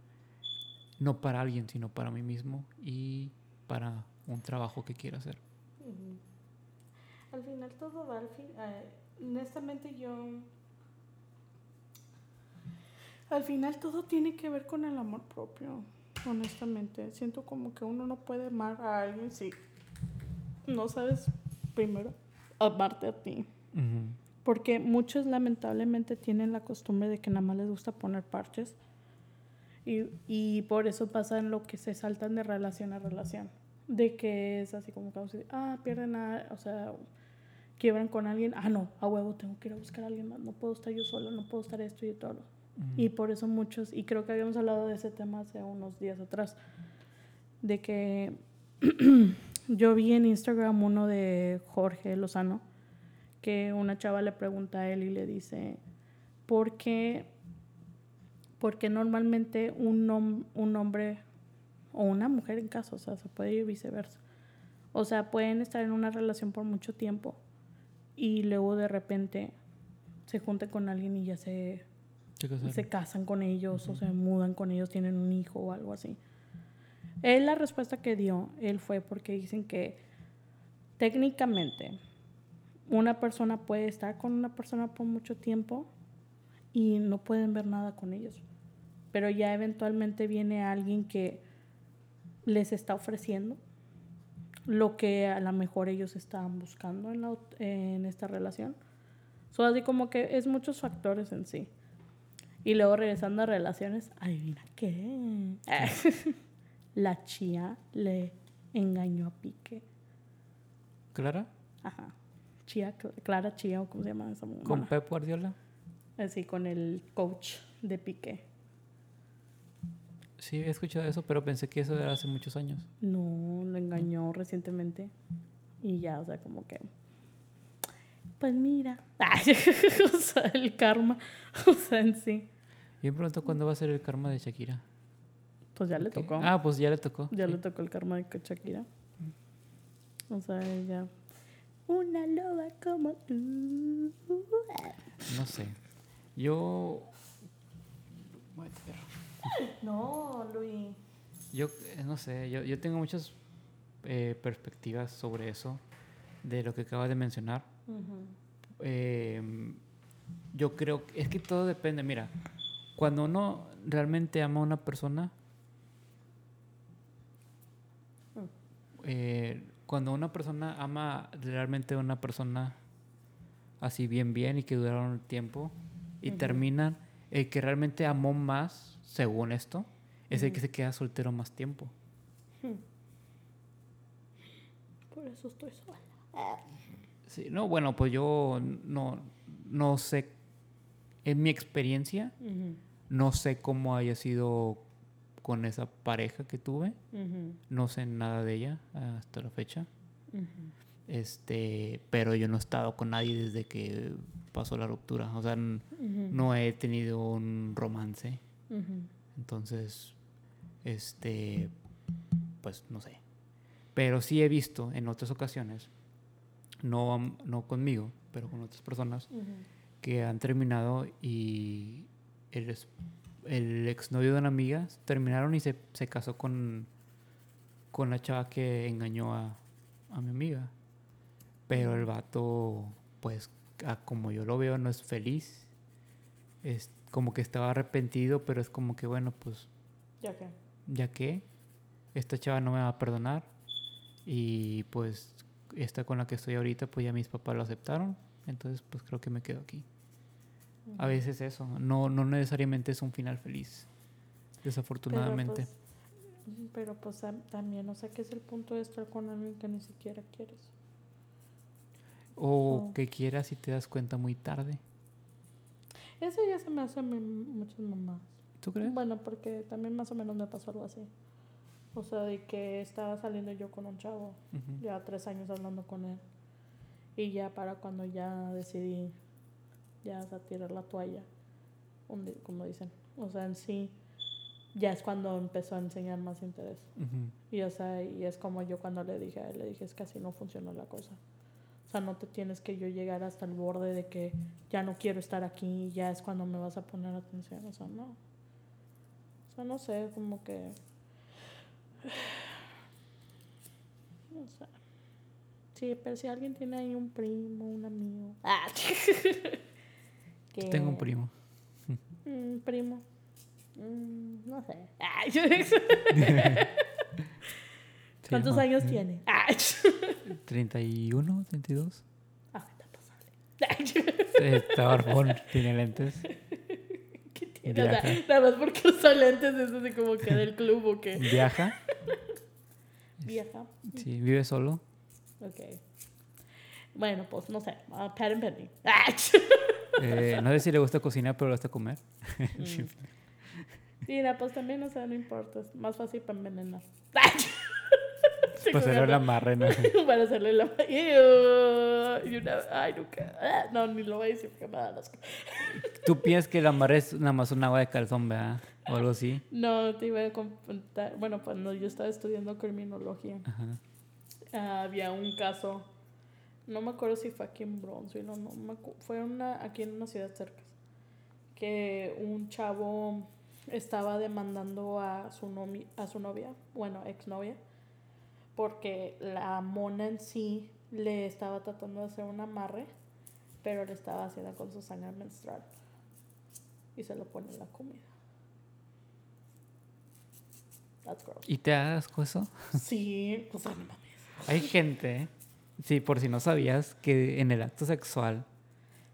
no para alguien, sino para mí mismo y para un trabajo que quiera hacer. Al final todo va al fin. eh, honestamente yo... Al final todo tiene que ver con el amor propio. Honestamente. Siento como que uno no puede amar a alguien si no sabes primero amarte a ti. Porque muchos lamentablemente tienen la costumbre de que nada más les gusta poner parches. Y, y por eso pasa en lo que se saltan de relación a relación. De que es así como que, ah, pierden a, o sea, quiebran con alguien. Ah, no, a huevo, tengo que ir a buscar a alguien más. No puedo estar yo solo, no puedo estar esto y todo. Y por eso muchos, y creo que habíamos hablado de ese tema hace unos días atrás, de que yo vi en Instagram uno de Jorge Lozano, que una chava le pregunta a él y le dice, ¿por qué, porque normalmente un, hom- un hombre o una mujer en caso, o sea, se puede ir viceversa? O sea, pueden estar en una relación por mucho tiempo y luego de repente se juntan con alguien y ya se se casan con ellos o se mudan con ellos, tienen un hijo o algo así. Él la respuesta que dio, él fue porque dicen que técnicamente una persona puede estar con una persona por mucho tiempo y no pueden ver nada con ellos. Pero ya eventualmente viene alguien que les está ofreciendo lo que a lo mejor ellos estaban buscando en, la en esta relación. So, así como que es muchos factores en sí. Y luego regresando a relaciones, adivina qué. La chía le engañó a Pique. ¿Clara? Ajá. Chía, Cl- Clara Chía, o cómo se llama esa ¿Con mona? Pep Guardiola? Así, con el coach de Pique. Sí, he escuchado eso, pero pensé que eso era hace muchos años. No, lo engañó recientemente. Y ya, o sea, como que. Pues mira. Ay, o sea, el karma. O sea, en sí. Me pregunto cuándo va a ser el karma de Shakira. Pues ya le tocó. Ah, pues ya le tocó. Ya sí. le tocó el karma de Shakira. O sea, ella. Una loba como tú. No sé. Yo. Ay, perro. No, Luis. Yo eh, no sé, yo, yo tengo muchas eh, perspectivas sobre eso, de lo que acabas de mencionar. Eh, yo creo que es que todo depende. Mira, cuando uno realmente ama a una persona, eh, cuando una persona ama realmente a una persona así bien, bien y que duraron el tiempo y terminan, el que realmente amó más, según esto, es el que se queda soltero más tiempo. Por eso estoy sola. Sí, no, bueno, pues yo no, no sé, en mi experiencia, no sé cómo haya sido con esa pareja que tuve, no sé nada de ella hasta la fecha, este, pero yo no he estado con nadie desde que pasó la ruptura, o sea, no he tenido un romance, entonces, este, pues no sé, pero sí he visto en otras ocasiones, no, no conmigo, pero con otras personas, que han terminado y el, el exnovio de una amiga terminaron y se, se casó con, con la chava que engañó a, a mi amiga. Pero el vato, pues, a como yo lo veo, no es feliz. Es como que estaba arrepentido, pero es como que, bueno, pues, Ya que. ya que esta chava no me va a perdonar y pues esta con la que estoy ahorita, pues ya mis papás lo aceptaron. Entonces, pues creo que me quedo aquí. A veces eso, no, no necesariamente es un final feliz, desafortunadamente. Pero pues, pero pues am- también, o sea, que es el punto de estar con alguien que ni siquiera quieres. o que quieras y te das cuenta muy tarde. Eso ya se me hace a mí muchas mamás. ¿Tú crees? Bueno, porque también más o menos me pasó algo así. O sea, de que estaba saliendo yo con un chavo, Ujú. ya tres años hablando con él. Y ya para cuando ya decidí ya sea, tirar la toalla, como dicen. O sea, en sí, ya es cuando empezó a enseñar más interés. Y, o sea, y es como yo cuando le dije a él, le dije, es que así no funciona la cosa. O sea, no te tienes que yo llegar hasta el borde de que ya no quiero estar aquí y ya es cuando me vas a poner atención. O sea, no. O sea, no sé, como que... O sea, sí, pero si alguien tiene ahí un primo, un amigo. Ah, Yo tengo un primo. Un primo. Mm, no sé. ¿Cuántos años tiene? 31, 32. Ah, está pasable. Está barbón, tiene lentes. ¿Qué tiene? Nada, nada más porque usa lentes es así como que del club o qué. Viaja. Viaja. Sí, vive solo. Ok. Bueno, pues no sé. Uh, Pat and Penny. eh, no sé si le gusta cocinar, pero le gusta comer. Mm. Mira, pues también, o sea, no importa. Es más fácil para envenenar. para hacerle la amarre, ¿no? para hacerle la amarre. Ay, nunca. Ah, no, ni lo voy a decir porque me da las ¿Tú piensas que la amarre es nada más un agua de calzón, verdad? O algo así. No, te iba a contar. Bueno, cuando yo estaba estudiando criminología, había un caso. No me acuerdo si fue aquí en Bronzeville no, no me fue una, aquí en una ciudad cerca. Que un chavo estaba demandando a su, a su novia, bueno, exnovia, porque la mona en sí le estaba tratando de hacer un amarre, pero le estaba haciendo con su sangre menstrual. Y se lo pone en la comida. That's gross. ¿Y te hagas eso? Sí, pues no Hay gente, sí, por si no sabías, que en el acto sexual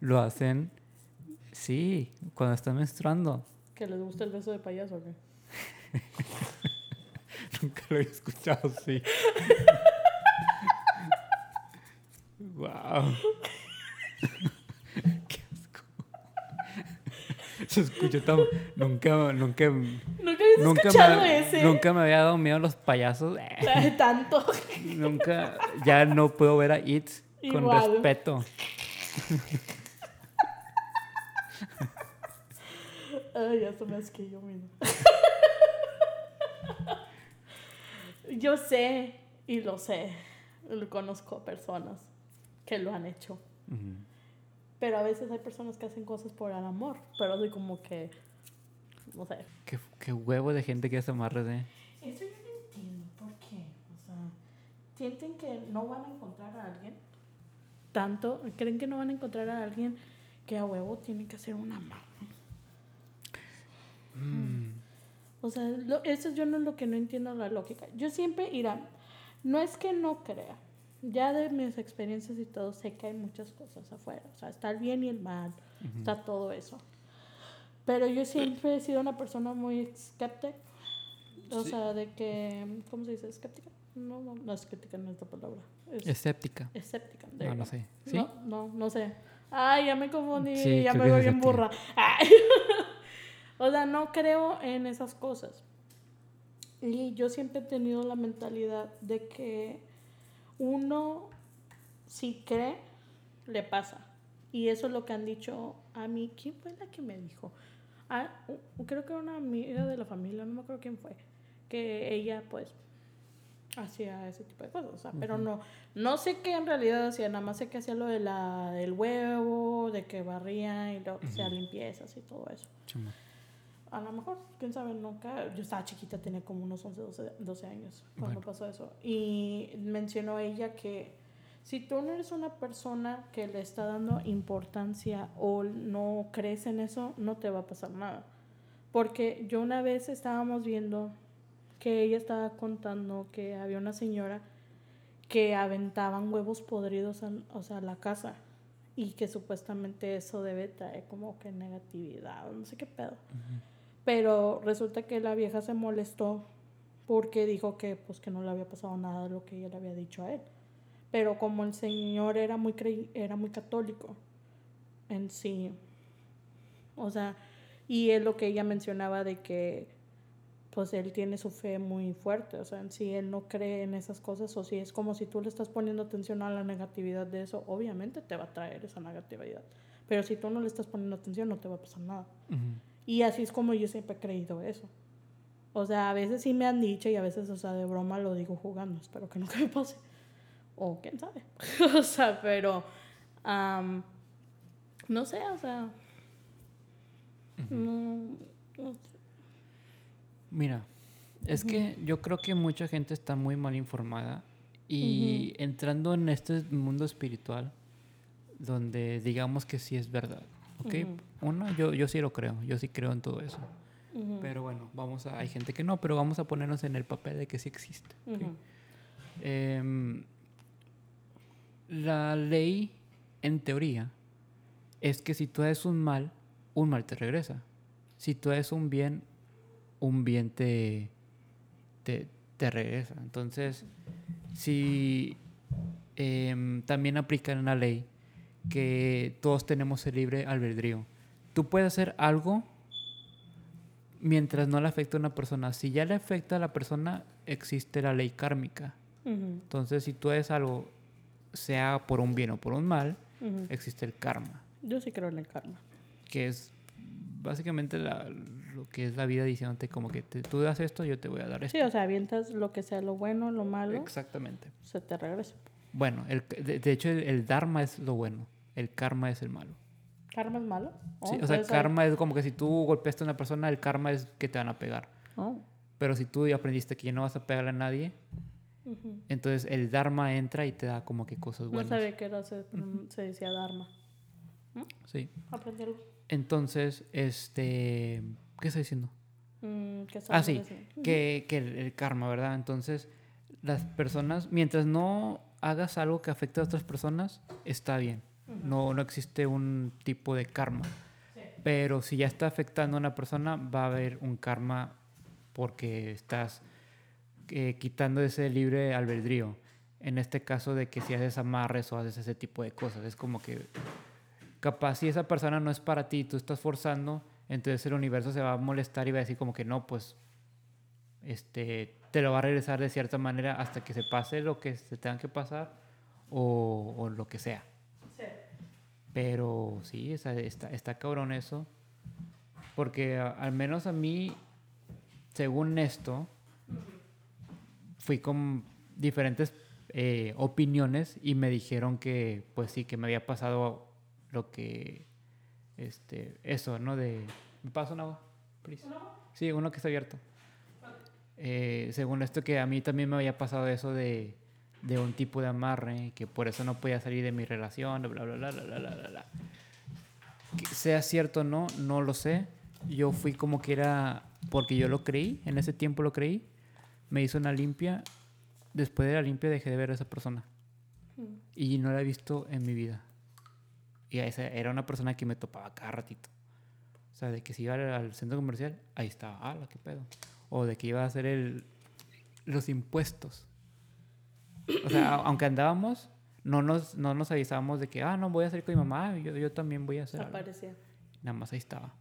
lo hacen, sí, cuando están menstruando. ¿Que les gusta el beso de payaso o qué? Nunca lo he escuchado así. wow. Qué asco. Se escuchó tan. Nunca. Nunca. Nunca nunca escuchado me, ese. Nunca me había dado miedo a los payasos. Tanto. nunca. Ya no puedo ver a It con respeto. Ay, ya se me yo mismo. Yo sé y lo sé. Lo conozco personas que lo han hecho. Pero a veces hay personas que hacen cosas por el amor. Pero así como que. No sé. ¿Qué, qué huevo de gente que se amarre de. Eso yo no entiendo. ¿Por qué? O sea, sienten que no van a encontrar a alguien. Tanto. Creen que no van a encontrar a alguien que a huevo tiene que hacer un amor. Mm. O sea, eso yo no es lo que no entiendo la lógica. Yo siempre, irá, no es que no crea, ya de mis experiencias y todo, sé que hay muchas cosas afuera. O sea, está el bien y el mal, está todo eso. Pero yo siempre he sido una persona muy escéptica. O sea, de que, ¿cómo se dice? ¿Escéptica? No, no, no escéptica no es la palabra. escéptica. Escéptica. No, no sé. ¿Sí? No, no, no sé. Ay, ya me confundí, ya me voy bien burra. O sea, no creo en esas cosas. Y yo siempre he tenido la mentalidad de que uno, si cree, le pasa. Y eso es lo que han dicho a mí. ¿Quién fue la que me dijo? Ah, creo que era una amiga de la familia, no me acuerdo quién fue. Que ella, pues, hacía ese tipo de cosas. O sea, pero no, no sé qué en realidad hacía, nada más sé que hacía lo de la, del huevo, de que barría y lo que sea limpiezas y todo eso a lo mejor, quién sabe, nunca. Yo estaba chiquita, tenía como unos 11, 12, 12 años cuando pasó eso. Y mencionó ella que si tú no eres una persona que le está dando importancia o no crees en eso, no te va a pasar nada. Porque yo una vez estábamos viendo que ella estaba contando que había una señora que aventaban huevos podridos a, o sea, a la casa y que supuestamente eso debe traer como que negatividad, no sé qué pedo. Pero resulta que la vieja se molestó porque dijo que pues que no le había pasado nada de lo que ella le había dicho a él. Pero como el señor era muy era muy católico en sí. O sea, y es lo que ella mencionaba de que pues él tiene su fe muy fuerte, o sea, en sí él no cree en esas cosas, o si es como si tú le estás poniendo atención a la negatividad de eso, obviamente te va a traer esa negatividad, pero si tú no le estás poniendo atención no te va a pasar nada. Y así es como yo siempre he creído eso. O sea, a veces sí me han dicho y a veces, o sea, de broma lo digo jugando. Espero que nunca me pase. O quién sabe. o sea, pero... no sé, o sea... Mira, es que yo creo que mucha gente está muy mal informada Y entrando en este mundo espiritual, donde digamos que sí es verdad, ¿ok? Uno, yo, yo sí lo creo, yo sí creo en todo eso. Pero bueno, vamos a, hay gente que no, pero vamos a ponernos en el papel de que sí existe. Em, la ley, en teoría, es que si tú haces un mal, un mal te regresa. Si tú haces un bien, un bien te, te, te regresa. Entonces, si em, también aplica en la ley que todos tenemos el libre albedrío. Tú puedes hacer algo mientras no le afecte a una persona. Si ya le afecta a la persona, existe la ley kármica. Entonces, si tú haces algo, sea por un bien o por un mal, existe el karma. Yo sí creo en el karma. Que es básicamente lo que es la vida diciéndote como que tú das esto, yo te voy a dar esto. Sí, o sea, avientas lo que sea lo bueno, lo malo. Exactamente. Se te regresa. Bueno, el, de, hecho el, dharma es lo bueno, el karma es el malo. ¿Karma es malo? sí, oh, o sea, karma es como que si tú golpeaste a una persona, el karma es que te van a pegar. Oh. Pero si tú aprendiste que no vas a pegarle a nadie, entonces el dharma entra y te da como que cosas buenas. No sabía que era, se, se decía dharma. Sí. Aprenderlo. Entonces, este, ¿qué estoy diciendo? Mm, ah, sí, que, que el, karma, ¿verdad? Entonces, las personas, mientras no hagas algo que afecte a otras personas, está bien. No, no existe un tipo de karma. Pero si ya está afectando a una persona, va a haber un karma porque estás eh, quitando ese libre albedrío. En este caso de que si haces amarres o haces ese tipo de cosas, es como que capaz si esa persona no es para ti, tú estás forzando, entonces el universo se va a molestar y va a decir como que no, pues este, te lo va a regresar de cierta manera hasta que se pase lo que se tenga que pasar o, o lo que sea. Pero sí, está, está cabrón eso. Porque al menos a mí, según esto, fui con diferentes eh, opiniones y me dijeron que, pues sí, que me había pasado lo que, este, eso, ¿no? De, ¿me pasa un agua? Sí, uno que está abierto. Eh, según esto que a mí también me había pasado eso de, de un tipo de amarre, que por eso no podía salir de mi relación, bla, bla, bla, bla, bla, bla, bla. Que sea cierto o no, no lo sé. Yo fui como que era, porque yo lo creí, en ese tiempo lo creí, me hizo una limpia. Después de la limpia dejé de ver a esa persona. Mm. Y no la he visto en mi vida. Y esa era una persona que me topaba cada ratito. O sea, de que si iba al centro comercial, ahí estaba, ah, qué pedo. O de que iba a hacer el, los impuestos. O sea, aunque andábamos, no nos, no nos avisábamos de que, ah, no, voy a salir con mi mamá, yo, yo también voy a hacer Aparecía. Nada más ahí estaba.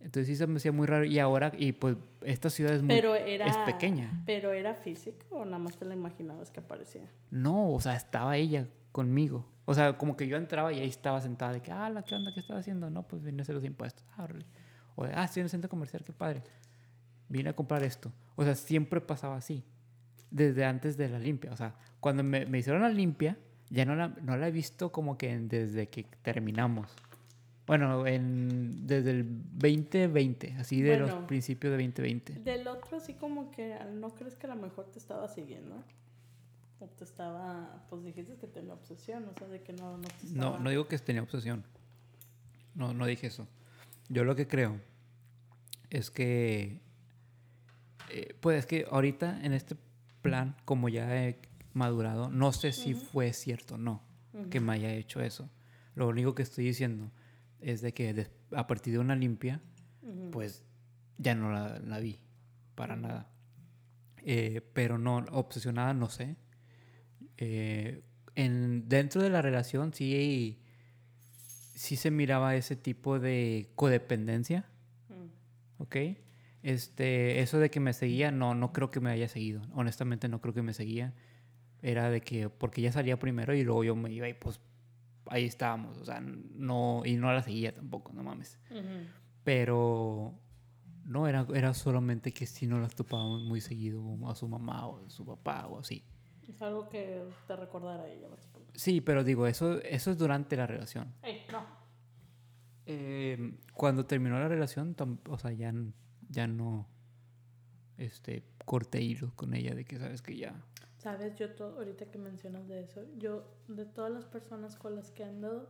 Entonces sí se me hacía muy raro. Y ahora, y pues esta ciudad es muy es pequeña. ¿Pero era físico o nada más te la imaginabas que aparecía? No, o sea, estaba ella conmigo. O sea, como que yo entraba y ahí estaba sentada de que, ah, ¿qué onda? ¿Qué estaba haciendo? No, pues vine a hacer los impuestos. Ah, o de, ah, estoy en el centro comercial, qué padre. Vine a comprar esto. O sea, siempre pasaba así. Desde antes de la limpia. O sea, cuando me, me hicieron la limpia, ya no la, no la he visto como que desde que terminamos. Bueno, en, desde el 2020, así de los principios de 2020. Del otro, así como que no crees que a lo mejor te estaba siguiendo. O te estaba, pues dijiste que tenía obsesión, o sea, de que no, no te estaba... No, no digo que tenía obsesión. No, no dije eso. Yo lo que creo es que, eh, pues es que ahorita en este plan, como ya he madurado, no sé si fue cierto o no que me haya hecho eso. Lo único que estoy diciendo es de que a partir de una limpia, pues ya no la, vi para nada. Eh, pero no, obsesionada no sé. Eh, en, dentro de la relación sí, sí se miraba ese tipo de codependencia. ¿Ok? Este, eso de que me seguía, no, no creo que me haya seguido. Honestamente no creo que me seguía. Era de que, porque ella salía primero y luego yo me iba y pues ahí estábamos. O sea, no, y no la seguía tampoco, no mames. Pero no, era, era solamente que si no las topábamos muy seguido a su mamá o a su papá o así. Es algo que te recordara a ella, Sí, pero digo, eso, eso es durante la relación. no. Eh, cuando terminó la relación, o sea, ya, ya no este, corté hilos con ella de que sabes que ya. Sabes, yo todo, ahorita que mencionas de eso, yo de todas las personas con las que he andado,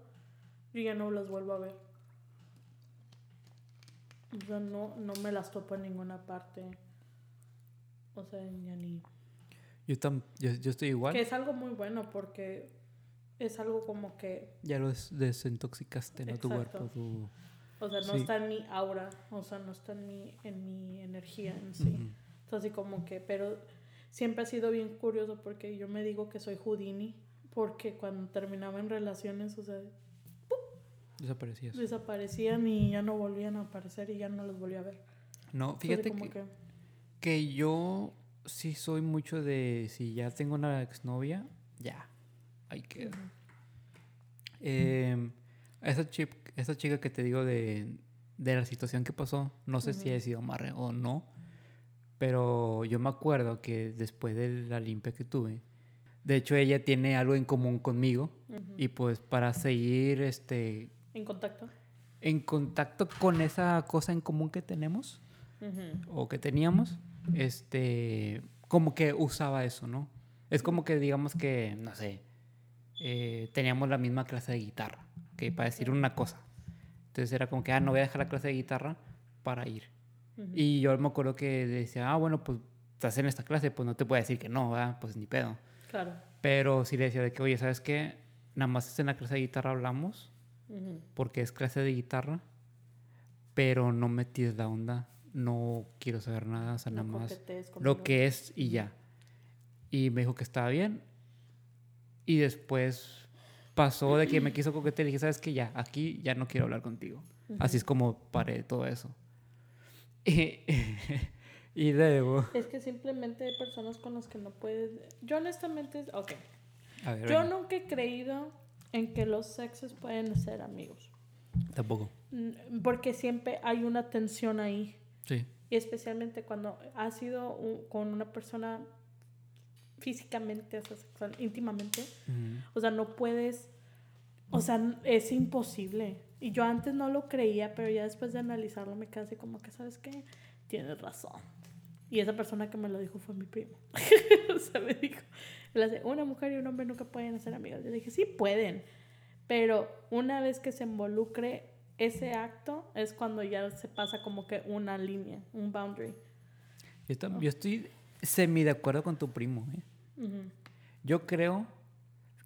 yo ya no las vuelvo a ver. O sea, no, no me las topo en ninguna parte. O sea, ya ni... Yo, tam, yo, yo estoy igual. Que es algo muy bueno porque es algo como que... Ya lo des- desintoxicaste, ¿no? Tu cuerpo, tu... O sea, no Sí. está en mi aura, o sea, no está en mi, en mi energía en sí. Entonces, así como que, pero siempre ha sido bien curioso porque yo me digo que soy Houdini, porque cuando terminaba en relaciones, o sea, Desaparecías. desaparecían y ya no volvían a aparecer y ya no los volví a ver. No, fíjate que, que yo sí soy mucho de si ya tengo una exnovia, ya, ahí queda. Ujú. Eh, esa, chi- esa chica que te digo de, de la situación que pasó, no sé si Ujú. ha sido amarre o no, pero yo me acuerdo que después de la limpia que tuve, de hecho ella tiene algo en común conmigo Ujú. y pues para seguir este, En contacto. en contacto con esa cosa en común que tenemos, Ujú. o que teníamos, este, como que usaba eso, ¿no? Es como que digamos que, no sé, eh, teníamos la misma clase de guitarra, que para decir una cosa. Entonces era como que, ah, no voy a dejar la clase de guitarra para ir. Ujú. Y yo me acuerdo que decía, ah, bueno, pues estás en esta clase, pues no te puedo decir que no, ¿verdad? Pues ni pedo. Claro. Pero sí le decía de que, oye, ¿sabes qué? Nada más en la clase de guitarra hablamos, Ujú. porque es clase de guitarra, pero no me tires la onda, no quiero saber nada, o sea, No nada más lo que es y ya. Y me dijo que estaba bien. Y después pasó de que me quiso coquetear y dije, ¿sabes qué? Ya, aquí ya no quiero hablar contigo. Así es como paré todo eso. Y, y luego... Es que simplemente hay personas con las que no puedes... Yo honestamente, ok. A ver, Yo venga. nunca he creído en que los sexos pueden ser amigos. Tampoco. Mm, Porque siempre hay una tensión ahí. Sí. Y especialmente cuando has sido un- con una persona físicamente, o sea, sexual- íntimamente. O sea, no puedes... O sea, es imposible. Y yo antes no lo creía, pero ya después de analizarlo me quedé así como que, ¿sabes qué? Tienes razón. Y esa persona que me lo dijo fue mi primo. o sea, me dijo, una mujer y un hombre nunca pueden ser amigos. Yo dije, sí pueden, pero una vez que se involucre ese acto es cuando ya se pasa como que una línea, un boundary. Yo, tam- yo estoy semi de acuerdo con tu primo. ¿eh? Ujú. Yo creo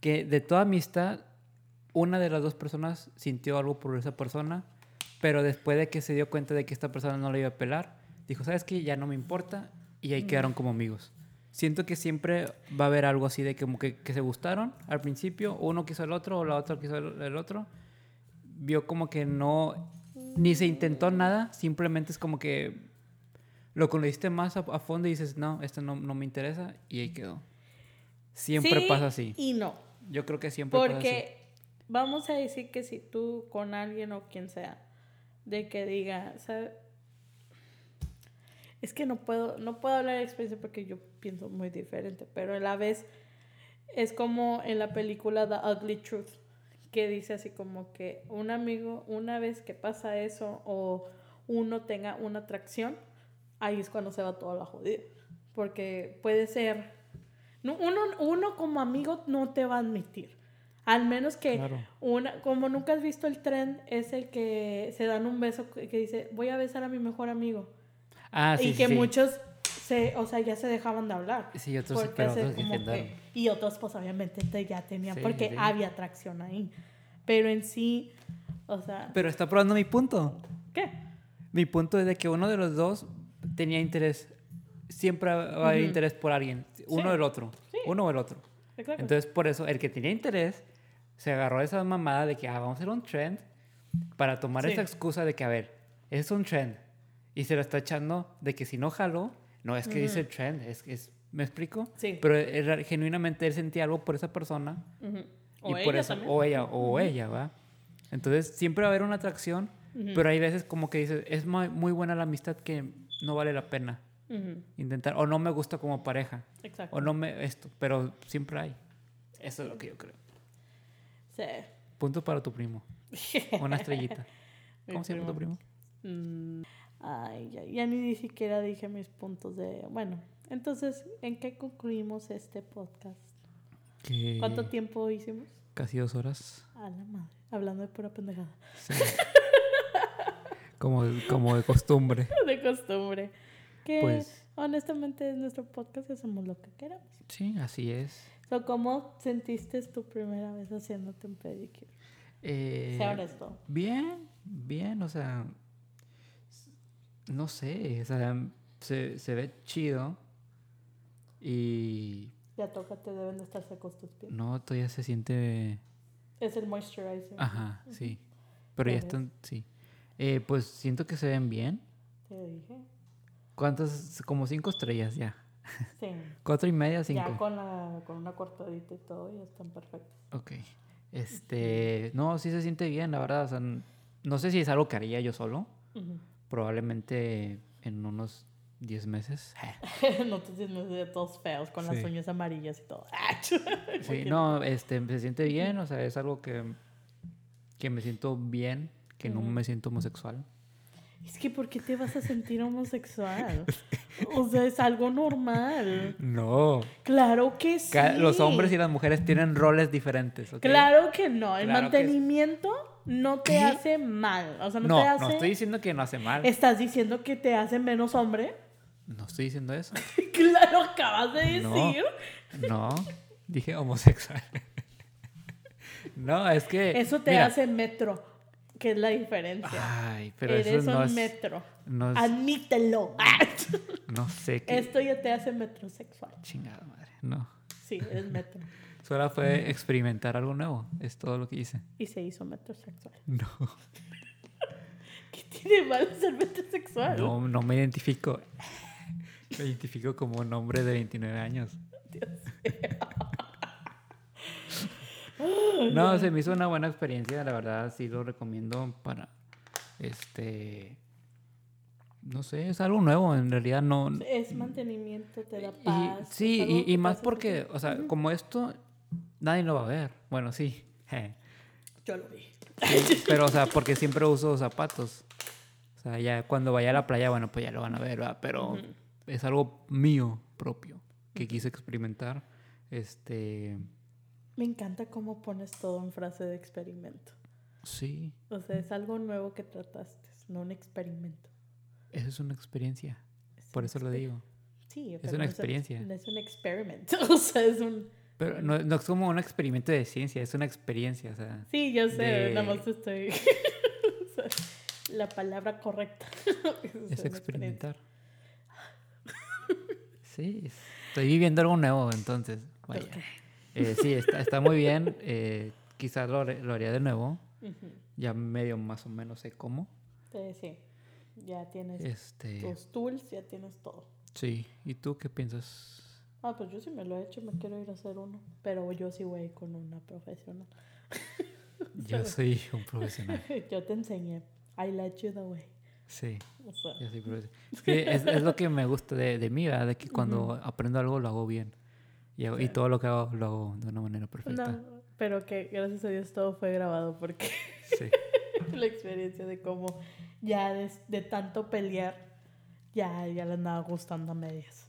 que de toda amistad, una de las dos personas sintió algo por esa persona, pero después de que se dio cuenta de que esta persona no le iba a pelar, dijo, ¿sabes qué? Ya no me importa y ahí quedaron como amigos. Siento que siempre va a haber algo así de como que, que se gustaron al principio, uno quiso el otro o la otra quiso el otro. Vio como que no, ni se intentó nada, simplemente es como que lo conociste más a, a fondo y dices, no, esto no, no me interesa y ahí quedó. Siempre Sí pasa así. Y no. Yo creo que siempre pasa así. Porque vamos a decir que si tú con alguien o quien sea, de que diga, ¿sabe? Es que no puedo, no puedo hablar de experiencia porque yo pienso muy diferente, pero a la vez es como en la película The Ugly Truth, que dice así como que un amigo, una vez que pasa eso o uno tenga una atracción, ahí es cuando se va toda la jodida. Porque puede ser, uno, uno como amigo no te va a admitir. Al menos que Claro. una, como nunca has visto el trend, es el que se dan un beso que dice, voy a besar a mi mejor amigo. Ah, sí, y que sí. muchos se, o sea, ya se dejaban de hablar. Sí, otros, Porque pero otros como que- y otros pues obviamente te- ya tenían, Sí, porque sí. había atracción ahí. Pero en sí, o sea, Pero está probando mi punto. ¿qué? Mi punto es de que uno de los dos tenía interés. Siempre va a haber Ujú. interés por alguien. Uno Sí. del otro. Sí. Uno o el otro. Exacto. Entonces, por eso, el que tenía interés se agarró esa mamada de que ah, vamos a hacer un trend para tomar Sí. esa excusa de que, a ver, es un trend. Y se lo está echando de que si no jalo, no es que dice el trend, es que es. ¿Me explico? Sí. Pero él- genuinamente él sentía algo por esa persona. Ujú. Y O por ella eso, también. o ella, o ella, ¿va? Entonces siempre va a haber una atracción, pero hay veces como que dices, es muy, muy buena la amistad que no vale la pena Intentar, o no me gusta como pareja, Exacto. o no me esto, pero siempre hay. Eso es lo que yo creo. Sí. Punto para tu primo. Una estrellita. ¿Cómo se llama tu primo? Mm, Ay, ya, ya ni, siquiera dije mis puntos de... Bueno, Entonces, ¿en qué concluimos este podcast? ¿Cuánto tiempo hicimos? Casi dos horas. A la madre. Hablando de pura pendejada. Sí. como, como de costumbre. De costumbre. Que Pues- honestamente es nuestro podcast hacemos lo que queramos. Sí, así es. So, ¿Cómo sentiste tu primera vez haciéndote un pedicure? Eh, Sea honesto. Bien, bien, o sea, no sé, o sea, se, se ve chido y Ya tócate, deben de estar secos tus pies. no, todavía se siente, Es el moisturizer. ajá, sí, pero ya están, sí. Eh, pues siento que se ven bien. Te dije. ¿Cuántas? Como cinco estrellas ya. Sí. Cuatro y media, cinco. Ya con, la, con una cortadita y todo, ya están perfectos. Ok. Este, no, sí se siente bien, la verdad. O sea, no sé si es algo que haría yo solo. Probablemente en unos 10 meses. no te sientes de todos feos con Sí. las uñas amarillas y todo. Sí, no, este, se siente bien, o sea, es algo que, que me siento bien, que no me siento homosexual. Es que, ¿por qué te vas a sentir homosexual? O sea, es algo normal. No. Claro que sí. Los hombres y las mujeres tienen roles diferentes. Claro que no. El Claro mantenimiento no te ¿Qué? hace mal. O sea, no, No, te hace. no estoy diciendo que no hace mal. ¿Estás diciendo que te hace menos hombre? No estoy diciendo eso. claro, acabas de No. decir. No, dije homosexual. No, es que... Eso te mira, hace metro, que es la diferencia. Ay, pero Eres eso no un es... metro. No, es- Admítelo. no sé qué... Esto ya te hace metrosexual. Chingada madre, no. Sí, eres metro. Solo fue experimentar algo nuevo, es todo lo que hice. Y se hizo metrosexual. No, ¿Qué tiene mal ser metrosexual? no, no me identifico. Me identifico como un hombre de 29 años. No, se me hizo una buena experiencia, la verdad, sí lo recomiendo para, este, no sé, es algo nuevo, en realidad no... Es mantenimiento, te da paz. sí, y, más porque, o sea, como esto, nadie lo va a ver. Bueno, sí. Yo lo vi. Sí, pero, o sea, porque siempre uso zapatos. O sea, ya cuando vaya a la playa, bueno, pues ya lo van a ver, ¿verdad? Pero es algo mío propio que quise experimentar. Este, Me encanta cómo pones todo en frase de experimento. sí, O sea, es algo nuevo que trataste, no un experimento. eso es una experiencia. Es Por eso lo digo. Sí, es una no experiencia. no es un experimento. O sea, es un. Pero no, no es como un experimento de ciencia, es una experiencia, o sea. Sí, yo sé, De- nada más estoy. o sea, la palabra correcta. Es experimentar. Sí, es- estoy viviendo algo nuevo, entonces. Vaya. Ok. Eh, sí, está, está muy bien. eh, quizás lo, haría de nuevo. Ya medio más o menos sé cómo. Sí, sí. Ya tienes Este, tus tools, ya tienes todo. sí. ¿Y tú qué piensas? Ah, pues yo sí me lo he hecho, me quiero ir a hacer uno. Pero yo sí voy con una profesional. Yo soy un profesional. yo te enseñé. I let you the way. Sí, O sea, yo soy profesional. Es que es, es lo que me gusta de, de mí, ¿verdad? De que cuando aprendo algo lo hago bien. Y, hago- y Sí. todo lo que hago lo hago de una manera perfecta. no, pero que gracias a Dios todo fue grabado porque Sí. la experiencia de cómo ya de, de tanto pelear ya, ya le andaba gustando a medias.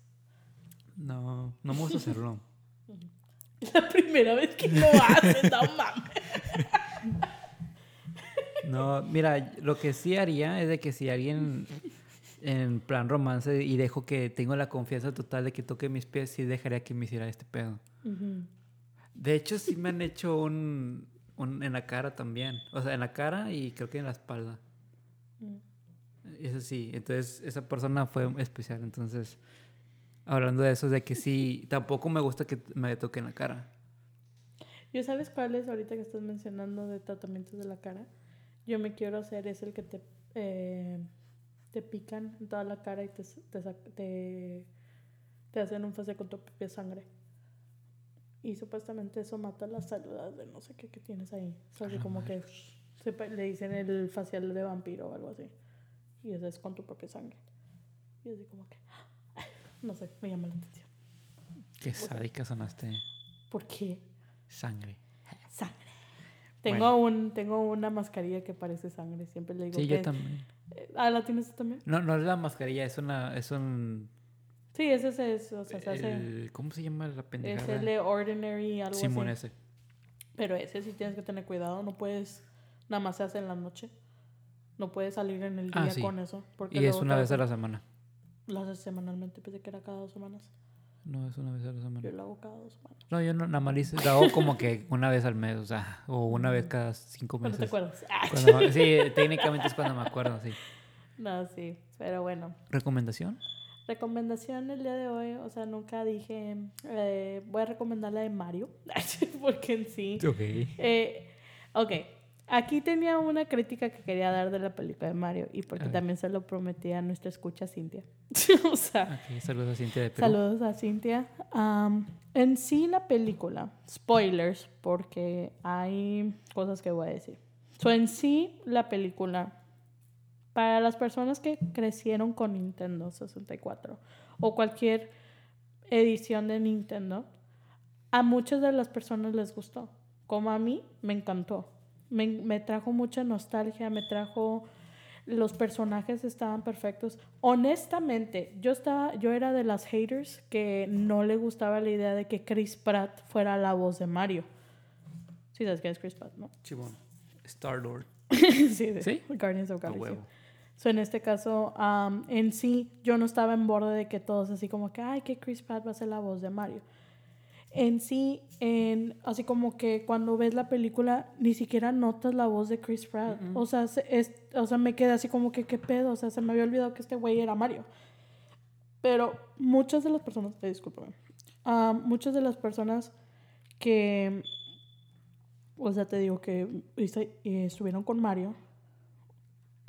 No, no me gusta hacerlo. La primera vez que lo haces, no mames. No, mira, lo que sí haría es de que si alguien en plan romance y dejo que tengo la confianza total de que toque mis pies, sí dejaría que me hiciera este pedo. Ujú. De hecho, sí me han hecho un, un en la cara también. O sea, en la cara y creo que en la espalda. Mm. Eso sí, entonces esa persona fue especial. Entonces, hablando de eso, de que sí, tampoco me gusta que me toque en la cara. ¿Yo sabes cuál es ahorita que estás mencionando de tratamientos de la cara? Yo me quiero hacer es el que te, eh, te pican en toda la cara y te, te, te, te hacen un fase con tu propia sangre. Y supuestamente eso mata las células de no sé qué que tienes ahí. O sea, así Ah, como que se le dicen el facial de vampiro o algo así. Y eso es con tu propia sangre. Y así como que, no sé, me llama la atención. Qué sádica sonaste. ¿Por qué? Sangre. Sangre. Tengo, un, tengo una mascarilla que parece sangre. Siempre le digo Sí, que... yo también. Ah, ¿la tienes tú también? No, no es la mascarilla, es una, es un, Sí, ese es, es o sea, se hace... El- ¿Cómo se llama la Es pendejada? el de Ordinary, algo Simón así. ese. Pero ese sí tienes que tener cuidado, no puedes, nada más se hace en la noche. No puedes salir en el Ah, día sí. con eso. Porque Y es una vez a la semana. Lo haces semanalmente, pensé que era cada dos semanas. No, es una vez a la Yo semana. lo hago cada dos semanas. No, yo no, nada más lo hago como que una vez al mes, o sea, o una vez cada cinco ¿Cuándo meses. te acuerdas? Ah, Cuando me- sí, técnicamente es cuando me acuerdo, sí. No, sí, pero bueno. ¿Recomendación? Recomendación el día de hoy, o sea, nunca dije, eh, voy a recomendar la de Mario, porque en sí... Ok. Eh, ok, aquí tenía una crítica que quería dar de la película de Mario y porque A ver. también se lo prometí a nuestra escucha Cintia. o sea, saludos a Cintia de Perú. saludos a Cintia. Am, en sí la película, spoilers, porque hay cosas que voy a decir. So, en sí la película, para las personas que crecieron con Nintendo 64 o cualquier edición de Nintendo, a muchas de las personas les gustó. Como a mí, me encantó. Me, me trajo mucha nostalgia, me trajo... Los personajes estaban perfectos. Honestamente, yo estaba, yo era de las haters que no le gustaba la idea de que Chris Pratt fuera la voz de Mario. Sí, sabes quién es Chris Pratt, ¿no? Chibón. Star Lord. sí, de ¿Sí? Guardians of A Galaxy. huevo. So, en este caso, am, en sí, yo no estaba en borde de que todos así como que, ay, que Chris Pratt va a ser la voz de Mario. En sí, en, así como que cuando ves la película, ni siquiera notas la voz de Chris Pratt. O, sea, se- es, o sea, me quedé así como que, ¿qué pedo? O sea, se me había olvidado que este güey era Mario. Pero muchas de las personas, eh, discúlpame, am, muchas de las personas que, o sea, te digo que eh, estuvieron con Mario,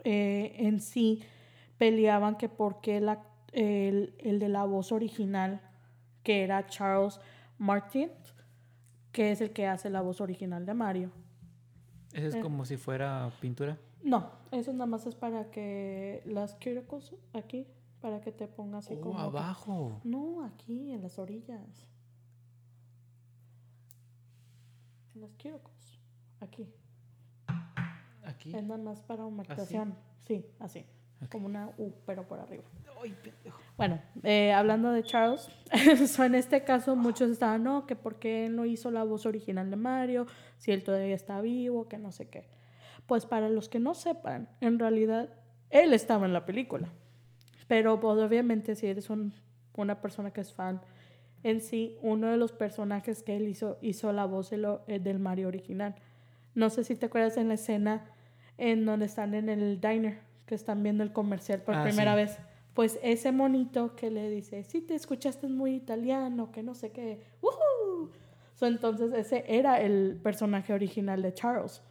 eh, en sí peleaban que porque la, el, el de la voz original, que era Charles Martin, que es el que hace la voz original de Mario. Ese es Eh. como si fuera pintura. No, eso nada más es para que las cuticles aquí, para que te pongas así Oh, como... que- abajo. No, aquí, en las orillas. En las cuticles. Aquí. Aquí. Es nada más para humectación. Sí, así. Como una U, pero por arriba. Bueno, eh, hablando de Charles, so, en este caso muchos estaban, no, que por qué él no hizo la voz original de Mario, si él todavía está vivo, que no sé qué. Pues para los que no sepan, en realidad él estaba en la película. Pero pues, obviamente si eres un- una persona que es fan, en sí, uno de los personajes que él hizo, hizo la voz de lo- eh, del Mario original. No sé si te acuerdas en la escena en donde están en el diner, que están viendo el comercial por Ah, primera sí. vez. Pues ese monito que le dice, sí te escuchaste muy italiano, que no sé qué. ¡Woohoo! So, entonces ese era el personaje original de Charles,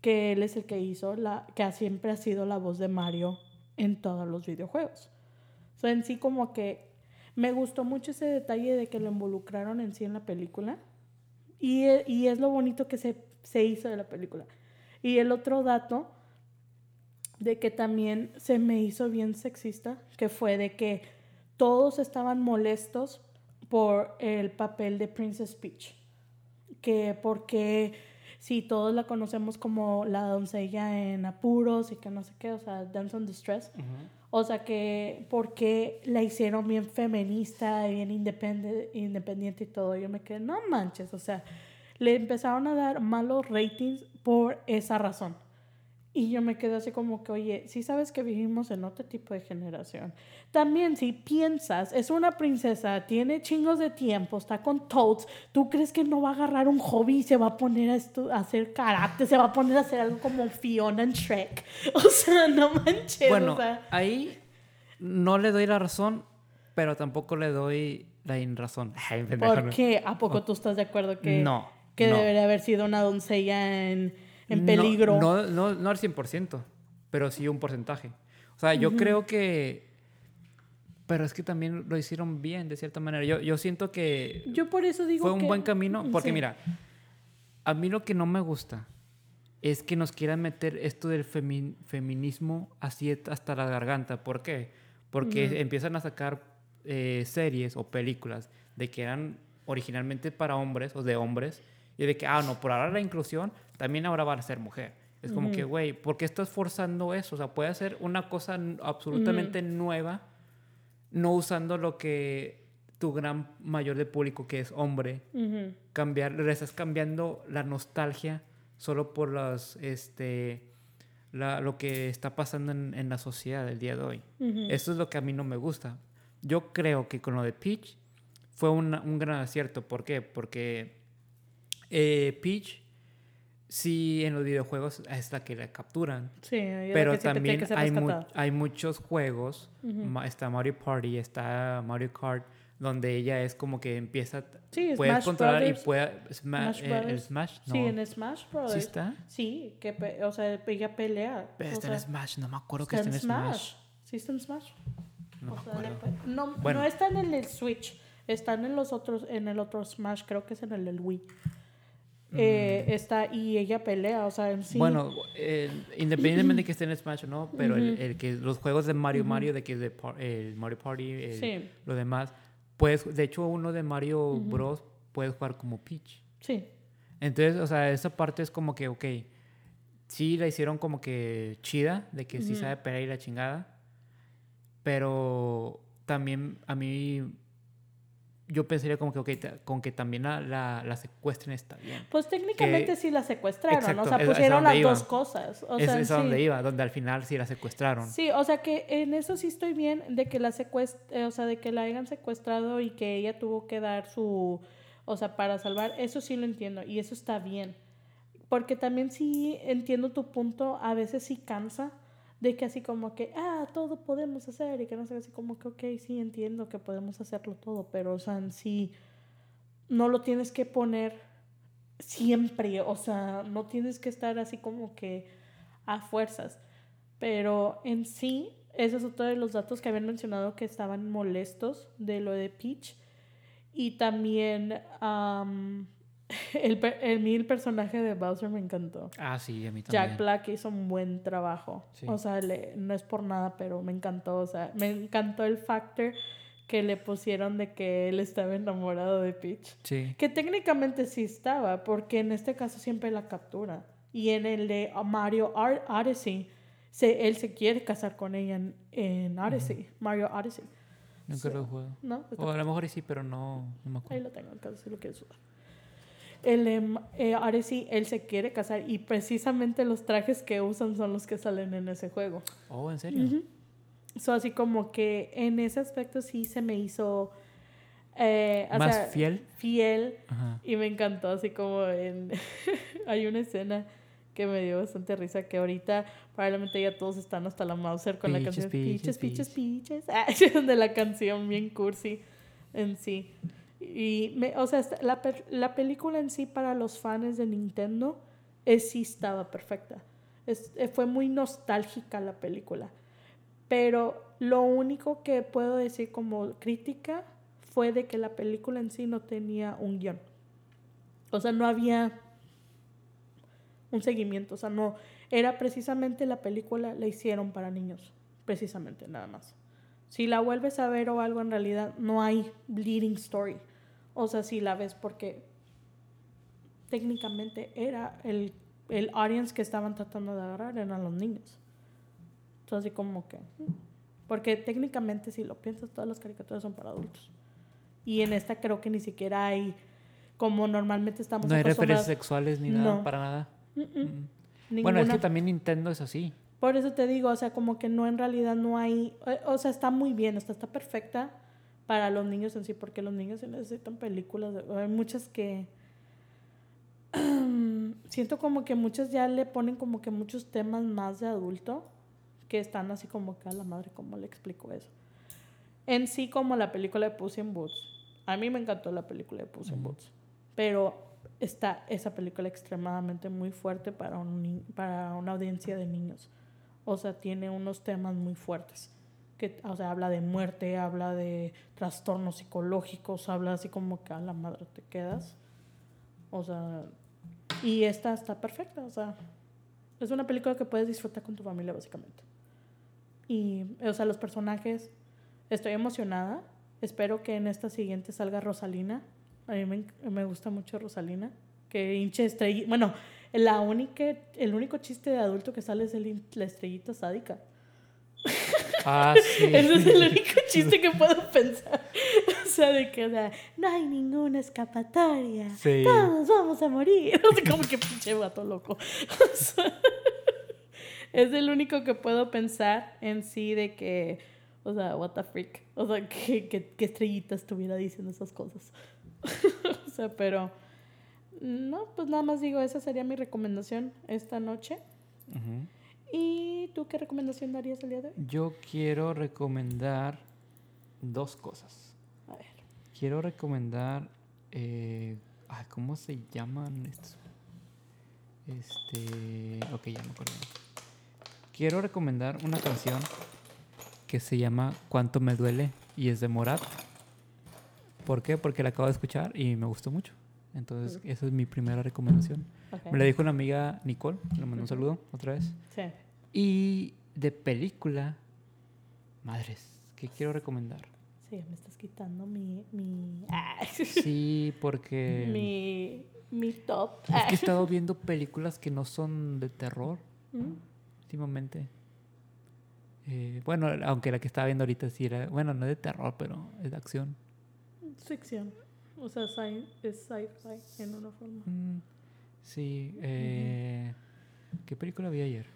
que él es el que hizo la, que siempre ha sido la voz de Mario en todos los videojuegos. So, en sí como que me gustó mucho ese detalle de que lo involucraron en sí en la película. Y, y es lo bonito que se, se hizo de la película. Y el otro dato de que también se me hizo bien sexista, que fue de que todos estaban molestos por el papel de Princess Peach. Que porque si todos la conocemos como la doncella en apuros y que no sé qué, o sea, Dance on Distress. O sea que porque la hicieron bien feminista, bien independe- independiente y todo. Yo me quedé, no manches, o sea, le empezaron a dar malos ratings por esa razón. Y yo me quedé así como que, oye, si sabes que vivimos en otro tipo de generación. También si piensas, es una princesa, tiene chingos de tiempo, está con Toads, ¿tú crees que no va a agarrar un hobby y se va a poner a, estu- a hacer karate, se va a poner a hacer algo como Fiona en Shrek? O sea, no manches. Bueno, o sea, ahí no le doy la razón, pero tampoco le doy la inrazón. Ay, ¿por qué? ¿A poco tú estás de acuerdo que, No, que no. debería haber sido una doncella en, en No, peligro? No, no, no al 100%, pero sí un porcentaje. O sea, yo creo que... Pero es que también lo hicieron bien, de cierta manera. Yo, yo siento que Yo por eso digo fue un que- buen camino, porque Sí. mira, a mí lo que no me gusta es que nos quieran meter esto del femi- feminismo así hasta la garganta. ¿Por qué? Porque Ujú. empiezan a sacar eh, series o películas de que eran originalmente para hombres o de hombres y de que, ah, no, por ahora la inclusión también ahora va a ser mujer. Es como que, güey, ¿por qué estás forzando eso? O sea, puede ser una cosa absolutamente nueva no usando lo que tu gran mayor de público, que es hombre, Ujú. cambiar, le estás cambiando la nostalgia solo por las, este, la- lo que está pasando en, en la sociedad el día de hoy. Eso es lo que a mí no me gusta. Yo creo que con lo de Peach fue una- un gran acierto. ¿Por qué? Porque eh, Peach, sí, en los videojuegos es la que la capturan. Sí, Pero que también que hay, mu- hay muchos juegos. Está Mario Party, está Mario Kart, donde ella es como que empieza. Sí, puedes Smash controlar Brothers. y puede. Sma- Smash eh, el. Smash. No. Sí, en Smash Brothers. ¿Sí está? Sí, que, o sea, ella pelea. Pero o está en Smash, no me acuerdo que está está en Smash. Sí, está en Smash. No O sea, acuerdo. no, Bueno. no están en el Switch, están en los otros, en el otro Smash, creo que es en el Wii. Eh, está y ella pelea, o sea, en sí. Mm. Bueno, eh, independientemente de que esté en Smash o no, pero el, el que los juegos de Mario Mario, de que de el Mario Party, el- Sí. lo demás, puedes, de hecho uno de Mario Bros. puedes jugar como Peach. sí, Entonces, o sea, esa parte es como que, ok, sí la hicieron como que chida, de que sí sabe pelear y la chingada, pero también a mí, yo pensaría como que, ok, ta- con que también la, la, la secuestren está bien. Pues técnicamente Que- sí la secuestraron, Exacto, o sea, pusieron las iba. dos cosas. O es sea, es a donde iba, donde al final sí la secuestraron. Sí, o sea que en eso sí estoy bien de que la secuest eh, o sea, de que la hayan secuestrado y que ella tuvo que dar su, o sea, para salvar, eso sí lo entiendo y eso está bien. Porque también sí entiendo tu punto, a veces sí cansa de que así como que, ah, todo podemos hacer y que no sé, así como que, ok, sí entiendo que podemos hacerlo todo, pero, o sea, en sí, no lo tienes que poner siempre, o sea, no tienes que estar así como que a fuerzas. Pero en sí, ese es otro de los datos que habían mencionado que estaban molestos de lo de Peach. Y también am, el, el, mí el personaje de Bowser me encantó. Ah, sí, a mí también. Jack Black hizo un buen trabajo. Sí. O sea, le- no es por nada, pero me encantó. O sea, me encantó el factor que le pusieron de que él estaba enamorado de Peach. Sí. Que técnicamente sí estaba, porque en este caso siempre la captura. Y en el de Mario Ar- Odyssey, se, él se quiere casar con ella en, en Odyssey, Mario Odyssey. Nunca Sí. lo he jugado. ¿No? O a lo mejor sí, pero no, no me Ahí acuerdo. lo tengo, en caso si lo quieres usar. El, eh, Odyssey, él se quiere casar y precisamente los trajes que usan son los que salen en ese juego. Oh, ¿en serio? Ujú. So, así como que en ese aspecto sí se me hizo... eh, o ¿Más sea, fiel? Fiel. Ajá. Y me encantó, así como en... Hay una escena que me dio bastante risa, que ahorita probablemente ya todos están hasta la Mauser con la canción peaches, Peaches, Peaches, Peaches, de la canción bien cursi en sí. Y, o sea, la, la película en sí para los fans de Nintendo es, sí estaba perfecta. Es- eh, fue muy nostálgica la película. Pero lo único que puedo decir como crítica fue de que la película en sí no tenía un guion. O sea, no había un seguimiento. O sea, no. Era precisamente la película, la hicieron para niños. Precisamente, nada más. Si la vuelves a ver o algo, en realidad no hay leading story. O sea, si la ves porque técnicamente era el, el audience que estaban tratando de agarrar, eran los niños. Entonces, así como que. Porque técnicamente, si lo piensas, todas las caricaturas son para adultos. Y en esta creo que ni siquiera hay. Como normalmente estamos No hay referencias sexuales ni nada, No. para nada. Mm, mm. Mm. Bueno, es que también Nintendo es así. Por eso te digo, o sea, como que no, en realidad no hay, eh, o sea, está muy bien, está, está perfecta para los niños en sí, porque los niños sí necesitan películas, hay muchas que, siento como que muchas ya le ponen como que muchos temas más de adulto, que están así como que a la madre, ¿cómo le explico eso? En sí, como la película de Puss in Boots. A mí me encantó la película de Puss in. Boots. Pero está esa película extremadamente muy fuerte para, un para una audiencia de niños. O sea, tiene unos temas muy fuertes. Que, o sea, habla de muerte, habla de trastornos psicológicos, habla así como que a la madre te quedas. O sea, y esta está perfecta. O sea, es una película que puedes disfrutar con tu familia, básicamente. Y, o sea, los personajes, estoy emocionada. Espero que en esta siguiente salga Rosalina. A mí me, me gusta mucho Rosalina. Que hinche estrellita. Bueno, la única, el único chiste de adulto que sale es el la estrellita sádica. Ah, sí. Ese es el único chiste que puedo pensar. O sea, de que, o sea, no hay ninguna escapatoria. Sí. Todos vamos a morir. O sea, como que pinche vato loco. O sea, es el único que puedo pensar en sí de que, o sea, what the freak. O sea, que, que, que estrellita estuviera diciendo esas cosas. o sea, pero, no, pues nada más digo, esa sería mi recomendación esta noche. Ujú. ¿Y tú qué recomendación darías el día de hoy? Yo quiero recomendar dos cosas. A ver. Quiero recomendar. eh, ay, ¿Cómo se llaman estos? Este. Ok, ya me acuerdo. Quiero recomendar una canción que se llama Cuánto me duele y es de Morat. ¿Por qué? Porque la acabo de escuchar y me gustó mucho. Entonces, esa es mi primera recomendación. Me la dijo una amiga Nicole, le mando un saludo otra vez. Sí. Y de película, madres, ¿qué quiero recomendar? Sí, me estás quitando mi. mi. ah, Sí, porque mi. mi top. es que he estado viendo películas que no son de terror Mm, últimamente. Eh, bueno, aunque la que estaba viendo ahorita sí era, bueno, no es de terror, pero es de acción. Ficción. O sea, es sci-fi en una forma. Mm, sí, eh, ¿qué película vi ayer?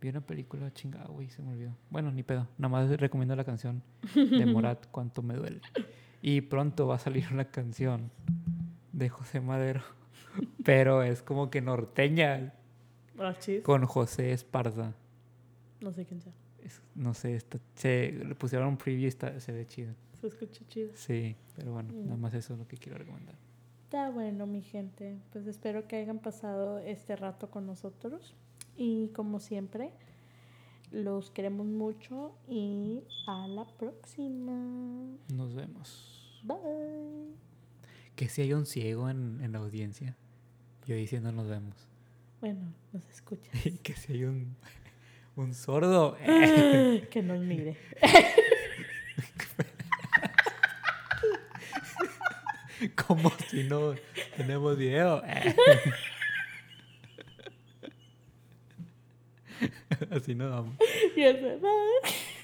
Vi una película chingada, güey, se me olvidó. Bueno, ni pedo, nada más recomiendo la canción de Morat, Cuánto me duele. Y pronto va a salir una canción de José Madero, pero es como que norteña con José Esparza. No sé quién sea. Es- no sé, está- se, le pusieron un preview y está, se ve chido. Se escucha chido. Sí, pero bueno, Mm. nada más eso es lo que quiero recomendar. Está bueno, mi gente. Pues espero que hayan pasado este rato con nosotros. Y como siempre, los queremos mucho y a la próxima. Nos vemos. Bye. Que si hay un ciego en, en la audiencia, yo diciendo nos vemos. Bueno, nos escucha. que si hay un, un sordo. eh, que nos mire. como si no tenemos video. eh. Así no bye.